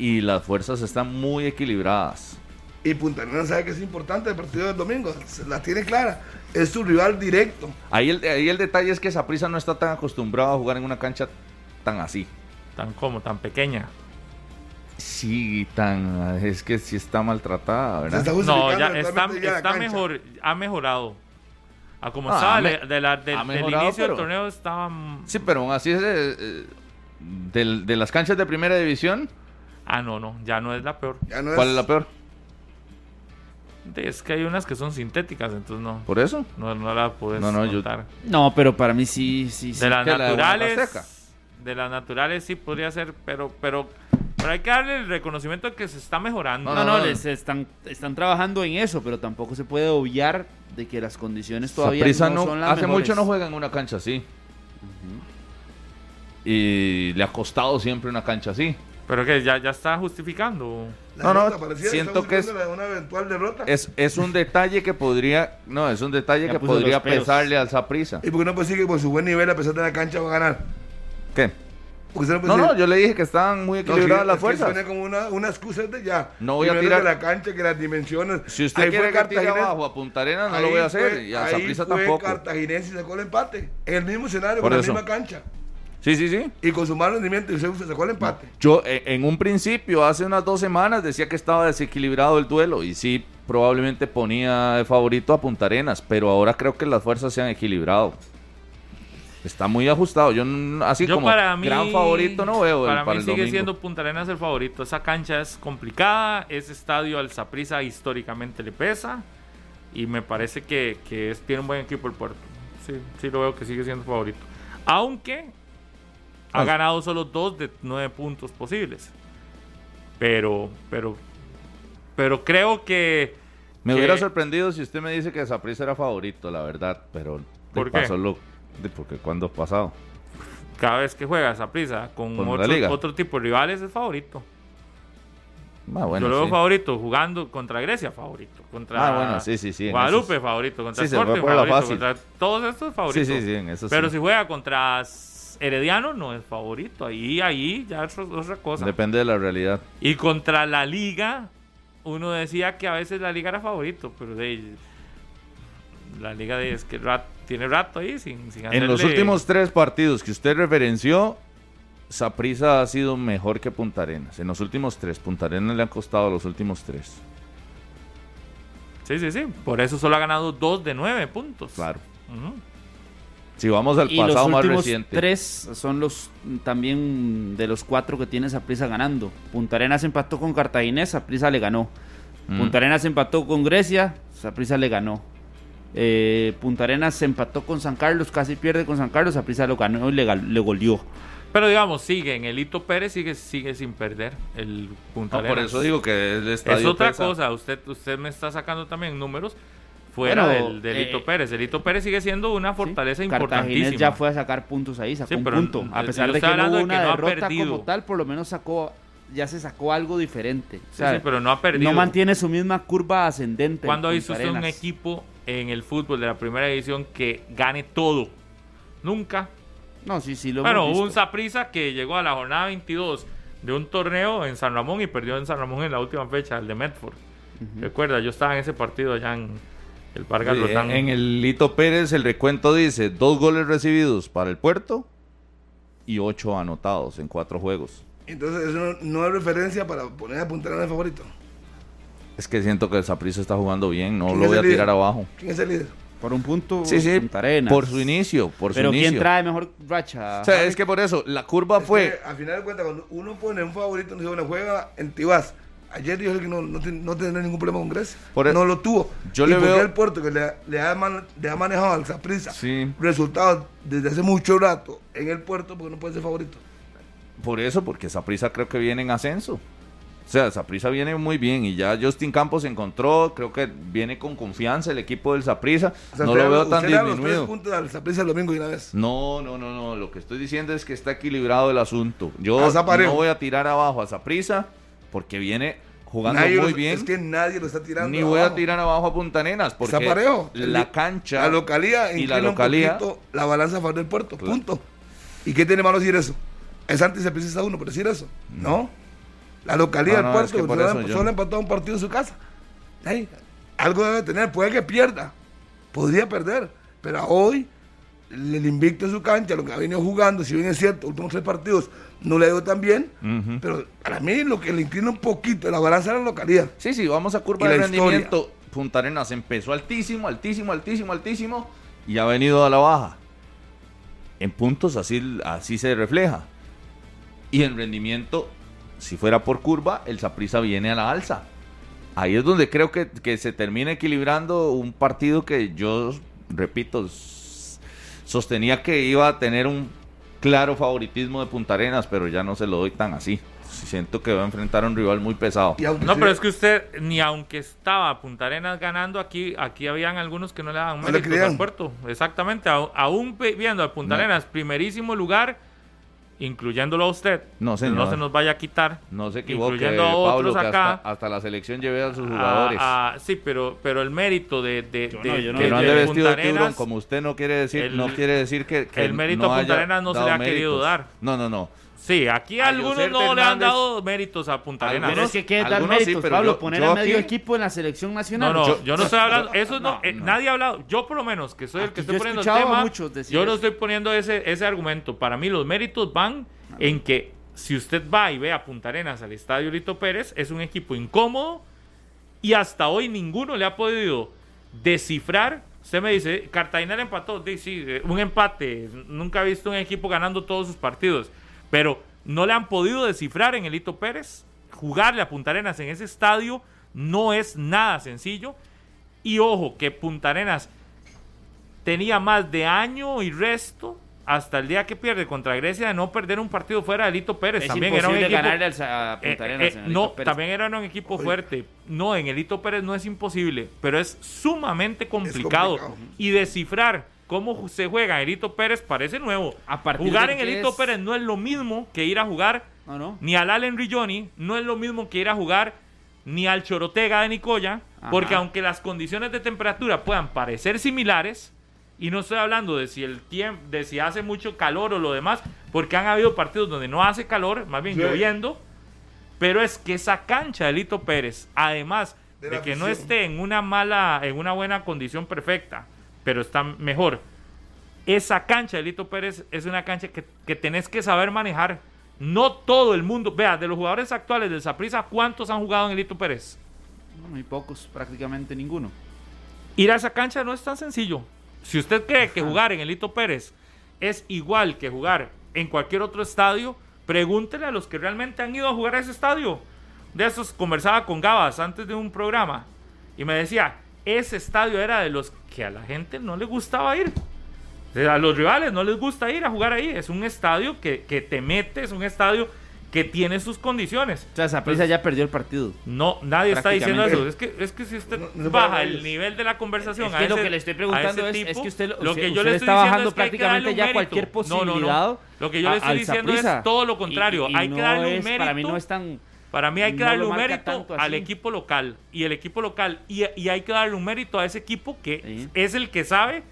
y las fuerzas están muy equilibradas. Y Punta Arenas sabe que es importante el partido del domingo, la tiene clara, es su rival directo. Ahí el, ahí el detalle es que Saprisa no está tan acostumbrado a jugar en una cancha tan así. Tan como, tan pequeña. Sí, tan es que sí está maltratada, ¿verdad? no, ya está, está mejor, ha mejorado. A como estaba de la, del, inicio del torneo estaba... Sí, pero aún así es eh, de, las canchas de primera división. Ah, no, no, ya no es la peor. ¿Cuál es la peor? Es que hay unas que son sintéticas, entonces no. ¿Por eso? No, no la puedes no, no, no, pero para mí sí, sí. De las naturales... de las naturales sí podría ser, pero, pero pero hay que darle el reconocimiento que se está mejorando. No, no, no, les están, están trabajando en eso, pero tampoco se puede obviar de que las condiciones todavía no, son las Hace mucho no juega en una cancha así. Y le ha costado siempre una cancha así. Pero que ya, ya está justificando. no, no, siento que es, una eventual derrota. es es un detalle que podría, no, es un detalle que podría pesarle al Zaprisa. ¿Y por qué no puede decir que por su buen nivel a pesar de la cancha va a ganar? ¿Qué? No, no, yo le dije que estaban muy equilibradas las fuerzas. Suena como una, una excusa de ya. No voy a tirar. la cancha, que las dimensiones. Si usted quiere que abajo a Punta Arenas, no lo voy a hacer. y a Zaprisa tampoco. Cartaginense sacó el empate. En el mismo escenario, con la misma cancha. Sí, sí, sí. Y con su mal rendimiento, y se sacó el empate. Yo, eh, en un principio, hace unas dos semanas, decía que estaba desequilibrado el duelo. Y sí, probablemente ponía de favorito a Punta Arenas. Pero ahora creo que las fuerzas se han equilibrado. Está muy ajustado. Yo así como para mí, gran favorito no veo. Para, mí sigue siendo Punta Arenas el favorito. Esa cancha es complicada. Ese estadio al Saprisa históricamente le pesa. Y me parece que, que es, tiene un buen equipo el puerto. Sí, sí lo veo que sigue siendo favorito. Aunque ha ganado solo dos de nueve puntos posibles. Pero, pero, pero creo que... Me hubiera sorprendido si usted me dice que Saprisa era favorito, la verdad. Pero ¿Por qué? porque cuando ha pasado. Cada vez que juegas a prisa con, otro, otro, tipo de rivales es favorito. Ah, bueno, Yo lo favorito jugando contra Grecia, favorito. Contra ah, bueno, sí, sí, sí. Guadalupe, favorito. Contra sí, favorito. Contra todos estos favoritos. Sí, sí, sí, eso Pero si juega contra Herediano, no es favorito. Ahí, ahí ya es otra cosa. Depende de la realidad. Y contra la Liga, uno decía que a veces la Liga era favorito, pero de la Liga de es que tiene rato ahí sin, sin En los últimos tres partidos que usted referenció, Saprisa ha sido mejor que Punta Arenas. En los últimos tres, Punta Arenas le han costado los últimos tres. Sí, sí, sí. Por eso solo ha ganado dos de nueve puntos. Claro. Si vamos al pasado más reciente. Tres son los también de los cuatro que tiene Saprisa ganando. Punta Arenas empató con Cartaginés, Saprisa le ganó. Mm. Punta Arenas empató con Grecia, Saprisa le ganó. Eh, Punta Arenas se empató con San Carlos, casi pierde con San Carlos, Aprisa lo ganó y le, le goleó. Pero digamos, sigue en el Hito Pérez, sigue, sigue sin perder el Punta No, por Arenas. eso digo que el Es estadio otra pesa. cosa, usted, usted me está sacando también números fuera Bueno, del, del eh, Pérez. El Pérez sigue siendo una fortaleza Sí, importantísima. Ya fue a sacar puntos ahí, sacó Sí, un punto. A pesar de que no hablando hubo de una que no ha derrota perdido. como tal, por lo menos sacó, ya se sacó algo diferente. Sí, sí, pero no ha perdido. no mantiene su misma curva ascendente. ¿Cuándo ha visto usted un equipo en el fútbol de la primera división que gane todo? Nunca. No, sí, sí, lo Bueno, hemos hubo un visto. Saprissa que llegó a la jornada 22 de un torneo en San Ramón y perdió en San Ramón en la última fecha, el de Medford. Recuerda, yo estaba en ese partido allá en el Vargas Sí, Lozán. en el Lito Pérez el recuento dice dos goles recibidos para el puerto y ocho anotados en cuatro juegos. Entonces, eso no, no es referencia para poner a Punta Arenas de favorito. Es que siento que el Saprissa está jugando bien, no ¿Quién lo voy a el tirar abajo. ¿Quién es el líder? Por un punto, Sí, sí, Punta Arenas. por su inicio, por su Pero inicio. ¿quién trae mejor racha? O sea, es que por eso, la curva Es fue... que, al final de cuentas, cuando uno pone un favorito, no se juega en Tibás. Ayer dijo que no, no, no tendrá ningún problema con Grecia. Por e- no lo tuvo. Yo ¿Y le veo- el puerto que le, le ha, man- le ha manejado al Saprissa Sí. resultados desde hace mucho rato en el puerto, porque no puede ser favorito. Por eso, porque Saprisa creo que viene en ascenso. O sea, Saprisa viene muy bien y ya Justin Campos se encontró, creo que viene con confianza el equipo del. O sea, no lo veo tan da los tres disminuido. al domingo y una vez. No, no, no, no. Lo que estoy diciendo es que está equilibrado el asunto. Yo no voy a tirar abajo a Saprisa porque viene jugando Nadie muy lo- bien. Es que nadie lo está tirando. Ni voy a tirar abajo a Punta Arenas porque Está parejo. la cancha La localía y la localía poquito la balanza a favor del puerto. Claro. Punto. ¿Y qué tiene malo decir eso? Es precisa uno por decir eso. No. La localía No, del no, puerto es que por solo, eso yo- solo ha empatado un partido en su casa. Ey, algo debe tener. Puede que pierda. Podría perder. Pero hoy el invicto en su cancha, lo que ha venido jugando, si bien es cierto, últimos tres partidos no le ha ido tan bien. Pero para mí lo que le inclina un poquito la balanza es la localidad. Sí, sí, vamos a curva de rendimiento. Punta Arenas empezó altísimo, altísimo, altísimo, altísimo y ha venido a la baja. En puntos así, así se refleja. Y en rendimiento, si fuera por curva, el Saprissa viene a la alza. Ahí es donde creo que, que se termina equilibrando un partido que yo, repito, sostenía que iba a tener un claro favoritismo de Punta Arenas, pero ya no se lo doy tan así. Siento que va a enfrentar a un rival muy pesado. No, pero es que usted, ni aunque estaba Punta Arenas ganando, aquí aquí habían algunos que no le daban No le méritos creían. al puerto. Exactamente, aún pe- viendo al Punta No. Arenas, primerísimo lugar, incluyéndolo a usted. No, señor. No se nos vaya a quitar. No se equivoque, Incluyendo a Pablo, otros que acá. hasta, hasta la selección lleve a sus Ah, jugadores. ah, sí, pero, pero el mérito de, de, Yo de- no, yo no. de- que no de ande vestido de tiburón, como usted no quiere decir, el- no quiere decir que, que el mérito no a Punta Arenas no se le ha querido dar. No, no, no. Sí, aquí A algunos no le han Hernández- dado méritos a Punta Arenas. Pero es que quiere dar algunos sí, méritos, pero Pablo, yo- poner yo a medio aquí- equipo en la selección No, nacional. no, Yo- yo, no estoy hablando, eso no, no, eh, no. nadie ha hablado, yo por lo menos, que soy el que Aquí estoy yo he poniendo el escuchado a tema, muchos decir yo no eso. estoy poniendo ese, ese argumento. Para mí los méritos van en que si usted va y ve a Punta Arenas al Estadio Lito Pérez, es un equipo incómodo y hasta hoy ninguno le ha podido descifrar. Usted me dice, Cartagena le empató, sí, sí, eh, un empate, nunca he visto un equipo ganando todos sus partidos, pero no le han podido descifrar en el Lito Pérez. Jugarle a Punta Arenas en ese estadio no es nada sencillo. Y ojo, que Punta Arenas tenía más de año y resto hasta el día que pierde contra Grecia de no perder un partido fuera de Lito Pérez. es también era un imposible equipo, ganarle al Sa- a Punta eh, Arenas eh, en el no, Lito Pérez. también era un equipo fuerte. No, en el Lito Pérez no es imposible, pero es sumamente complicado. complicado. Y descifrar cómo se juega en el Lito Pérez parece nuevo. A Jugar en el que Lito es- Pérez no es lo mismo que ir a jugar No, no. ni al Allen Rigioni, no es lo mismo que ir a jugar ni al Chorotega de Nicoya, Ajá. porque aunque las condiciones de temperatura puedan parecer similares, y no estoy hablando de si el tiempo, de si hace mucho calor o lo demás, porque han habido partidos donde no hace calor, más bien Sí. lloviendo, pero es que esa cancha de Lito Pérez, además De que no esté en una mala, en una buena condición perfecta, pero está mejor, esa cancha de Lito Pérez es una cancha que, que tenés que saber manejar. No todo el mundo, vea, de los jugadores actuales del Saprissa, ¿cuántos han jugado en el Lito Pérez? No, Muy pocos, prácticamente ninguno. Ir a esa cancha no es tan sencillo. Si usted cree que jugar en el Lito Pérez es igual que jugar en cualquier otro estadio, pregúntele a los que realmente han ido a jugar a ese estadio. De esos conversaba con Gabas antes de un programa y me decía, ese estadio era de los que a la gente no le gustaba ir. O sea, A los rivales no les gusta ir a jugar ahí. Es un estadio que, que te mete, es un estadio que tiene sus condiciones. O sea, Saprissa ya perdió el partido. No, nadie está diciendo eso. Es que, es que si usted No- no se baja el nivel de la conversación Es a que lo que le estoy preguntando es, que usted, lo usted- que yo le está estoy diciendo bajando es que hay que prácticamente ya mérito. cualquier No, no, no. posibilidad. Lo que yo le a- estoy al diciendo es todo lo contrario. Y- y hay que darle un es- mérito. Para mí no es tan. Para mí hay que no darle un mérito al equipo local. Y el equipo local. Y, y hay que darle un mérito a ese equipo que Sí. es el que sabe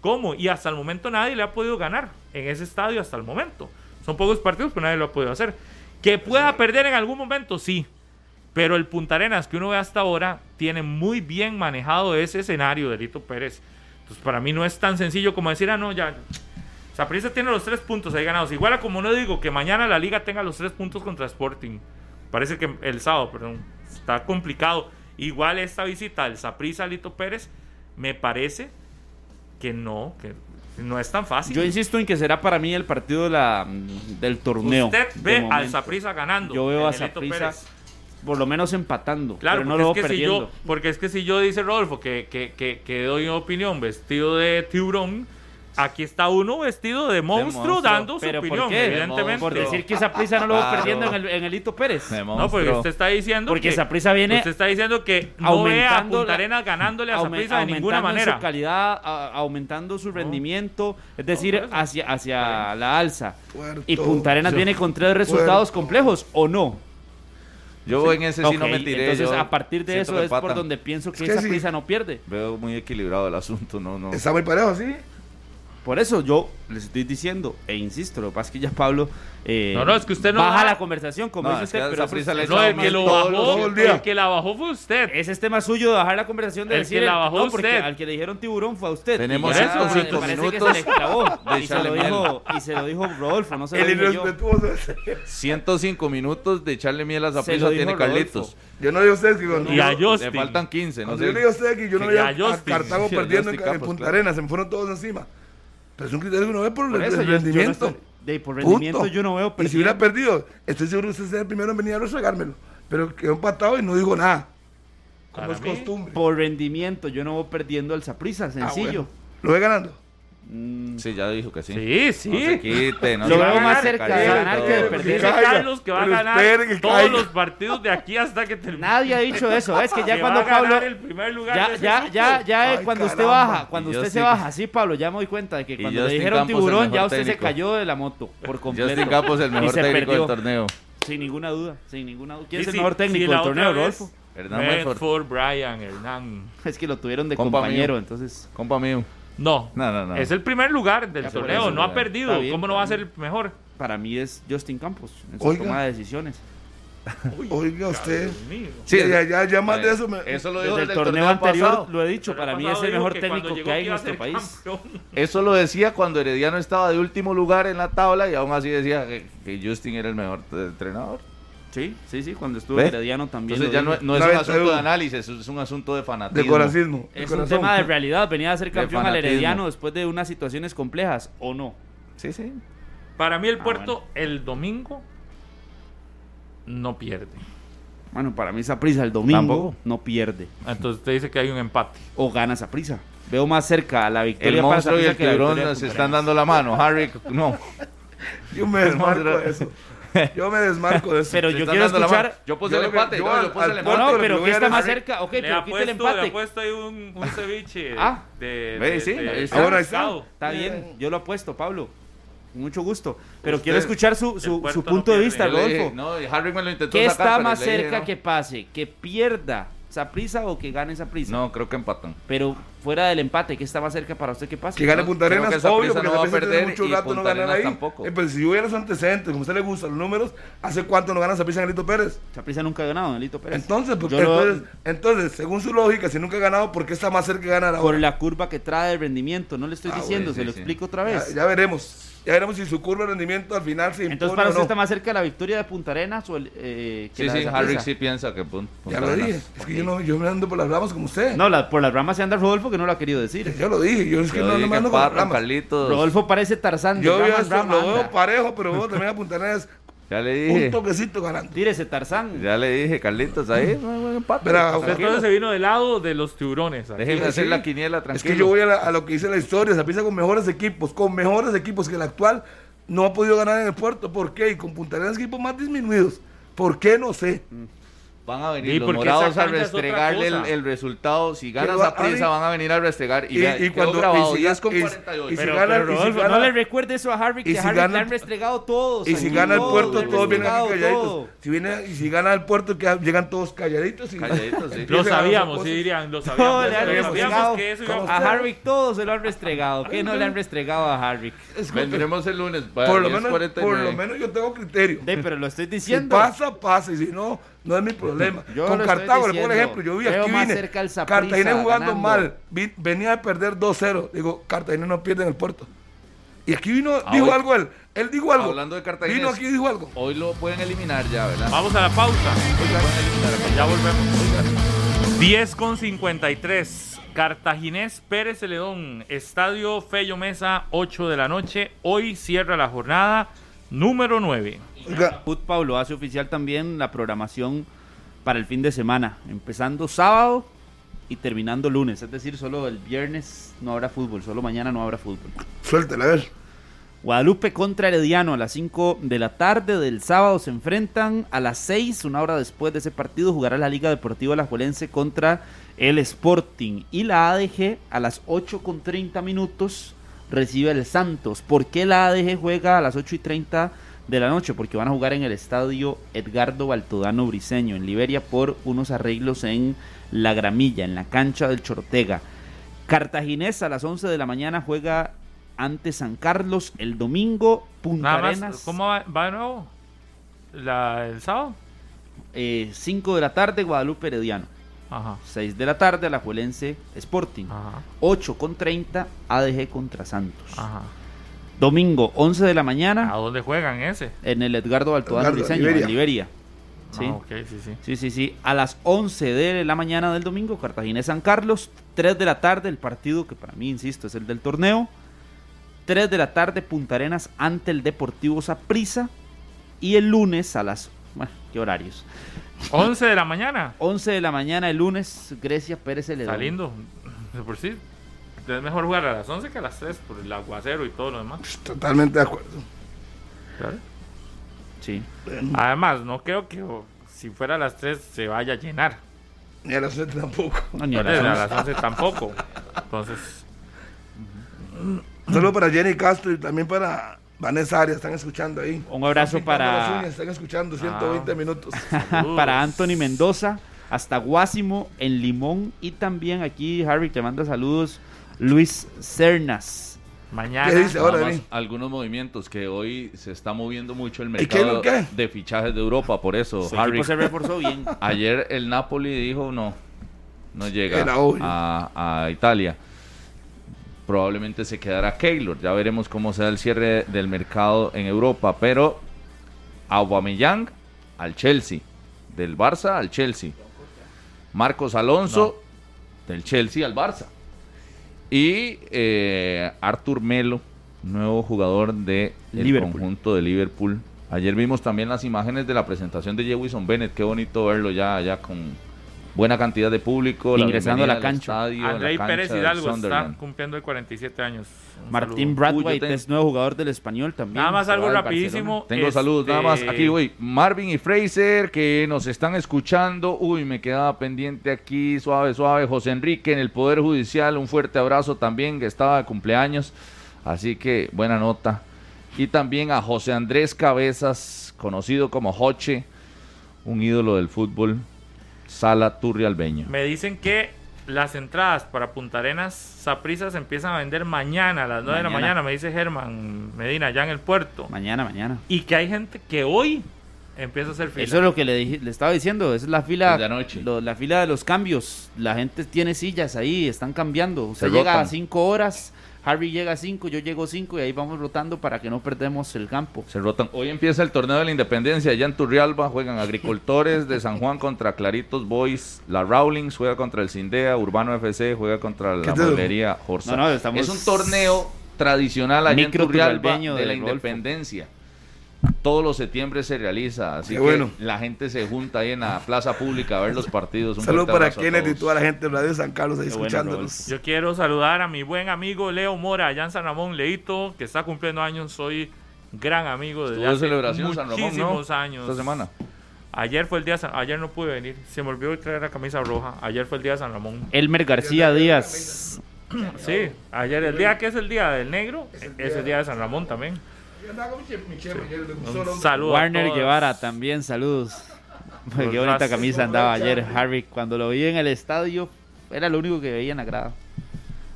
cómo. Y hasta el momento nadie le ha podido ganar en ese estadio hasta el momento. Son pocos partidos, pero nadie lo ha podido hacer. Que pueda perder en algún momento, sí. Pero el Punta Arenas que uno ve hasta ahora tiene muy bien manejado ese escenario de Lito Pérez. Entonces, para mí no es tan sencillo como decir, ah, no, ya. Saprissa tiene los tres puntos ahí ganados. Igual a como no digo que mañana la liga tenga los tres puntos contra Sporting. Parece que el sábado, perdón. Está complicado. Igual esta visita del Saprissa a Lito Pérez, me parece que no, que no es tan fácil. Yo insisto en que será para mí el partido de la, del torneo. Usted de ve al. Saprissa ganando. Yo veo a Pérez. por lo menos empatando. Claro, pero no lo es que si perdiendo. yo, porque es que si yo dice Rodolfo que, que, que, que doy una opinión vestido de tiburón, aquí está uno vestido de monstruo, monstruo. dando su ¿Pero opinión, por qué? evidentemente. Por decir que Saprissa no lo Claro. perdiendo en el, en el Hito Pérez. De No, porque usted está diciendo Porque que Saprissa viene usted está diciendo que no ve a aumentando Punta la- Arenas ganándole a aume- Saprissa de ninguna manera. su calidad, a- aumentando su rendimiento, es decir, hacia, hacia la alza. Puerto. Y Punta Arenas Yo- viene con tres resultados Puerto. complejos, ¿o no? Yo en ese sí no me tiré. Entonces, yo a partir de eso es por donde pienso que Es que esa sí. prisa no pierde. Veo muy equilibrado el asunto, no, no. Está muy parejo, ¿sí? Por eso yo les estoy diciendo, e insisto, lo que pasa es que ya Pablo eh, No, no, es que usted no baja va- la conversación, como No, dice usted, a pero eso es- No, el que lo bajó, el que la bajó fue usted. ese es tema suyo de bajar la conversación de El decir que la el- bajó no, porque usted. al que le dijeron tiburón fue a usted. Tenemos ya, 105 me parece que minutos se le clavó, de y, se lo dijo, y se lo dijo Rodolfo, no se lo El dije yo. irrespetuoso. ese. 105 minutos de echarle miel a Se Saprissa lo tiene Carlitos. Yo no digo a ustedes que cuando Y a yo- Justin. Le faltan 15, no sé. yo le digo a ustedes que yo no veía a. Cartago perdiendo en, Punta. Arenas, se me fueron todos encima. Pero es un criterio que uno ve por, Por el, eso, el yo- yo no rendimiento. estoy- de, por Punto. rendimiento yo no veo Y si hubiera perdido, estoy seguro que usted sería el primero en venir a resolvérmelo. Pero quedó empatado y no dijo nada. Como Para es mí, costumbre. Por rendimiento yo no veo perdiendo el Saprissa, Ah, sencillo. bueno. Lo ve ganando. Mm, Sí, ya dijo que sí. Sí, sí. No se quite, no Lo se veo quite, más cerca de ganar que de perder. Dice caiga, Carlos que va a ganar espere que todos los partidos de aquí hasta que termine. Nadie ha dicho eso, es que ya Que cuando va a ganar Pablo el primer lugar ya ya ya ya Ay, cuando usted baja, cuando usted se baja, sí, Pablo, ya me doy cuenta de que cuando le dijeron tiburón ya usted se cayó de la moto por completo. Justin Campos el mejor técnico perdió. del torneo. Sin ninguna duda, sin ninguna duda. ¿Quién es el mejor técnico del torneo, Rodolfo? Hernán Medford. Brian, Hernán. Es que lo tuvieron de Compa compañero, entonces Compa mío. No, No, no, no. es el primer lugar del torneo, eso, no ha ya. perdido. Bien, ¿Cómo no va a ser el mejor? para mí es Justin Campos en su Oiga. toma de decisiones. Oiga usted. Sí, ya, ya, ya más de eso me... Eso lo dijo Desde el desde torneo anterior pasado. lo he dicho, para mí es el mejor que técnico que hay en nuestro país. campeón. Eso lo decía cuando Herediano estaba de último lugar en la tabla y aún así decía que, que Justin era el mejor entrenador. Sí, sí, sí, cuando estuvo ¿Ve? Herediano también. Entonces ya no, es un 91. asunto de análisis, es un asunto de fanatismo. De coracismo. de Es un tema de realidad, venía a ser De campeón al. Herediano después de unas situaciones complejas, ¿o no? Sí, sí. Para mí el Ah, puerto bueno. el domingo no pierde. Bueno, para mí esa prisa el domingo Tampoco. no pierde Entonces usted dice que hay un empate. o gana esa prisa. Veo más cerca a la El victoria para monstruo y el tiburón se están dando la mano. Harry, no. Yo me desmarco de eso. Yo me desmarco de eso. Pero yo quiero escuchar. Yo puse Yo el empate. yo no, yo puse al el No, empate. No, que pero ¿qué está más cerca? Ok, le, pero ha quite el puesto, le ha empate. puesto ahí un, un ceviche de, Ah. de, de- sí, de está. Ah, bueno, ahí está. Está bien, yo lo apuesto, Pablo. Con mucho gusto. Pero Usted- quiero escuchar su, su, su no punto de pierde. vista, Rodolfo. no, y Harry me lo intentó ¿Qué sacar, está más cerca no. que pase? ¿Que pierda Saprisa o que gane Saprisa? No, creo que empatan. Pero fuera del empate, ¿qué está más cerca para usted que pase? Que gane Punta Arenas, que esa obvio, prisa porque no va a perder mucho y rato no ganar ahí. tampoco. Eh, pero si hubiera sus antecedentes, como a usted le gustan los números, ¿hace cuánto no gana Saprissa en Lito Pérez? Saprisa nunca ha ganado, Nelito Pérez. Entonces, porque Yo lo- entonces, entonces, según su lógica, si nunca ha ganado, ¿por qué está más cerca de ganar ahora? por la curva que trae de rendimiento, no le estoy Ah, diciendo, bueno, se lo sí. explico otra Ya, vez. ya veremos. Ya veremos si su curva de rendimiento al final se impone Entonces, para o usted no. está más cerca la victoria de Punta Arenas o el, eh, que Sí, la sí, de Harry sí piensa que pun- Ya Punta lo dije. Arenas. Es que yo, no, yo me ando por las ramas como usted. No, la- por las ramas se anda Rodolfo que no lo ha querido decir. Yo lo dije. Yo es que Yo no, no dije me ando por las ramas. Carlitos. Rodolfo parece Tarzán. de Yo rama veo en esto, rama lo veo anda. parejo, pero veo también a Punta Arenas Ya le Un dije. toquecito ganando. Tírese Tarzán. Ya le dije, Carlitos, ahí buen empate. Usted entonces se vino del lado de los tiburones. aquí. Déjenme hacer sí. la quiniela Es tranquilo. que yo voy a, la- a lo que dice la historia, se piensa con mejores equipos, con mejores equipos que el actual, no ha podido ganar en el puerto. ¿Por qué? Y con Punta Arenas equipos más disminuidos. ¿Por qué? No sé. Van a venir los morados a restregarle el, resultado. Si ganas a prisa, van a venir a restregar. Y, y- y cuando- grabado y si- 10 con y si- 48. y si Pero, gana- pero, y si Rodolfo, gana- no le recuerde eso a Harvick, y que si gana le el- han restregado todos. Y si gana el puerto, todos vienen aquí calladitos. todo. Si, viene, y si gana el puerto, que llegan todos calladitos. Y, Calladitos, sí. Lo sabíamos, sí dirían, lo No, sabíamos. le han Sabíamos restregado. que eso iba ¿Cómo a? Harvick todos se lo han restregado. ¿Qué no le han restregado a Harvick? Vendremos el lunes. Por lo, menos, 10:49. por lo menos yo tengo criterio. Pero lo estoy Si diciendo. pasa, pasa. Y si no, no es mi problema. Yo Con Cartago, le pongo el diciendo. ejemplo. Yo vi Veo aquí, más vine. cerca al Saprissa Cartagena jugando ganando. mal. vi- venía de perder 2-0. Digo, Cartagena no pierde en el puerto. Y aquí vino, Ah, dijo hoy- algo él. Él dijo algo. Hablando de Cartagena, Vino aquí y dijo algo. Hoy lo pueden eliminar ya, ¿verdad? Vamos a la pausa. Hoy lo pueden eliminar. Ya volvemos. 10 con 53. Cartaginés Pérez Celedón. Estadio Fello Mesa, 8 de la noche. Hoy cierra la jornada número 9. Oiga, Football lo hace oficial también la programación para el fin de semana, empezando sábado y terminando lunes, es decir, solo el viernes no habrá fútbol, solo mañana no habrá fútbol. suéltela, a ver. Guadalupe contra Herediano a las 5 de la tarde del sábado se enfrentan a las 6, una hora después de ese partido jugará la Liga Deportiva Alajuelense contra el Sporting y la ADG a las 8 con 30 minutos recibe el Santos. ¿Por qué la ADG juega a las 8 y 30 de la noche? Porque van a jugar en el estadio Edgardo Baltodano Briseño en Liberia por unos arreglos en la gramilla, en la cancha del Chortega. Cartaginés a las 11 de la mañana juega ante San Carlos el domingo. Punta Nada Arenas, más, ¿cómo va, va de nuevo? La, ¿El sábado? eh, 5 de la tarde Guadalupe Herediano. Ajá. 6 de la tarde Alajuelense Sporting. Ajá. 8 con 30 ADG contra Santos. Ajá. Domingo 11 de la ¿A mañana dónde juegan ese? en el Edgardo Edgardo, Briseño, Liberia. en Liberia. Sí. Ah, ok, sí, sí. Sí, sí, sí. A las 11 de la mañana del domingo, Cartaginés San Carlos. 3 de la tarde, el partido que para mí, insisto, es el del torneo. 3 de la tarde, Punta Arenas ante el Deportivo Saprissa. Y el lunes a las. ¿Qué horarios? 11 de la mañana. 11 de la mañana, el lunes, Grecia Pérez Celedón. Está lindo. De por sí. Es mejor jugar a las 11 que a las 3 por el aguacero y todo lo demás. Totalmente de acuerdo. Claro. Sí. Además, no creo que oh, si fuera a las 3 se vaya a llenar. Ni a las 7 tampoco. No, ni a las a 11. las 11 tampoco. Entonces, saludo para Jenny Castro y también para Vanessa Arias. Están escuchando ahí. Un abrazo Están para, uñas, Están escuchando 120 minutos. saludos. para Anthony Mendoza, hasta Guásimo en Limón. Y también aquí, Harry, te manda saludos. Luis Cernas. Mañana. ¿Qué dice ahora, algunos movimientos que hoy se está moviendo mucho el ¿Y qué es mercado de fichajes de Europa, por eso, Su Harry. se reforzó bien. Ayer el Napoli dijo no, no llega a Italia. Probablemente se quedará Keylor. Ya veremos cómo se da el cierre del mercado en Europa. Pero Aubameyang al Chelsea. Del Barça al Chelsea. Marcos Alonso del Chelsea al Barça. Y eh, Artur Melo, nuevo jugador del Liverpool. conjunto de Liverpool. Ayer vimos también las imágenes de la presentación de Jewison Bennett. Qué bonito verlo ya, ya con buena cantidad de público. Ingresando a la cancha. estadio, la cancha Pérez Hidalgo está cumpliendo el 47 años. Un Martín. Bradway es nuevo jugador del español también. Nada más algo rapidísimo. Tengo Este- saludos, nada más. Aquí, voy. Marvin y Fraser, que nos están escuchando. Uy, me quedaba pendiente aquí, suave, suave. José Enrique en el Poder Judicial, un fuerte abrazo también, que estaba de cumpleaños. Así que, buena nota. Y también a José Andrés Cabezas, conocido como Joche, un ídolo del fútbol, Sala Turrialbeño. Me dicen que las entradas para Punta Arenas Saprissa se empiezan a vender mañana a las 9 de la Mañana. me dice Germán Medina, ya en el puerto. Mañana, mañana. Y que hay gente que hoy empieza a hacer fila. Eso es lo que le, dije- le estaba diciendo. Esa es la fila. Desde anoche. lo- la fila de los cambios. La gente tiene sillas ahí, están cambiando. Usted Se llega a rotan. 5 horas, Harry llega a 5, yo llego 5 y ahí vamos rotando para que no perdemos el campo. Se rotan. Hoy empieza el torneo de la independencia. Allá en Turrialba juegan agricultores de San Juan contra Claritos Boys. La Rawlings juega contra el Cindea. Urbano FC juega contra ¿Qué la molería Jorsa. No, no, estamos- Es un torneo tradicional allá en Turrialba de de la Rodolfo. independencia. Todos los septiembre se realiza. Así Qué que bueno. la gente se junta ahí en la plaza pública a ver los partidos. Un para Kenneth y toda la gente de Radio San Carlos ahí bueno, escuchándonos. Yo quiero saludar a mi buen amigo Leo Mora, allá en San Ramón, Leito, que está cumpliendo años. Soy gran amigo de hace celebración San Ramón, ¿no? muchísimos años. Esta semana. Ayer fue el día, de San- ayer no pude venir, se me olvidó traer la camisa roja. Ayer fue el día de San Ramón. Elmer García Díaz. Sí, ayer el día que es el día del negro, es el día de San Ramón también. Un saludo a Warner. Guevara también, saludos. Qué bonita camisa andaba ayer Harry. Cuando lo vi en el estadio, era lo único que veía en la grada.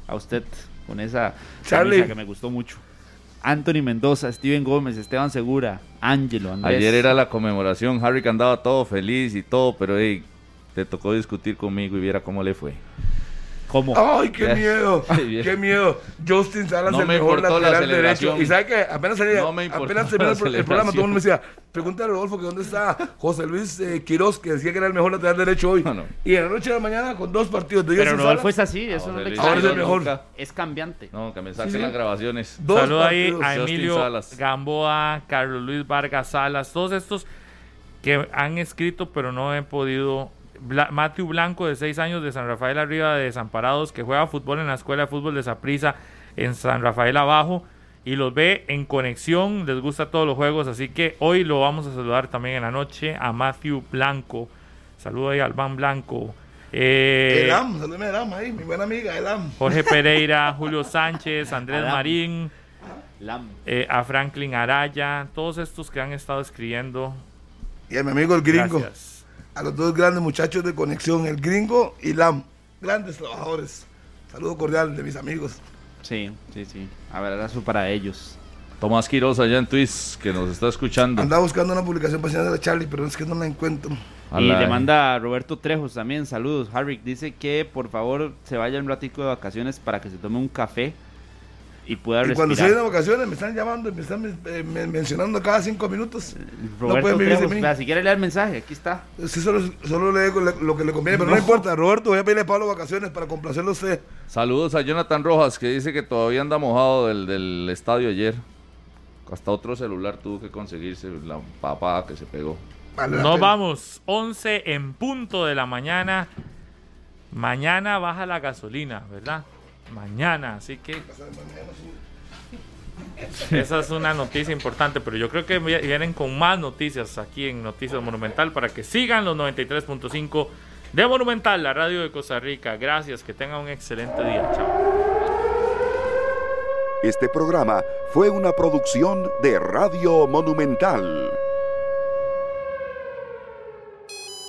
A usted, con esa Charlie. camisa que me gustó mucho. Anthony Mendoza, Steven Gómez, Esteban Segura, Ángelo, Andrés. Ayer era la conmemoración. Harry que andaba todo feliz y todo, pero hey, te tocó discutir conmigo y viera cómo le fue. ¿Cómo? Ay, qué miedo, qué miedo. Justin Salas No el me mejor importó la lateral derecho. Y sabe que apenas salía, No apenas terminó la el, el programa, todo el mundo me decía, pregúntale a Rodolfo que dónde está José Luis eh, Quiroz, que decía que era el mejor lateral derecho hoy. No, no. Y en la noche de la mañana con dos partidos de Pero Rodolfo es así, eso no Ahora es el mejor. nunca. Es cambiante. No, que me saquen Sí, sí. las grabaciones. dos Saludo ahí a Emilio Salas. Gamboa, Carlos Luis Vargas Salas, todos estos que han escrito pero no he podido. Bla- Matthew Blanco, de 6 años, de San Rafael Arriba de Desamparados, que juega fútbol en la Escuela de Fútbol de Saprissa en San Rafael Abajo y los ve en conexión, les gusta todos los juegos, así que hoy lo vamos a saludar también en la noche a Matthew Blanco. Saludo ahí al Van Blanco. Eh, Elam, saludeme a Elam ahí, mi buena amiga Elam. Jorge Pereira, Julio Sánchez, Andrés Adam. Marín, Lam. eh, a Franklin Araya, todos estos que han estado escribiendo. Y a mi amigo el gringo. Gracias. A los dos grandes muchachos de conexión, el gringo y Lam. Grandes trabajadores. Saludo cordial de mis amigos. Sí, sí, sí. Abrazo para ellos. Tomás Quiroz allá en Twitch, que nos está escuchando. Andaba buscando una publicación para de la Charlie, pero es que no la encuentro. A y la- le manda a Roberto Trejos también, saludos. Harry dice que por favor se vaya un ratico de vacaciones para que se tome un café y pueda Y cuando se de vacaciones me están llamando y me están eh, me- mencionando cada cinco minutos. Roberto pueden vivir sin si quiere leer el mensaje, aquí está. Sí, solo, solo le digo le- lo que le conviene, pero no, importa. Roberto, voy a pedirle a Pablo vacaciones para complacerlo a usted. Saludos a Jonathan Rojas, que dice que todavía anda mojado del, del estadio ayer. Hasta otro celular tuvo que conseguirse la papada que se pegó. Vale Nos pena. vamos, 11 en punto de la mañana. Mañana baja la gasolina, ¿verdad? Mañana, así que... Esa es una noticia importante, pero yo creo que vi- vienen con más noticias aquí en Noticias Monumental para que sigan los 93.5 de Monumental, la radio de Costa Rica. Gracias, que tengan un excelente día. Chao. Este programa fue una producción de Radio Monumental.